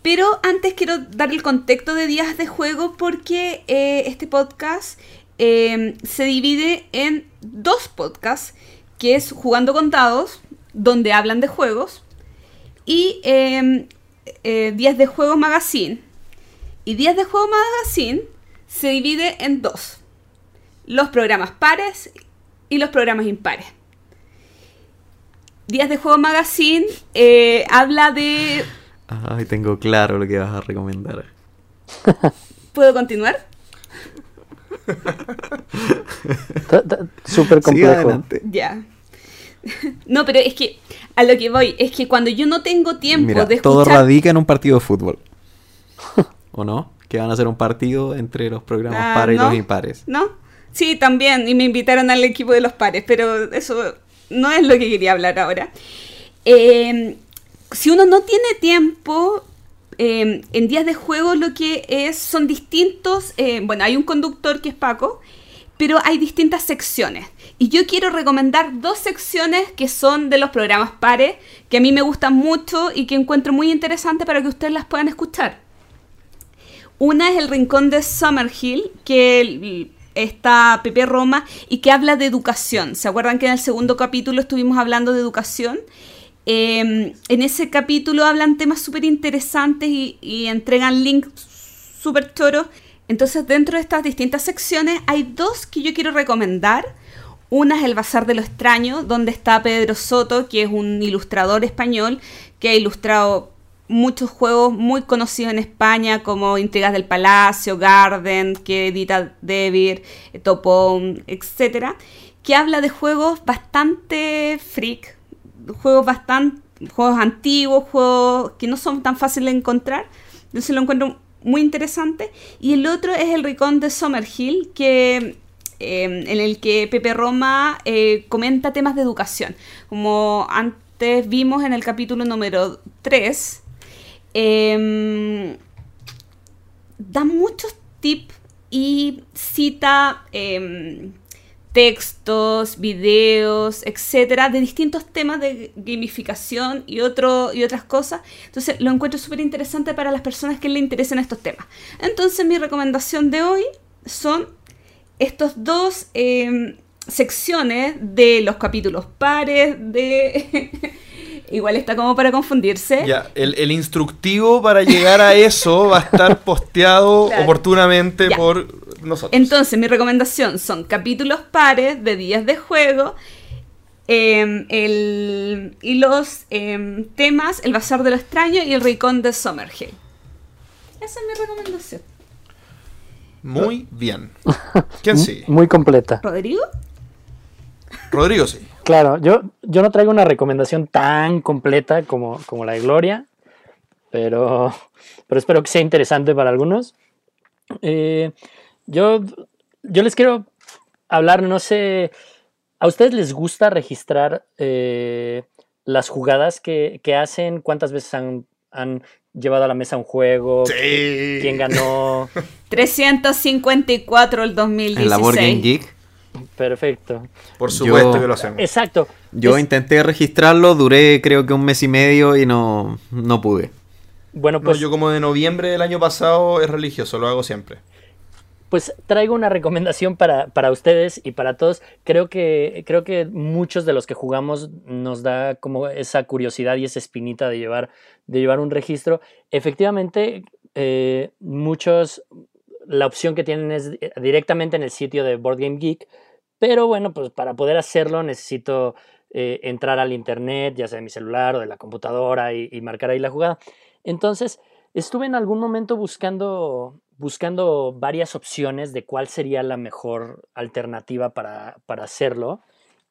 Pero antes quiero dar el contexto de Días de Juego porque eh, este podcast eh, se divide en dos podcasts, que es Jugando con Dados, donde hablan de juegos, y eh, eh, Días de Juego Magazine. Y Días de Juego Magazine se divide en dos. Los programas pares y los programas impares. Días de Juego Magazine habla de... Ay, tengo claro lo que vas a recomendar. [LAUGHS] ¿Puedo continuar? Súper complejo. adelante. Ya. [LAUGHS] No, pero es que a lo que voy es que cuando yo no tengo tiempo Mira, de todo escuchar... radica en un partido de fútbol. [LAUGHS] ¿O no? Que van a hacer un partido entre los programas Ah, pares y los impares. ¿No? Sí, también. Y me invitaron al equipo de los pares, pero eso no es lo que quería hablar ahora. Eh, si uno no tiene tiempo, eh, en días de juego lo que es son distintos. eh, bueno, hay un conductor que es Paco, pero hay distintas secciones. Y yo quiero recomendar dos secciones que son de los programas pares, que a mí me gustan mucho y que encuentro muy interesante para que ustedes las puedan escuchar. Una es el rincón de Summerhill, que está Pepe Roma y que habla de educación. ¿Se acuerdan que en el segundo capítulo estuvimos hablando de educación? Eh, en ese capítulo hablan temas súper interesantes y, y entregan links súper choros. Entonces, dentro de estas distintas secciones, hay dos que yo quiero recomendar. Una es El Bazar de lo Extraño, donde está Pedro Soto, que es un ilustrador español que ha ilustrado muchos juegos muy conocidos en España, como Intrigas del Palacio, Garden, que edita Devir, Topón, etc. Que habla de juegos bastante freak, juegos bastante juegos antiguos, juegos que no son tan fáciles de encontrar. Entonces lo encuentro muy interesante. Y el otro es el Ricón de Summerhill, que eh, en el que Pepe Roma eh, comenta temas de educación. Como antes vimos en el capítulo número 3, eh, da muchos tips y cita em, textos, videos, etcétera, de distintos temas de gamificación y, otro, y otras cosas. Entonces lo encuentro súper interesante para las personas que le interesen estos temas. Entonces mi recomendación de hoy son estos dos eh, secciones de los capítulos pares de... [LAUGHS] Igual está como para confundirse. Ya, el, el instructivo para llegar a eso va a estar posteado [LAUGHS] Claro. oportunamente Ya. por nosotros. Entonces, mi recomendación son capítulos pares de días de juego. em, el- y los em, temas, el bazar de lo extraño y el rincón de Summerhill. Esa es mi recomendación. Muy bien. ¿Quién [LAUGHS] sigue? Muy completa. ¿Rodrigo? Rodrigo sí. Claro, yo, yo no traigo una recomendación tan completa como, como la de Gloria, pero, pero espero que sea interesante para algunos. Eh, yo, yo les quiero hablar, no sé, ¿a ustedes les gusta registrar eh, las jugadas que, que hacen? ¿Cuántas veces han, han llevado a la mesa un juego? Sí. ¿Quién ganó? [LAUGHS] 354 el 2016. En la Board Game Geek. Perfecto. Por supuesto Yo- que lo hacemos. Exacto. Yo Es- intenté registrarlo, duré creo que un mes y medio y no, no pude. bueno, No, pues yo como de noviembre del año pasado es religioso, lo hago siempre. Pues traigo una recomendación para, para ustedes y para todos. Creo que, creo que muchos de los que jugamos nos da como esa curiosidad y esa espinita de llevar, de llevar un registro. Efectivamente, eh, muchos, la opción que tienen es directamente en el sitio de Board Game Geek, pero bueno, pues para poder hacerlo necesito eh, entrar al internet, ya sea de mi celular o de la computadora y, y marcar ahí la jugada. Entonces, estuve en algún momento buscando, buscando varias opciones de cuál sería la mejor alternativa para, para hacerlo.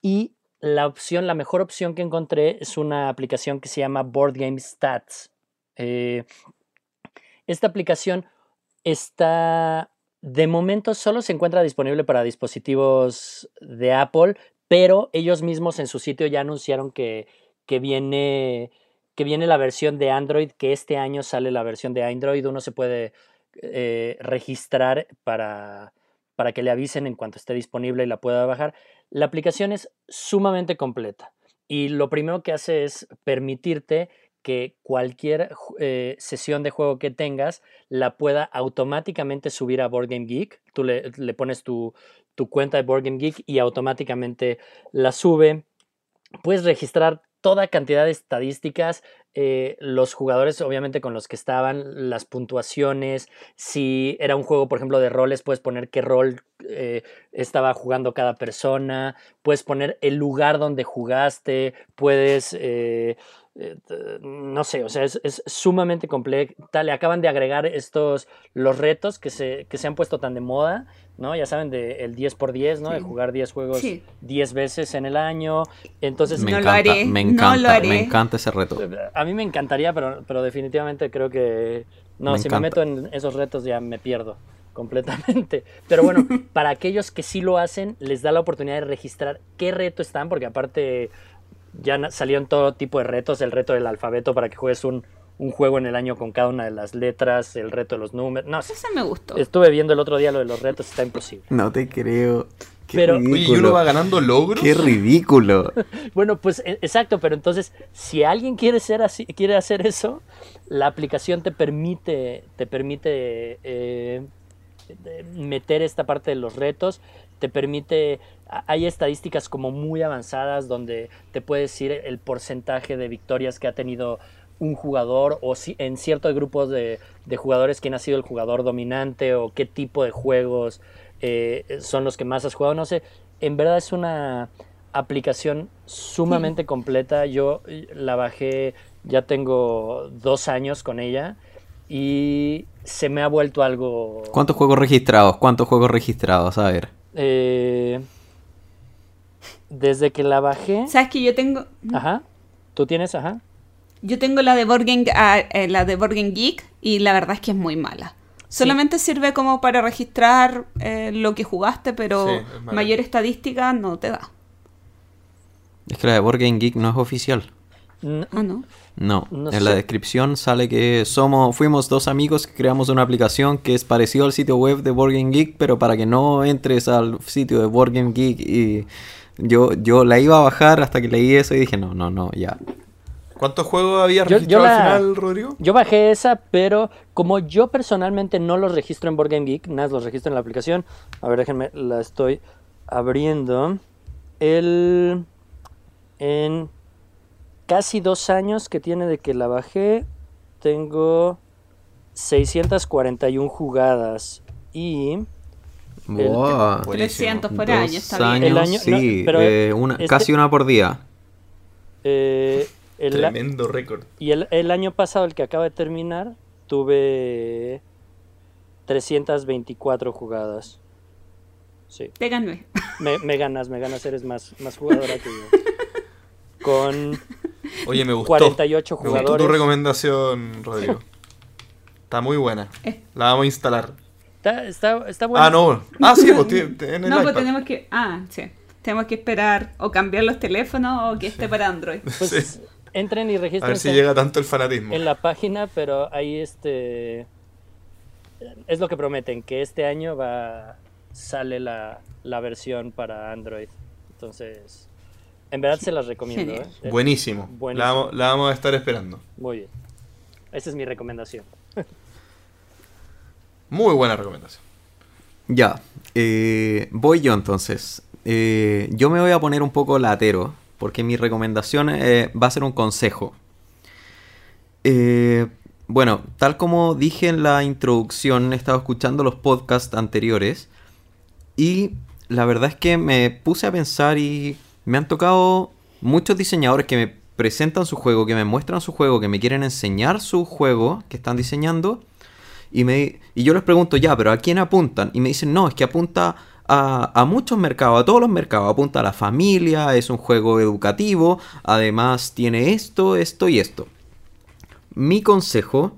Y la opción, la mejor opción que encontré es una aplicación que se llama Board Game Stats. Eh, esta aplicación está, de momento solo se encuentra disponible para dispositivos de Apple, pero ellos mismos en su sitio ya anunciaron que, que viene que viene la versión de Android, que este año sale la versión de Android, uno se puede eh, registrar para, para que le avisen en cuanto esté disponible y la pueda bajar. La aplicación es sumamente completa y lo primero que hace es permitirte que cualquier eh, sesión de juego que tengas la pueda automáticamente subir a Board. Tú le, pones tu, tu cuenta de Board y automáticamente la sube. Puedes registrar toda cantidad de estadísticas, eh, los jugadores obviamente con los que estaban, las puntuaciones, si era un juego por ejemplo de roles, puedes poner qué rol eh, estaba jugando cada persona, puedes poner el lugar donde jugaste, puedes... eh, eh, no sé, o sea, es, es sumamente completa. Le acaban de agregar estos, los retos que se, que se han puesto tan de moda, ¿no? Ya saben, de el 10 por 10, ¿no? De jugar 10 juegos Sí. 10 veces en el año. Entonces, Me No lo encanta, haré, me no encanta, lo haré. me encanta ese reto. A mí me encantaría, pero, pero definitivamente creo que... No, Me si encanta. me meto en esos retos ya me pierdo completamente. [LAUGHS] Pero bueno, [LAUGHS] para aquellos que sí lo hacen, les da la oportunidad de registrar qué reto están, porque aparte ya salieron todo tipo de retos, el reto del alfabeto para que juegues un, un juego en el año con cada una de las letras, el reto de los números. No, Ese me gustó. estuve viendo el otro día lo de los retos, está imposible. No te creo. Qué Pero- Oye, ¿y ridículo. uno va ganando logros? Qué ridículo. [LAUGHS] Bueno, pues e- exacto, pero entonces, si alguien quiere ser así, quiere hacer eso, la aplicación te permite, te permite eh, meter esta parte de los retos, te permite hay estadísticas como muy avanzadas donde te puede decir el porcentaje de victorias que ha tenido un jugador o si en ciertos grupos de, de jugadores quién ha sido el jugador dominante o qué tipo de juegos eh, son los que más has jugado. No sé, en verdad es una aplicación sumamente completa. Yo eh, la bajé, ya tengo dos años con ella y se me ha vuelto algo... ¿Cuántos juegos registrados? ¿Cuántos juegos registrados? A ver. Eh, desde que la bajé... ¿Sabes que yo tengo Ajá. ¿Tú tienes? Ajá. yo tengo la de Board Game, ah, eh, la de Board Game Geek y la verdad es que es muy mala. Solamente sirve como para registrar eh, lo que jugaste, pero Sí, es mala. mayor estadística no te da. Es que la de Board Game Geek no es oficial. Ah, no. No, No en la descripción sale que somos, fuimos dos amigos que creamos una aplicación que es parecido al sitio web de Board Game Geek, pero para que no entres al sitio de Board Game Geek y yo, yo la iba a bajar hasta que leí eso y dije, no, no, no, ya. ¿Cuántos juegos habías Yo- yo registrado la- al final, Rodrigo? Yo bajé esa, pero como yo personalmente no los registro en Board Game Geek, nada, los registro en la aplicación. A ver, déjenme, la estoy abriendo. El... En casi dos años que tiene de que la bajé, tengo 641 jugadas. Y Buah, Buenísimo. 300 por año, está bien. años, El año- no, sí, pero eh, una, este- casi una por día. eh, el, Tremendo récord. y el, el año pasado, el que acaba de terminar, tuve 324 jugadas. Sí. Te gané. Me, me ganas, me ganas, eres más, más jugadora que yo. Con Oye, me gustó. 48 Me gustó tu jugadores. recomendación, Rodrigo. Está muy buena. Eh. La vamos a instalar. Está, está, está bueno. Ah, no. Ah, sí, pues en el No, pues tenemos que. Ah, sí. Tenemos que esperar o cambiar los teléfonos o que esté para Android. Pues Sí. Entren y A ver registren si llega tanto el fanatismo. en la página, pero ahí este es lo que prometen, que este año va sale la, la versión para Android. Entonces, en verdad se las recomiendo. ¿eh? Buenísimo. Buenísimo. La, vamos, la vamos a estar esperando. Muy bien. Esa es mi recomendación. [LAUGHS] Muy buena recomendación. Ya, eh, voy yo entonces. Eh, yo me voy a poner un poco latero, porque mi recomendación eh, va a ser un consejo. Eh, bueno, tal como dije en la introducción, he estado escuchando los podcasts anteriores y la verdad es que me puse a pensar y me han tocado muchos diseñadores que me presentan su juego, que me muestran su juego, que me quieren enseñar su juego que están diseñando. Y, me, y yo les pregunto, ya, pero ¿a quién apuntan? Y me dicen, no, es que apunta a, muchos mercados, a todos los mercados. Apunta a la familia, es un juego educativo, además tiene esto, esto y esto. Mi consejo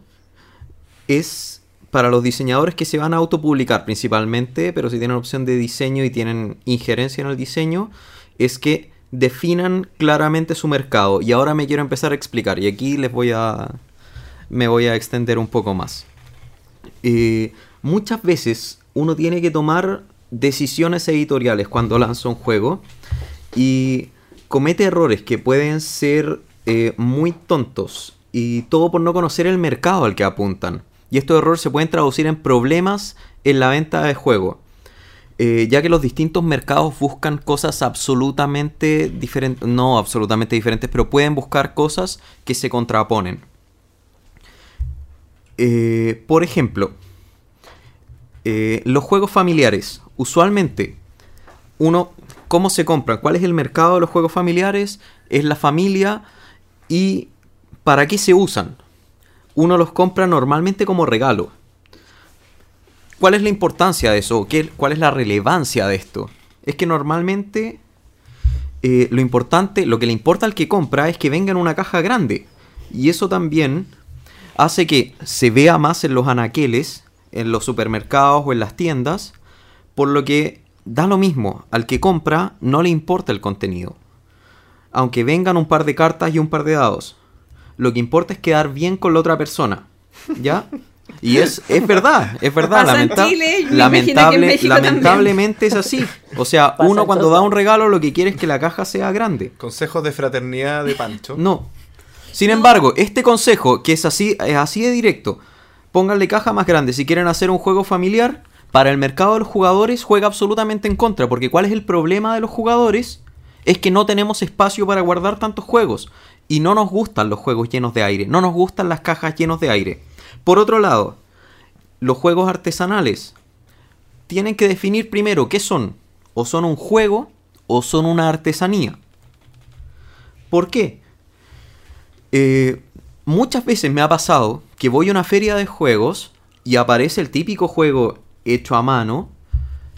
es para los diseñadores que se van a autopublicar principalmente, pero si tienen opción de diseño y tienen injerencia en el diseño, es que definan claramente su mercado. Y ahora me quiero empezar a explicar, y aquí les voy a... me voy a extender un poco más. Eh, muchas veces uno tiene que tomar decisiones editoriales cuando lanza un juego y comete errores que pueden ser eh, muy tontos y todo por no conocer el mercado al que apuntan. Y estos errores se pueden traducir en problemas en la venta de juego. Eh, ya que los distintos mercados buscan cosas absolutamente diferentes, no absolutamente diferentes, pero pueden buscar cosas que se contraponen. Eh, por ejemplo, eh, los juegos familiares. Usualmente, uno, ¿cómo se compran? ¿Cuál es el mercado de los juegos familiares? Es la familia y ¿para qué se usan? Uno los compra normalmente como regalo. ¿Cuál es la importancia de eso? ¿Qué, ¿Cuál es la relevancia de esto? Es que normalmente eh, lo importante, lo que le importa al que compra es que venga en una caja grande. Y eso también hace que se vea más en los anaqueles, en los supermercados o en las tiendas, por lo que da lo mismo, al que compra no le importa el contenido. Aunque vengan un par de cartas y un par de dados, lo que importa es quedar bien con la otra persona, ¿ya? Y es, es verdad, es verdad. Lamenta- Chile lamentable, lamentablemente es así. O sea, Pasa uno cuando da un regalo lo que quiere es que la caja sea grande. Consejos de fraternidad de Pancho. No. Sin embargo, este consejo, que es así, es así de directo, pónganle caja más grande. Si quieren hacer un juego familiar, para el mercado de los jugadores juega absolutamente en contra, porque ¿cuál es el problema de los jugadores? Es que no tenemos espacio para guardar tantos juegos y no nos gustan los juegos llenos de aire, no nos gustan las cajas llenos de aire. Por otro lado, los juegos artesanales tienen que definir primero qué son, o son un juego o son una artesanía. ¿Por qué? Eh, muchas veces me ha pasado que voy a una feria de juegos y aparece el típico juego hecho a mano,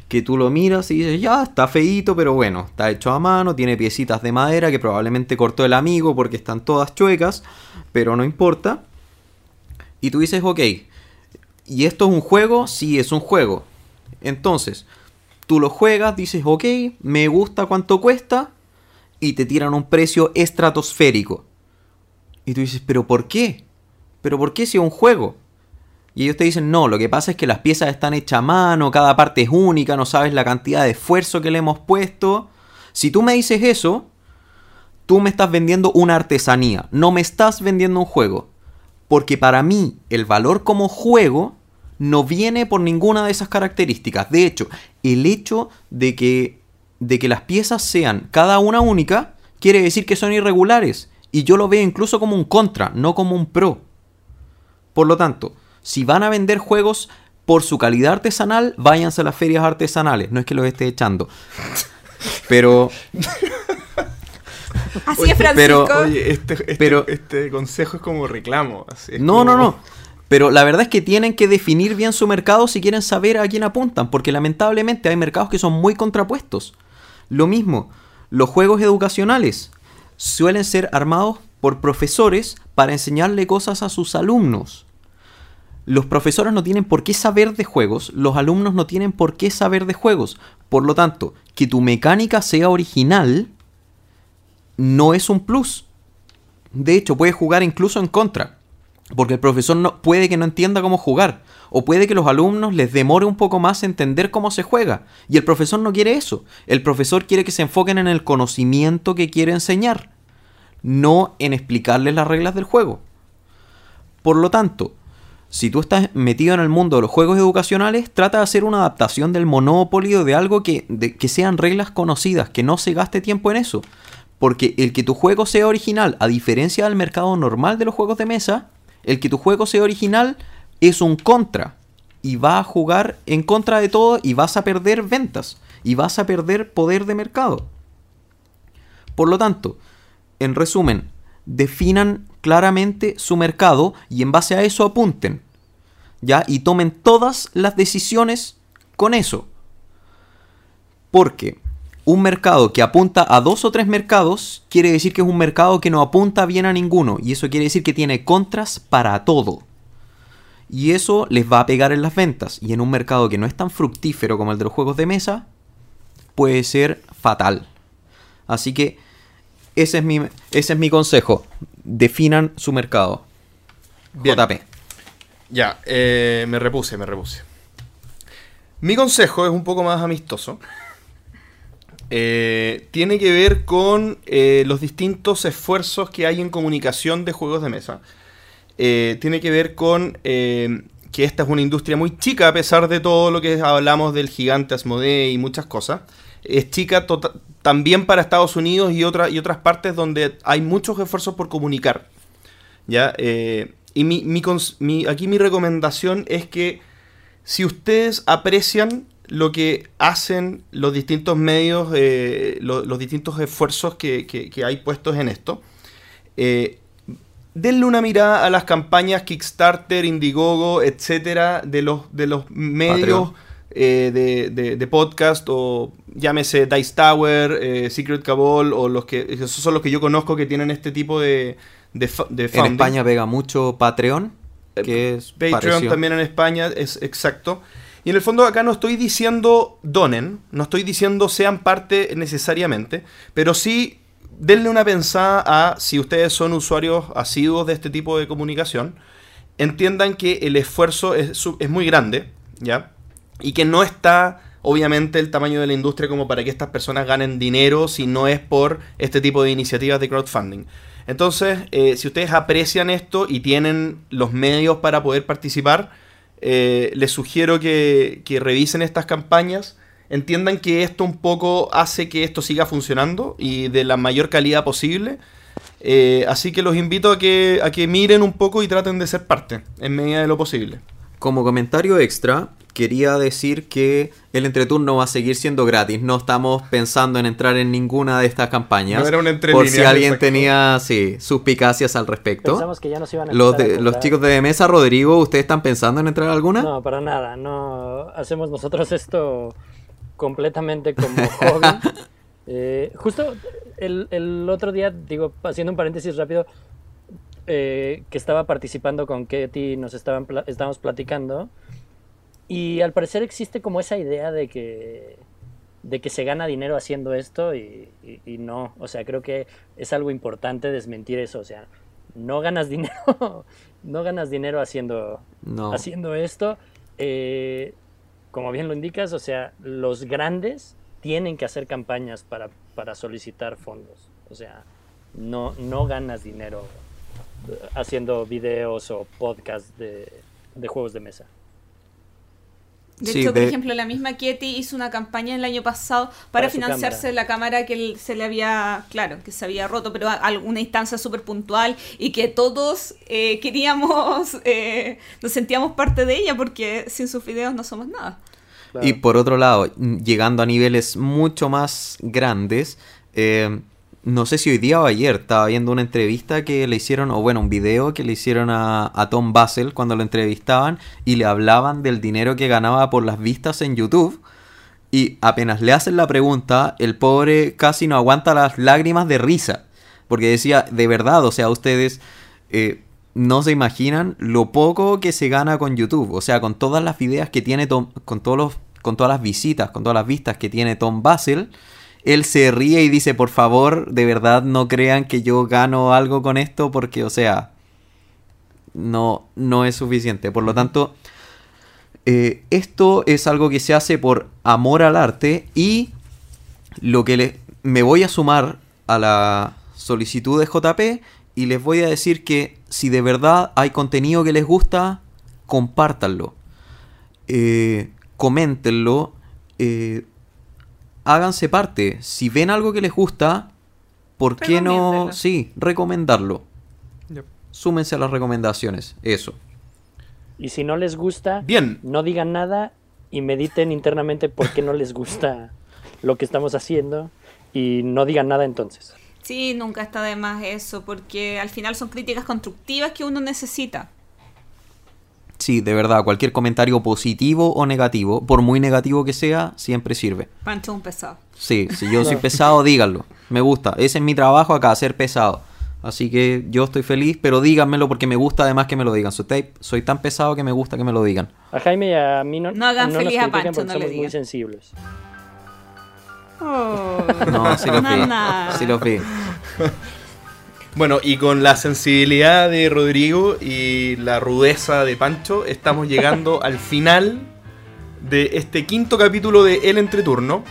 que tú lo miras y dices, ya, está feíto, pero bueno, está hecho a mano, tiene piecitas de madera que probablemente cortó el amigo porque están todas chuecas, pero no importa. Y tú dices, ok, ¿y esto es un juego? Sí, es un juego. Entonces, tú lo juegas, dices, ok, me gusta cuánto cuesta, y te tiran un precio estratosférico. Y tú dices, pero ¿por qué? ¿Pero por qué si es un juego? Y ellos te dicen, no, lo que pasa es que las piezas están hechas a mano, cada parte es única, no sabes la cantidad de esfuerzo que le hemos puesto. Si tú me dices eso, tú me estás vendiendo una artesanía, no me estás vendiendo un juego. Porque para mí el valor como juego no viene por ninguna de esas características. De hecho, el hecho de que, de que las piezas sean cada una única quiere decir que son irregulares. Y yo lo veo incluso como un contra, no como un pro. Por lo tanto, si van a vender juegos por su calidad artesanal, váyanse a las ferias artesanales. No es que los esté echando. Pero. [LAUGHS] Así es, Francisco. pero- Oye, este, este- Pero- este consejo es como reclamo. así es No, como- no, no. Pero la verdad es que tienen que definir bien su mercado si quieren saber a quién apuntan, porque lamentablemente hay mercados que son muy contrapuestos. Lo mismo, los juegos educacionales suelen ser armados por profesores para enseñarle cosas a sus alumnos. Los profesores no tienen por qué saber de juegos, los alumnos no tienen por qué saber de juegos. Por lo tanto, que tu mecánica sea original no es un plus. De hecho, puedes jugar incluso en contra. Porque el profesor no, puede que no entienda cómo jugar. O puede que los alumnos les demore un poco más entender cómo se juega. Y el profesor no quiere eso. El profesor quiere que se enfoquen en el conocimiento que quiere enseñar. No en explicarles las reglas del juego. Por lo tanto, si tú estás metido en el mundo de los juegos educacionales, trata de hacer una adaptación del Monopoly o de algo que, que sean reglas conocidas, que no se gaste tiempo en eso. Porque el que tu juego sea original, a diferencia del mercado normal de los juegos de mesa, el que tu juego sea original es un contra. Y va a jugar en contra de todo y vas a perder ventas. Y vas a perder poder de mercado. Por lo tanto, en resumen, definan claramente su mercado y en base a eso apunten. ¿Ya? Y tomen todas las decisiones con eso. Porque un mercado que apunta a dos o tres mercados quiere decir que es un mercado que no apunta bien a ninguno. Y eso quiere decir que tiene contras para todo. Y eso les va a pegar en las ventas. Y en un mercado que no es tan fructífero como el de los juegos de mesa, puede ser fatal. Así que ese es mi, ese es mi consejo. Definan su mercado. Bien. JP. Ya, eh, me repuse, me repuse. Mi consejo es un poco más amistoso. Eh, tiene que ver con eh, los distintos esfuerzos que hay en comunicación de juegos de mesa. Tiene que ver con que esta es una industria muy chica a pesar de todo lo que hablamos del gigante Asmodee y muchas cosas. Es chica tota- también para Estados Unidos y, otra- y otras partes donde hay muchos esfuerzos por comunicar. ¿ya? Eh, y mi, mi mi- aquí mi recomendación es que si ustedes aprecian lo que hacen los distintos medios, eh, lo- los distintos esfuerzos que, que- hay puestos en esto, eh, denle una mirada a las campañas Kickstarter, Indiegogo, etcétera, de los, de los medios. Eh, de, de- de podcast o llámese Dice Tower, eh, Secret Cabal o los que esos son los que yo conozco que tienen este tipo de, de, de En. España pega mucho Patreon, que es Patreon también en España, es exacto. Y en el fondo acá no estoy diciendo donen, no estoy diciendo sean parte necesariamente, pero sí denle una pensada a si ustedes son usuarios asiduos de este tipo de comunicación, entiendan que el esfuerzo es, es muy grande, ¿ya? Y que no está, obviamente, el tamaño de la industria como para que estas personas ganen dinero si no es por este tipo de iniciativas de crowdfunding. Entonces, eh, si ustedes aprecian esto y tienen los medios para poder participar, eh, les sugiero que, que revisen estas campañas, entiendan que esto un poco hace que esto siga funcionando y de la mayor calidad posible. Eh, así que los invito a que, a que miren un poco y traten de ser parte, en medida de lo posible. Como comentario extra, quería decir que el entreturno va a seguir siendo gratis. No estamos pensando en entrar en ninguna de estas campañas. No era un por si alguien tenía sí, suspicacias al respecto. Pensamos que ya nos iban a Los, a de- los chicos de mesa, Rodrigo, ¿ustedes están pensando en entrar a alguna? No, para nada. No hacemos nosotros esto completamente como hobby. [LAUGHS] Eh, justo el, el otro día, digo, haciendo un paréntesis rápido, eh, que estaba participando con Ketty, nos estaban pla- estábamos platicando. Y al parecer existe como esa idea de que, de que se gana dinero haciendo esto y, y- y no. O sea, creo que es algo importante desmentir eso. O sea, no ganas [LAUGHS] dinero, no ganas dinero haciendo, No. haciendo esto. Eh, como bien lo indicas, o sea, los grandes tienen que hacer campañas para, para solicitar fondos. O sea, no, no ganas dinero eh, haciendo videos o podcasts de, de juegos de mesa. De Sí, hecho, por de- ejemplo, la misma Kitty hizo una campaña el año pasado para, financiarse cámara. la cámara que él- se le había, claro, que se había roto, pero a alguna instancia súper puntual y que todos eh, [LAUGHS] queríamos, eh, nos sentíamos parte de ella porque sin sus videos no somos nada. Claro. Y por otro lado, llegando a niveles mucho más grandes, eh, no sé si hoy día o ayer estaba viendo una entrevista que le hicieron, o bueno, un video que le hicieron a, a Tom Basel cuando lo entrevistaban y le hablaban del dinero que ganaba por las vistas en YouTube. Y apenas le hacen la pregunta, el pobre casi no aguanta las lágrimas de risa. Porque decía, de verdad, o sea, ustedes eh, no se imaginan lo poco que se gana con YouTube. O sea, con todas las videos que tiene Tom, con todos los, con todas las visitas, con todas las vistas que tiene Tom Basel, él se ríe y dice, por favor, de verdad no crean que yo gano algo con esto, porque, o sea, no, no es suficiente. Por lo tanto, eh, esto es algo que se hace por amor al arte y lo que le, me voy a sumar a la solicitud de JP y les voy a decir que si de verdad hay contenido que les gusta, compártanlo, eh, coméntenlo, eh, háganse parte. Si ven algo que les gusta, ¿por qué no? Sí, recomendarlo. Yep. Súmense a las recomendaciones. Eso. Y si no les gusta, Bien. no digan nada y mediten internamente por qué no les gusta lo que estamos haciendo y no digan nada entonces. Sí, nunca está de más eso, porque al final son críticas constructivas que uno necesita. Sí, de verdad, cualquier comentario positivo o negativo, por muy negativo que sea, siempre sirve. Pancho es un pesado. Sí, si yo soy [LAUGHS] pesado, díganlo. Me gusta. Ese es mi trabajo acá, ser pesado. Así que yo estoy feliz, pero díganmelo porque me gusta además que me lo digan. Soy, ta- soy tan pesado que me gusta que me lo digan. A Jaime y a mí no, No hagan nos feliz a Pancho, porque no le somos muy digan. sensibles. No, sí los vi. Sí los [LAUGHS] vi. Bueno, y con la sensibilidad de Rodrigo y la rudeza de Pancho, estamos llegando [LAUGHS] al final de este quinto capítulo de El Entreturno.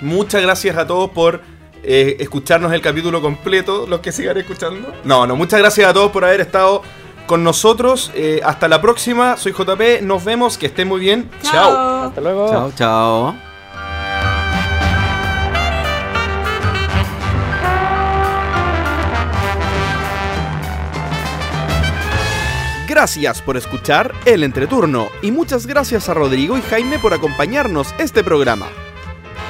Muchas gracias a todos por eh, escucharnos el capítulo completo, los que sigan escuchando. No, no, muchas gracias a todos por haber estado con nosotros. Eh, hasta la próxima, soy JP, nos vemos, que estén muy bien. Chao. Hasta luego. Chao, chao. Gracias por escuchar El Entreturno y muchas gracias a Rodrigo y Jaime por acompañarnos este programa.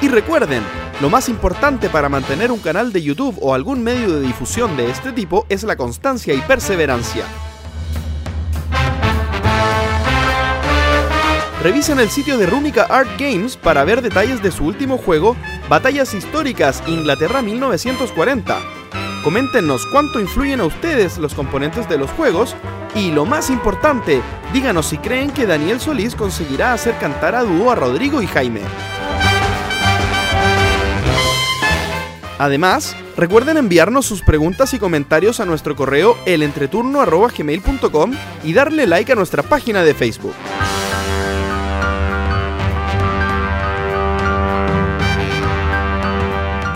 Y recuerden, lo más importante para mantener un canal de YouTube o algún medio de difusión de este tipo es la constancia y perseverancia. Revisen el sitio de Runica Art Games para ver detalles de su último juego, Batallas Históricas Inglaterra 1940. Coméntenos cuánto influyen a ustedes los componentes de los juegos y lo más importante, díganos si creen que Daniel Solís conseguirá hacer cantar a dúo a Rodrigo y Jaime. Además, recuerden enviarnos sus preguntas y comentarios a nuestro correo elentreturno.gmail.com y darle like a nuestra página de Facebook.